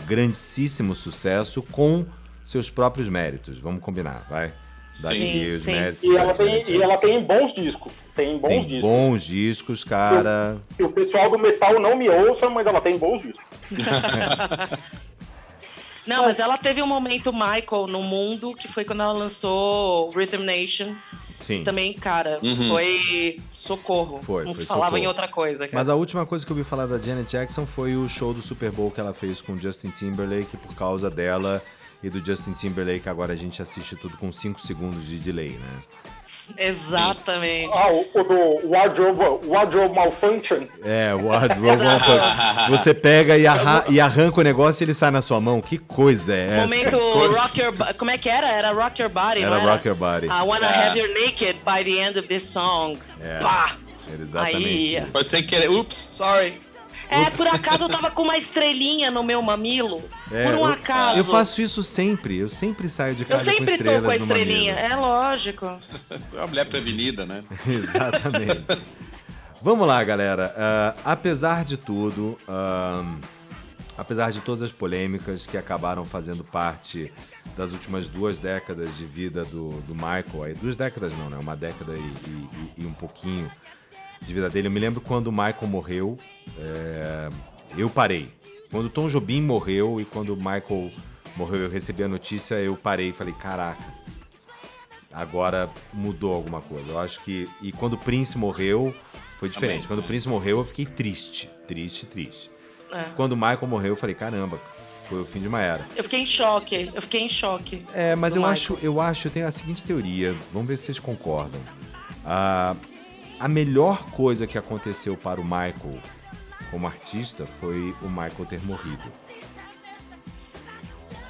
grandíssimo sucesso com seus próprios méritos. Vamos combinar, vai? Sim. os méritos. E ela, tem, e ela tem bons discos. Tem bons tem discos. Bons discos, cara. E o pessoal do metal não me ouça, mas ela tem bons discos. (laughs) Não, mas ela teve um momento Michael no mundo, que foi quando ela lançou Rhythm Nation. Sim. Também, cara, uhum. foi socorro. Foi, Não foi se falava socorro. em outra coisa. Cara. Mas a última coisa que eu vi falar da Janet Jackson foi o show do Super Bowl que ela fez com Justin Timberlake por causa dela e do Justin Timberlake. Agora a gente assiste tudo com 5 segundos de delay, né? Exatamente. Ah, o, o do Wardrobe, wardrobe Malfunction. É, wardrobe malfunction. Você pega e, arra- e arranca o negócio e ele sai na sua mão. Que coisa é essa? Momento Rock Your Como é que era? Era Rock Your Body, Era não Rock Your Body. I wanna É. have you naked by the end of this song. É. Pá! Era exatamente Aí. Foi sem querer. Ups, sorry. É, por acaso eu tava com uma estrelinha no meu mamilo. É, por um eu- acaso. Eu faço isso sempre. Eu sempre saio de Eu casa com sempre tô estrelas com a estrelinha. É lógico. Você (laughs) é uma mulher prevenida, né? (laughs) Exatamente. Vamos lá, galera. Ah, apesar de tudo, ahn, apesar de todas as polêmicas que acabaram fazendo parte das últimas duas décadas de vida do, do Michael, aí duas décadas não, né? Uma década e- e- e um pouquinho de vida dele. Eu me lembro quando o Michael morreu, é, eu parei. Quando o Tom Jobim morreu e quando o Michael morreu, eu recebi a notícia, eu parei e falei, caraca, agora mudou alguma coisa. Eu acho que. E quando o Prince morreu, foi diferente. Também, quando o é. Prince morreu, eu fiquei triste. Triste, triste. É. Quando o Michael morreu, eu falei, caramba, foi o fim de uma era. Eu fiquei em choque. Eu fiquei em choque. É, mas eu Michael. acho, eu acho, eu tenho a seguinte teoria. Vamos ver se vocês concordam. A, a melhor coisa que aconteceu para o Michael como artista foi o Michael ter morrido.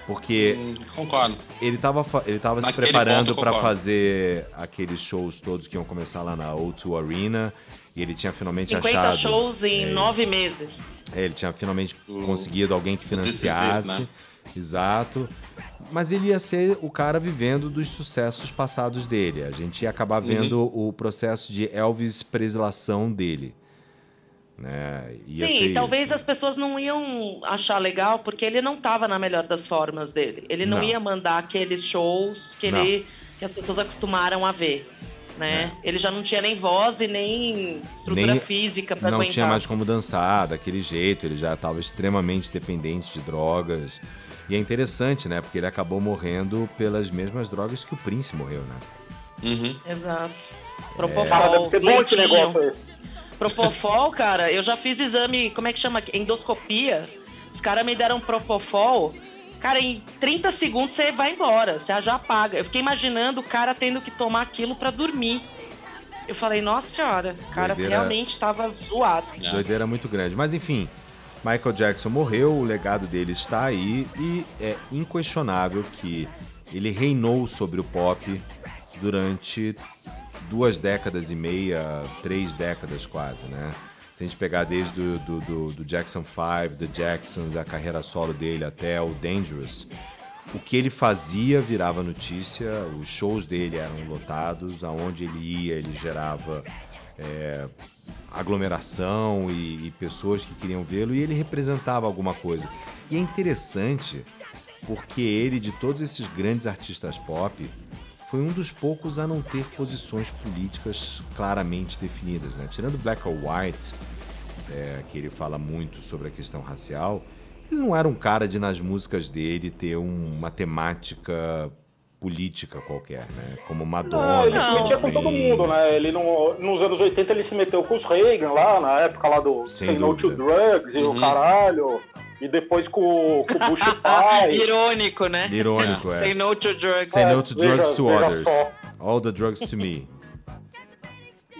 Porque Hum, Concordo. ele estava ele tava se preparando para fazer aqueles shows todos que iam começar lá na O2 Arena e ele tinha finalmente 50 achado shows em é, nove meses. é, ele tinha finalmente O- conseguido alguém que financiasse. né? Exato. Mas ele ia ser o cara vivendo dos sucessos passados dele. A gente ia acabar Uhum. vendo o processo de Elvis preslação dele. Né? Ia Sim, ser talvez isso. as pessoas não iam achar legal porque ele não tava na melhor das formas dele. Ele não, Não. ia mandar aqueles shows que, Não. ele, que as pessoas acostumaram a ver. Né? Ele já não tinha nem voz e nem estrutura É. Nem- física pra Não aguentar. tinha mais como dançar daquele jeito, ele já estava extremamente dependente de drogas. E é interessante, né? Porque ele acabou morrendo pelas mesmas drogas que o Prince morreu, né? Uhum. Exato. É. Propofol, Cara, deve ser bom esse negócio aí. Propofol, cara, eu já fiz exame, como é que chama? Endoscopia. Os caras me deram Propofol. Cara, em 30 segundos você vai embora, você já apaga. Eu fiquei imaginando o cara tendo que tomar aquilo pra dormir. Eu falei, nossa senhora, o cara Doideira. realmente tava zoado. É. Doideira muito grande. Mas enfim, Michael Jackson morreu, o legado dele está aí e é inquestionável que ele reinou sobre o pop durante duas décadas e meia, três décadas quase, né? Se a gente pegar desde do, do, do- do Jackson 5, The Jacksons, a carreira solo dele até o Dangerous, o que ele fazia virava notícia, os shows dele eram lotados, aonde ele ia ele gerava é, aglomeração e, e pessoas que queriam vê-lo e ele representava alguma coisa. E é interessante porque ele, de todos esses grandes artistas pop, foi um dos poucos a não ter posições políticas claramente definidas. Né? Tirando Black or White, é, que ele fala muito sobre a questão racial, ele não era um cara de, nas músicas dele, ter um- uma temática política qualquer, né? Como Madonna. Não, ele se Não. metia com todo mundo, né? Ele no, nos anos 80 ele se meteu com os Reagan lá, na época lá do Sem Say No to. Drugs e Uhum. o caralho. E depois com, o- com o Bush (laughs) pai. Irônico, né? Irônico, é. Say no to drugs. Say É, no to veja- drugs to veja others. só. All the drugs to me.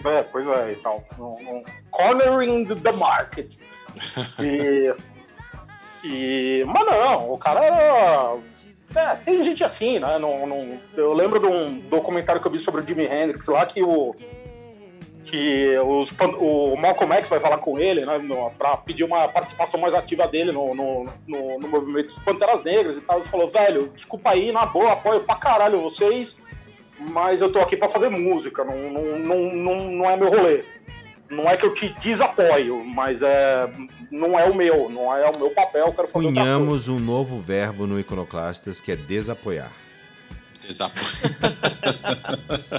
É, pois é, então. Um, um cornering the market. (laughs) E, e. Mas não, o cara era. É, tem gente assim, né? Não, não- eu lembro de um documentário que eu vi sobre o Jimi Hendrix lá que o. Que os, o Malcolm X vai falar com ele, né? Pra pedir uma participação mais ativa dele no, no, no, no movimento dos Panteras Negras e tal. Ele falou, velho, desculpa aí, na boa, apoio pra caralho vocês mas eu tô aqui pra fazer música, não, não, não, não, não é meu rolê. Não é que eu te desapoio, mas é, não é o meu, não é o meu papel, eu quero fazer. Cunhamos um novo verbo no Iconoclastas que é desapoiar. Exato. (laughs)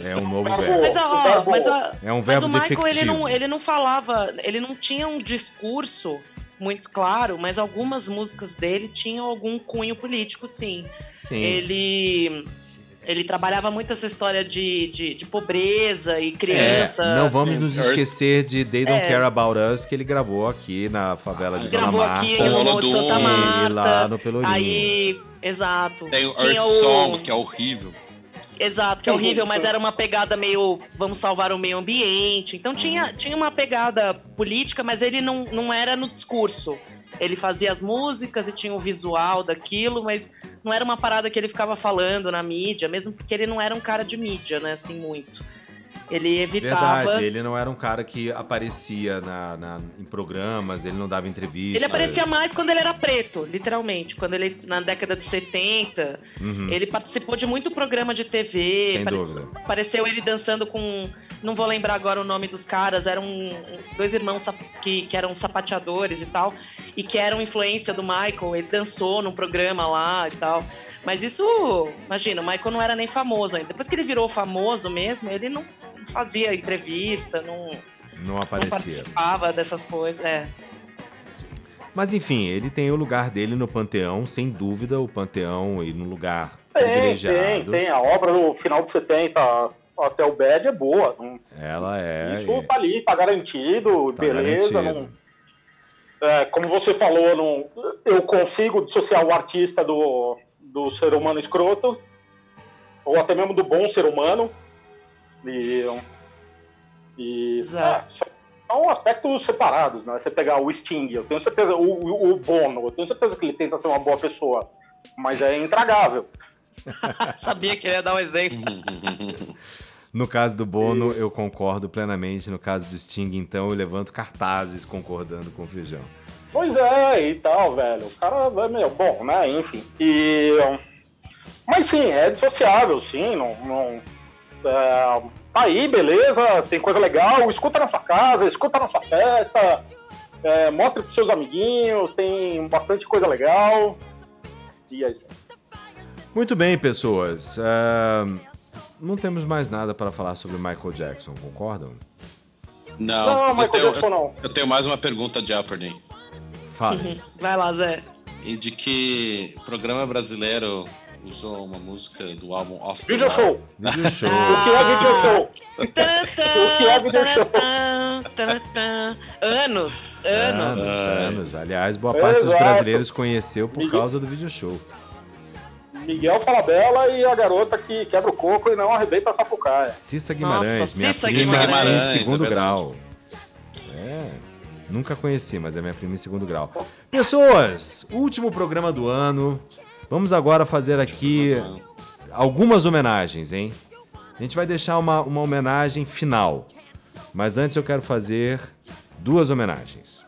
É um novo Verbo- verbo. Mas, ó, mas, ó, É um mas verbo o Michael, ele não, ele não falava, ele não tinha um discurso muito claro, mas algumas músicas dele tinham algum cunho político, sim. Sim. Ele ele trabalhava muito essa história de, de, de pobreza e É, criança. não vamos nos esquecer de They Don't É. Care About Us, que ele gravou aqui na favela de Dona Marta. aqui o de Santa. Marta. E lá no Pelourinho. Aí, exato. Tem o Earth Song, que é horrível. Exato, que é horrível, mas era uma pegada meio vamos salvar o meio ambiente. Então tinha, tinha uma pegada política, mas ele não, não era no discurso. Ele fazia as músicas e tinha o visual daquilo, mas não era uma parada que ele ficava falando na mídia, mesmo porque ele não era um cara de mídia, né, assim, muito. Ele evitava. Verdade, ele não era um cara que aparecia na, na- em programas, ele não dava entrevistas. Ele aparecia mais quando ele era preto, literalmente. Quando ele, na década de 70, Uhum. ele participou de muito programa de TV. Sem Apare- dúvida. Apareceu ele dançando com. Não vou lembrar agora o nome dos caras, eram dois irmãos que, que eram sapateadores e tal, e que eram influência do Michael. Ele dançou num programa lá e tal. Mas isso, imagina, o Michael não era nem famoso ainda. Depois que ele virou famoso mesmo, ele não fazia entrevista, não, Não não aparecia. participava dessas coisas. É. Mas enfim, ele tem o lugar dele no Panteão, sem dúvida, o Panteão e no lugar Tem, privilegiado. tem, tem. A obra do final dos 70 até o Bad é boa. Não- Ela é. Isso tá ali, tá garantido, Tá beleza. garantido. não- é, como você falou, não, eu consigo dissociar o artista do, do ser humano escroto, ou até mesmo do bom ser humano. E, e é, são aspectos separados, né? Você pegar o Sting, eu tenho certeza, o, o- o Bono, eu tenho certeza que ele tenta ser uma boa pessoa, mas é intragável. (laughs) Sabia que ele ia dar um exemplo. (laughs) No caso do Bono, eu concordo plenamente. No caso do Sting, então, eu levanto cartazes concordando com o Feijão. Pois é, e tal, velho. O cara é meio bom, né? Enfim. E. Mas sim, é dissociável, sim. Não, não- é, tá aí, beleza, tem coisa legal. Escuta na sua casa, escuta na sua festa. é, mostre pros seus amiguinhos, tem bastante coisa legal. E é isso. Muito bem, pessoas. Ah, não temos mais nada para falar sobre Michael Jackson, concordam? Não, Não, eu, Michael tenho, Jackson não. eu tenho mais uma pergunta de Jeopardy. Fale. Vai lá, Zé. E de que programa brasileiro usou uma música do álbum Off the Video Wall? show. Vídeo show. (laughs) O que é video show? O que é video show? Anos, anos. Anos, anos. Aliás, boa parte dos brasileiros conheceu por causa do vídeo show. Miguel Falabella e a garota que quebra o coco e não arrebenta a sapucaia. Cissa Guimarães, Nossa, minha Cissa prima Guimarães, em segundo é grau. É, nunca conheci, mas é minha prima em segundo grau. Pessoas, último programa do ano. Vamos agora fazer aqui algumas homenagens, hein? A gente vai deixar uma, uma homenagem final. Mas antes eu quero fazer duas homenagens.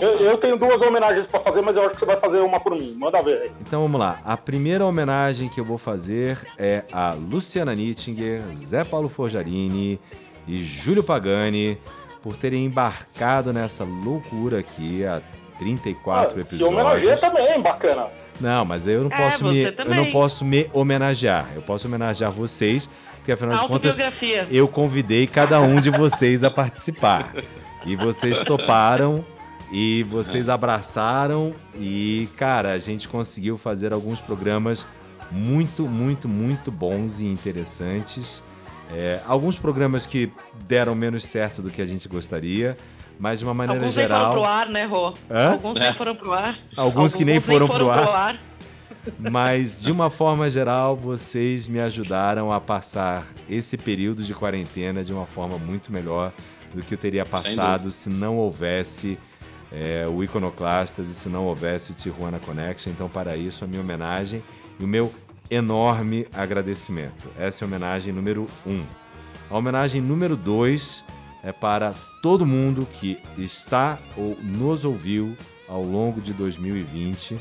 Eu, eu tenho duas homenagens pra fazer, mas eu acho que você vai fazer uma por mim. Manda ver aí. Então vamos lá. A primeira homenagem que eu vou fazer é a Luciana Nittinger, Zé Paulo Forjarini e Júlio Pagani por terem embarcado nessa loucura aqui há 34 Ah, se homenageia episódios. também, bacana. Não, mas eu não É, posso me você eu não posso me homenagear. Eu posso homenagear vocês, porque afinal de contas eu convidei cada um de vocês a participar. E vocês toparam e vocês abraçaram e, cara, a gente conseguiu fazer alguns programas muito, muito, muito bons e interessantes. É, alguns programas que deram menos certo do que a gente gostaria, mas de uma maneira Alguns nem geral. foram pro ar, né, Rô? Hã? Alguns nem foram pro ar. Alguns que nem foram pro ar. ar. Mas, de uma forma geral, vocês me ajudaram a passar esse período de quarentena de uma forma muito melhor do que eu teria passado se não houvesse é, o Iconoclastas e se não houvesse o Tijuana Connection. Então, para isso, a minha homenagem e o meu enorme agradecimento. Essa é a homenagem número um. A homenagem número dois é para todo mundo que está ou nos ouviu ao longo de 2020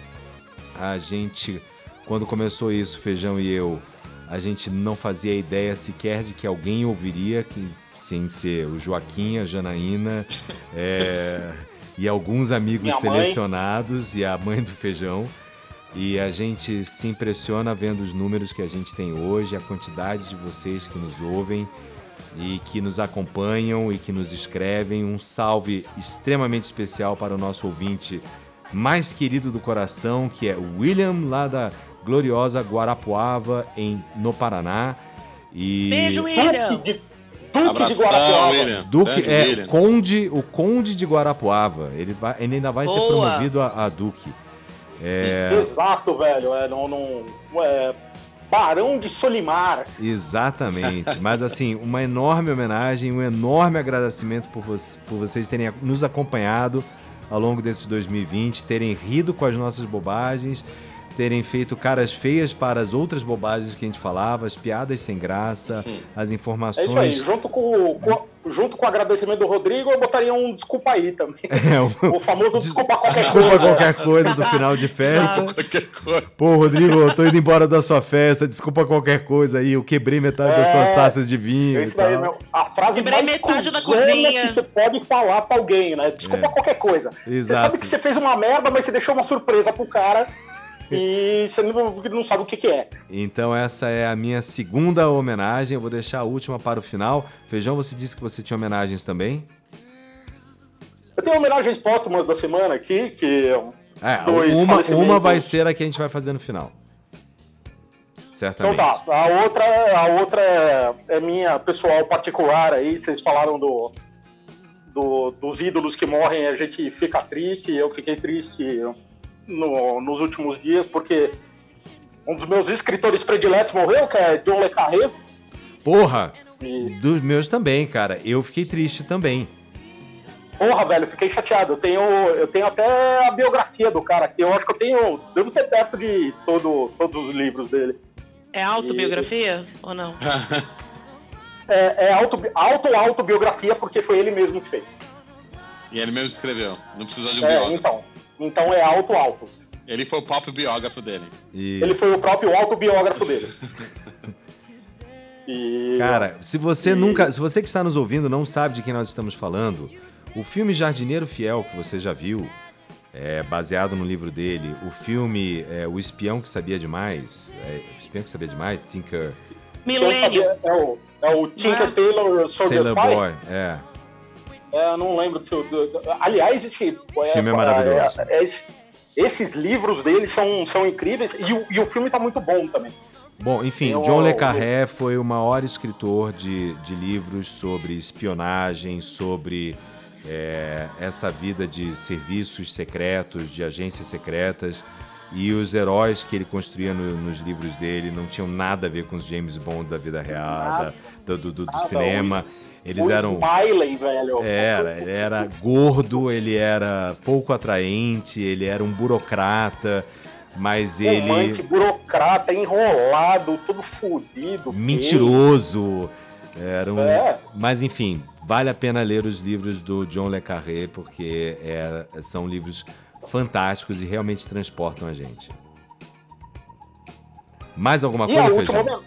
a gente, quando começou isso, Feijão e eu, a gente não fazia ideia sequer de que alguém ouviria, que, sem ser o Joaquim, a Janaína (laughs) é, e alguns amigos Minha mãe. selecionados e a mãe do Feijão. E a gente se impressiona vendo os números que a gente tem hoje, a quantidade de vocês que nos ouvem e que nos acompanham e que nos escrevem. Um salve extremamente especial para o nosso ouvinte mais querido do coração, que é o William, lá da gloriosa Guarapuava, em, no Paraná. E Beijo, William. De, Duque de Abração, Guarapuava. William. Duque Grande é William. conde, o conde de Guarapuava. Ele, vai, ele ainda vai ser Boa. promovido a, a Duque. É, Exato, velho. É, não, não, é, Barão de Solimar. Exatamente. Mas assim, uma enorme homenagem, um enorme agradecimento por, vo- por vocês terem nos acompanhado ao longo desses 2020, terem rido com as nossas bobagens, terem feito caras feias para as outras bobagens que a gente falava, as piadas sem graça, as É informações. isso aí. Junto com, com- junto com o agradecimento do Rodrigo, eu botaria um desculpa aí também. (laughs) É, o- O famoso desculpa qualquer Desculpa coisa. qualquer coisa do final de festa. Qualquer coisa. Pô, Rodrigo, eu tô indo embora da sua festa, desculpa qualquer coisa aí, eu quebrei metade das É, suas taças de vinho. É e isso daí, meu. A frase Quebrei mais metade da cozinha. que você pode falar pra alguém, né? Desculpa qualquer coisa. Você É. Exato. sabe que você fez uma merda, mas você deixou uma surpresa pro cara e você não, não sabe o que, que é. Então essa é a minha segunda homenagem. Eu vou deixar a última para o final. Feijão, você disse que você tinha homenagens também? Eu tenho homenagens póstumas da semana aqui, que É, Dois uma, uma vai ser a que a gente vai fazer no final. Então Certamente. tá, a outra, a outra é, é minha pessoal particular aí, vocês falaram do, do- dos ídolos que morrem, a gente fica triste, eu fiquei triste no- nos últimos dias, porque um dos meus escritores prediletos morreu, que é John Le Carré, Porra! e Dos meus também, cara. Eu fiquei triste também. porra, velho, fiquei chateado, eu tenho, eu tenho até a biografia do cara aqui, eu acho que eu tenho, devo ter perto de todo, todos os livros dele. É autobiografia ou não? (laughs) É, é auto, auto, autobiografia, porque foi ele mesmo que fez. E ele mesmo escreveu. Não precisou de um É, biógrafo. então. Então é auto-auto. Ele foi o próprio biógrafo dele. Isso. Ele foi o próprio autobiógrafo dele. (laughs) E. Cara, se você E- nunca. Se você que está nos ouvindo não sabe de quem nós estamos falando, o filme Jardineiro Fiel, que você já viu, é baseado no livro dele. O filme é, O Espião que Sabia Demais. É, o Espião que Sabia Demais, Tinker. Milênio. é, o, é o Tinker Ah. Taylor Soldier Sailor Spy. Boy. É. É, eu não lembro do seu. do- do- aliás, esse. filme é maravilhoso. é- é esse- esses livros dele são, são incríveis e o, e o filme tá muito bom também. Bom, enfim, Eu- John Le Carré foi o maior escritor de, de livros sobre espionagem, sobre é, essa vida de serviços secretos, de agências secretas. E os heróis que ele construía no- nos livros dele não tinham nada a ver com os James Bond da vida real, da- do, do- do- Nada, cinema. Eles o eram. Smiley, velho. Era, ele era gordo, ele era pouco atraente, ele era um burocrata, mas ele. Fumante, burocrata, enrolado, todo fudido. mentiroso. Era um... É. Mas enfim, vale a pena ler os livros do John Le Carré, porque é- são livros fantásticos e realmente transportam a gente. Mais alguma E a coisa, última, Feijão?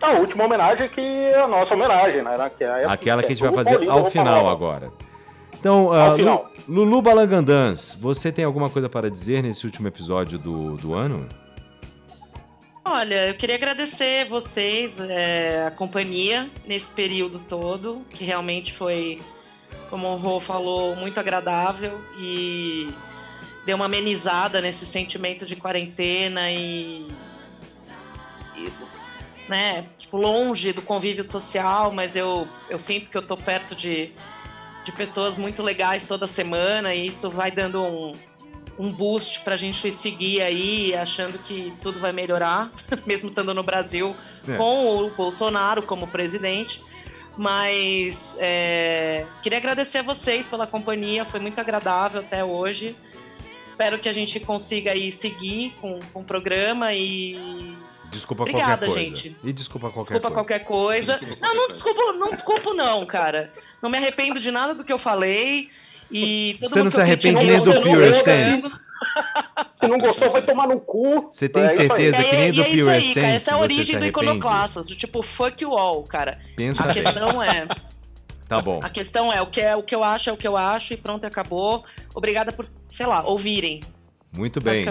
A última homenagem que é a nossa homenagem, né? Que é, Aquela que a gente vai fazer Paulinho, ao final agora. Então, Ao ah, Lu- final. Lulu Balangandãs, você tem alguma coisa para dizer nesse último episódio do, do ano? Olha, eu queria agradecer vocês, é, a companhia nesse período todo, que realmente foi, como o Rô falou, muito agradável e deu uma amenizada nesse sentimento de quarentena e, né, tipo, longe do convívio social, mas eu, eu sinto que eu tô perto de, de pessoas muito legais toda semana e isso vai dando um, um boost pra gente seguir aí, achando que tudo vai melhorar, (laughs) mesmo estando no Brasil, É. com o Bolsonaro como presidente. Mas é, queria agradecer a vocês pela companhia, foi muito agradável até hoje. Espero que a gente consiga aí seguir com, com o programa e Desculpa Obrigada, qualquer coisa. gente. E desculpa qualquer desculpa coisa. qualquer coisa. Desculpa não, não qualquer desculpo, não desculpo não, cara. Não me arrependo de nada do que eu falei. E todo Você não se arrepende nem do eu não Pure Sense? Se não gostou, vai tomar no cu. Você tem É certeza É, que nem e do é isso Pure aí, cara. Sense Essa é a você se origem do arrepende? iconoclastas, do tipo fuck you all, cara. Pensa A bem. questão é, Tá bom. a questão é o que é o que eu acho é o que eu acho e pronto, acabou. Obrigada por, sei lá, ouvirem. Muito bem.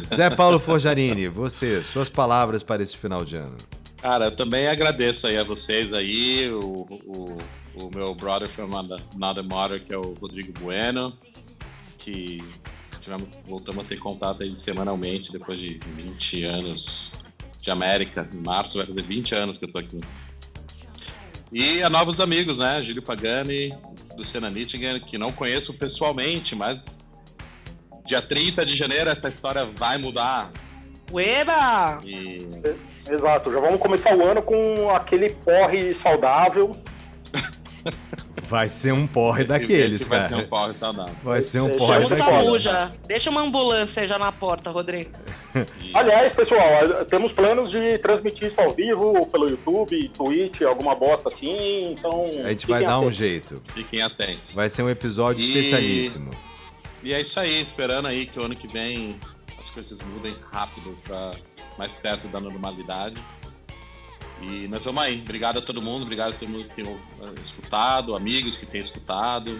Zé Paulo Forjarini, você, suas palavras para esse final de ano. Cara, eu também agradeço aí a vocês aí, o, o, o meu brother from Another Mother, que é o Rodrigo Bueno, que tivemos, voltamos a ter contato aí semanalmente depois de 20 anos de América. Em março vai fazer 20 anos que eu tô aqui. E a novos amigos, né? Júlio Pagani, Luciana Nittingen, que não conheço pessoalmente, mas dia 30 de janeiro essa história vai mudar. Ueba! E Exato, já vamos começar o ano com aquele porre saudável. (laughs) Vai ser um porre esse- daqueles, esse vai cara. ser um porre saudável. Vai ser um porre muito daqueles. Já. Deixa uma ambulância já na porta, Rodrigo. Aliás, pessoal, temos planos de transmitir isso ao vivo pelo YouTube, Twitch, alguma bosta assim, então. A gente vai dar um atentos. jeito. Fiquem atentos. Vai ser um episódio E- especialíssimo. E é isso aí, esperando aí que o ano que vem as coisas mudem rápido para mais perto da normalidade. E nós vamos aí. Obrigado a todo mundo, obrigado a todo mundo que tem eh, escutado, amigos que têm escutado.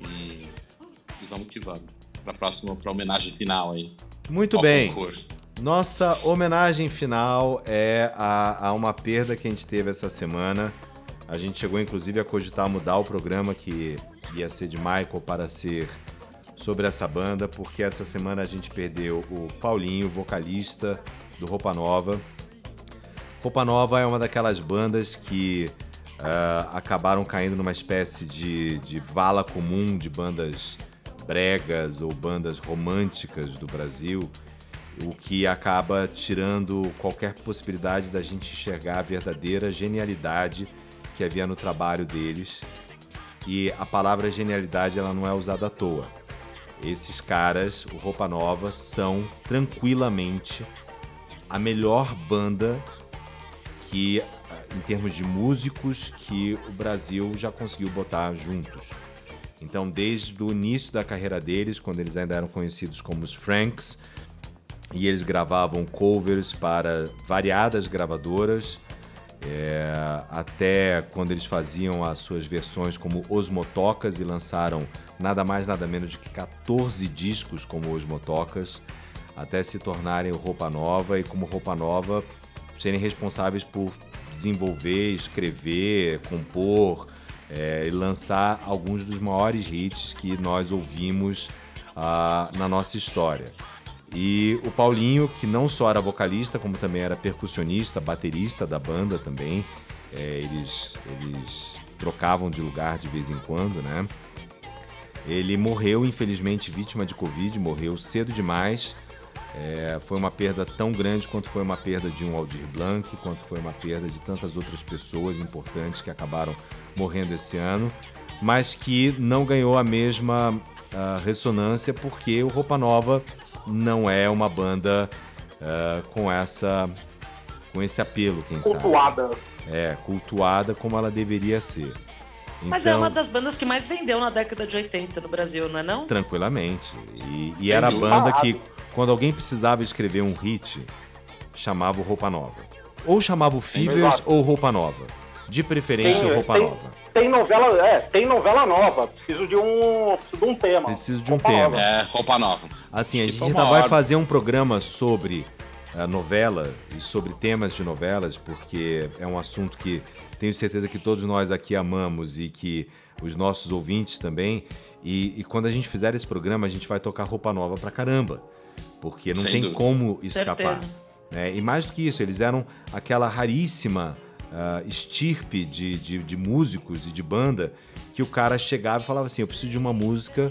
E, e vamos que vamos. Para a próxima, para homenagem final aí. Muito bem. concurso. Nossa homenagem final é a, a uma perda que a gente teve essa semana. A gente chegou inclusive a cogitar mudar o programa que ia ser de Michael para ser sobre essa banda, porque essa semana a gente perdeu o Paulinho, vocalista do Roupa Nova. Roupa Nova é uma daquelas bandas que ah, acabaram caindo numa espécie de, de vala comum de bandas bregas ou bandas românticas do Brasil, o que acaba tirando qualquer possibilidade da gente enxergar a verdadeira genialidade que havia no trabalho deles. E a palavra genialidade ela não é usada à toa. Esses caras, o Roupa Nova, são tranquilamente a melhor banda que, ah, em termos de músicos, que o Brasil já conseguiu botar juntos. Então, desde o início da carreira deles, quando eles ainda eram conhecidos como os Franks, e eles gravavam covers para variadas gravadoras, é, até quando eles faziam as suas versões como Os Motocas e lançaram nada mais nada menos do que 14 discos como Os Motocas, até se tornarem Roupa Nova e como Roupa Nova serem responsáveis por desenvolver, escrever, compor é, e lançar alguns dos maiores hits que nós ouvimos ah, na nossa história. E o Paulinho, que não só era vocalista, como também era percussionista, baterista da banda também. É, eles, eles trocavam de lugar de vez em quando, né? Ele morreu, infelizmente, vítima de Covid, morreu cedo demais. É, foi uma perda tão grande quanto foi uma perda de um Aldir Blanc, quanto foi uma perda de tantas outras pessoas importantes que acabaram morrendo esse ano, mas que não ganhou a mesma ah, ressonância porque o Roupa Nova não é uma banda ah, com essa com esse apelo, quem sabe. Cultuada. É, cultuada como ela deveria ser. Mas é Então, uma das bandas que mais vendeu na década de 80 no Brasil, não é não? tranquilamente. E, e era a banda que, quando alguém precisava escrever um hit, chamava o Roupa Nova. Ou chamava o ou Roupa Nova. De preferência, Tem- o Roupa tem- Nova. Tem novela, é, tem novela nova. Preciso de um, preciso de um tema. Preciso de um Roupa tema. nova. É, roupa nova. Assim, a gente ainda vai fazer um programa sobre a novela e sobre temas de novelas, porque é um assunto que tenho certeza que todos nós aqui amamos e que os nossos ouvintes também. E, e quando a gente fizer esse programa, a gente vai tocar roupa nova pra caramba. Porque não Sem tem dúvida. como escapar. Né? E mais do que isso, eles eram aquela raríssima ah, estirpe de, de, de músicos e de banda que o cara chegava e falava assim: eu preciso de uma música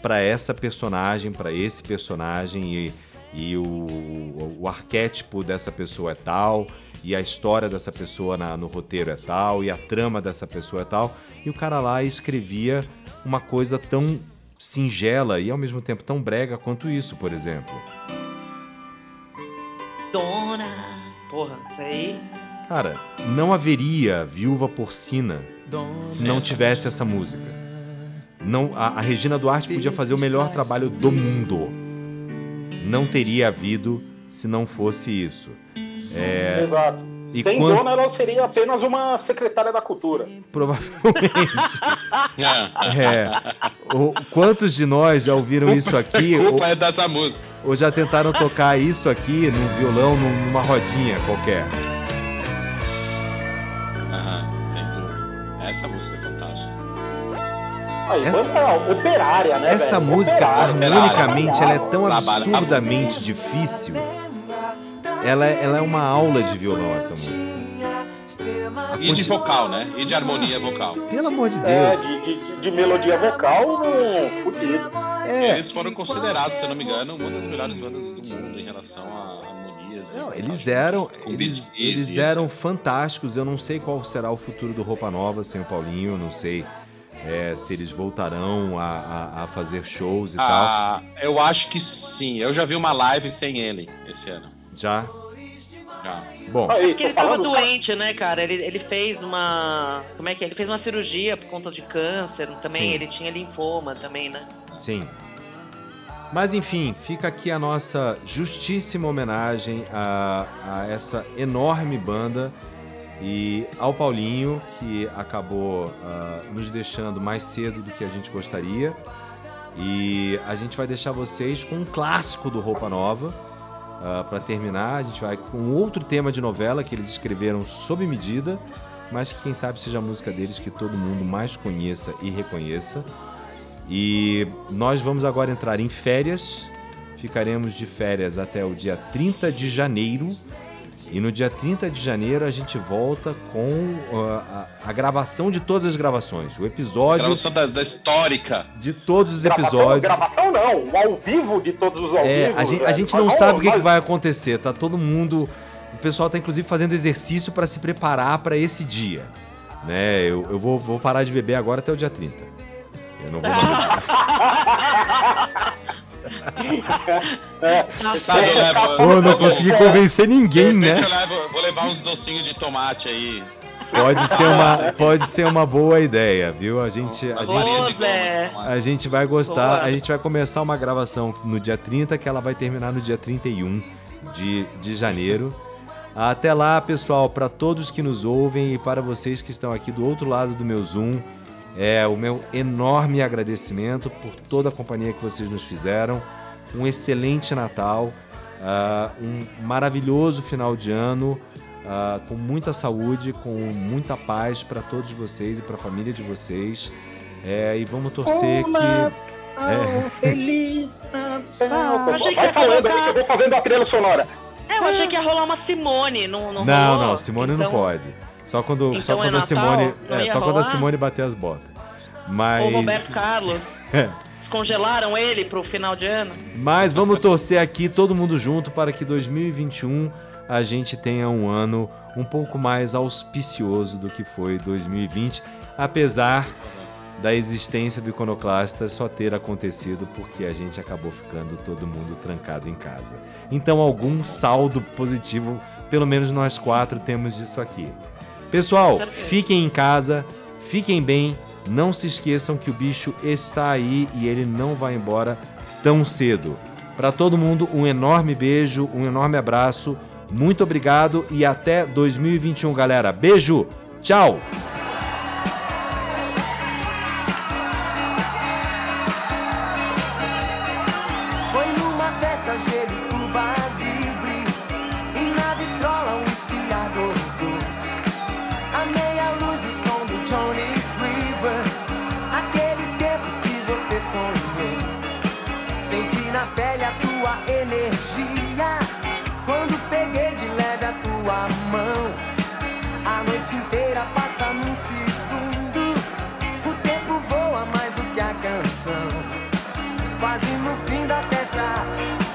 para essa personagem, para esse personagem e, e o, o, o arquétipo dessa pessoa é tal e a história dessa pessoa na- no roteiro é tal e a trama dessa pessoa é tal e o cara lá escrevia uma coisa tão singela e ao mesmo tempo tão brega quanto isso, por exemplo. Dona. Porra, isso aí. Cara, não haveria Viúva Porcina se não tivesse essa música. Não, a, a Regina Duarte podia fazer o melhor trabalho do mundo. Não teria havido se não fosse isso. É, Exato. E Sem quando- dona, ela seria apenas uma secretária da cultura. provavelmente. (laughs) É. O- quantos de nós já ouviram isso aqui? A Ou, culpa é dessa música. ou já tentaram tocar isso aqui num violão, num- numa rodinha qualquer? Aham, sem dúvida. Essa música é fantástica. Aí, Essa- banda operária, né? Essa velho? música, Operária. harmonicamente, ela é tão absurdamente difícil. Ela é, ela é uma aula de violão, essa música. E de vocal, né? E de harmonia vocal. Pelo amor de É, Deus. de, de- de melodia vocal, não, fudido. É. Eles foram considerados, se eu não me engano, uma das melhores bandas do mundo em relação a harmonias. e Não, eles eram, eles, eles eram fantásticos. Eu não sei qual será o futuro do Roupa Nova sem o Paulinho. eu Não sei é, se eles voltarão a, a- a fazer shows e Ah, eu acho que sim. Eu já vi uma live sem ele esse ano. Já. Já. Bom, Aí, Porque ele tava doente, né, cara? Ele, ele fez uma. Como é que é? Ele fez uma cirurgia por conta de câncer também. Sim. Ele tinha linfoma também, né? sim. Mas enfim, fica aqui a nossa justíssima homenagem a, a essa enorme banda e ao Paulinho, que acabou ah, nos deixando mais cedo do que a gente gostaria. E a gente vai deixar vocês com um clássico do Roupa Nova. Para terminar, a gente vai com outro tema de novela que eles escreveram sob medida, mas que quem sabe seja a música deles que todo mundo mais conheça e reconheça. E nós vamos agora entrar em férias. Ficaremos de férias até o dia 30 de janeiro. E no dia 30 de janeiro a gente volta com uh, a, a gravação de todas as gravações. O episódio Gravação da, da histórica. de todos os gravação, episódios. gravação não, o ao vivo de todos os ao É, vivo. a gente, a velho. gente não vamos- sabe o que, que nós- vai acontecer. Tá todo mundo. O pessoal tá inclusive fazendo exercício para se preparar para esse dia. Né? Eu, eu vou, vou parar de beber agora até o dia 30. Eu não vou (laughs) beber. Sabe, eu levo, Pô, eu não consegui convencer ninguém, né? Eu levo- vou levar uns docinhos de tomate aí. Pode ser uma, pode ser uma boa ideia, viu? A gente, a gente, a gente vai gostar. Boa. A gente vai começar uma gravação no dia 30, que ela vai terminar no dia 31 de, de janeiro. Até lá, pessoal, para todos que nos ouvem e para vocês que estão aqui do outro lado do meu Zoom, é o meu enorme agradecimento por toda a companhia que vocês nos fizeram. Um excelente Natal, ah, um maravilhoso final de ano, ah, com muita saúde, com muita paz para todos vocês e para a família de vocês. É, e vamos torcer que. É, Não, Achei que vai falando aí que eu vou fazendo a trilha sonora. É, eu achei que ia rolar uma Simone, não, não Não, não, Simone não Então- pode. Só quando, só Então é quando a Natal? Simone. Não É, só quando a rolar? Simone bater as botas. Mas. Ou Roberto Carlos. (laughs) É. Descongelaram ele pro final de ano? Mas vamos torcer aqui todo mundo junto para que 2021 a gente tenha um ano um pouco mais auspicioso do que foi 2020, apesar da existência do Iconoclastas só ter acontecido porque a gente acabou ficando todo mundo trancado em casa. Então algum saldo positivo, pelo menos nós quatro temos disso aqui. Pessoal, fiquem em casa, fiquem bem, não se esqueçam que o bicho está aí e ele não vai embora tão cedo. Para todo mundo, um enorme beijo, um enorme abraço, muito obrigado e até 2021, galera. Beijo, tchau! Sonhou Senti na pele a tua energia. Quando peguei de leve a tua mão A noite inteira passa num segundo. O tempo voa mais do que a canção. Quase no fim da festa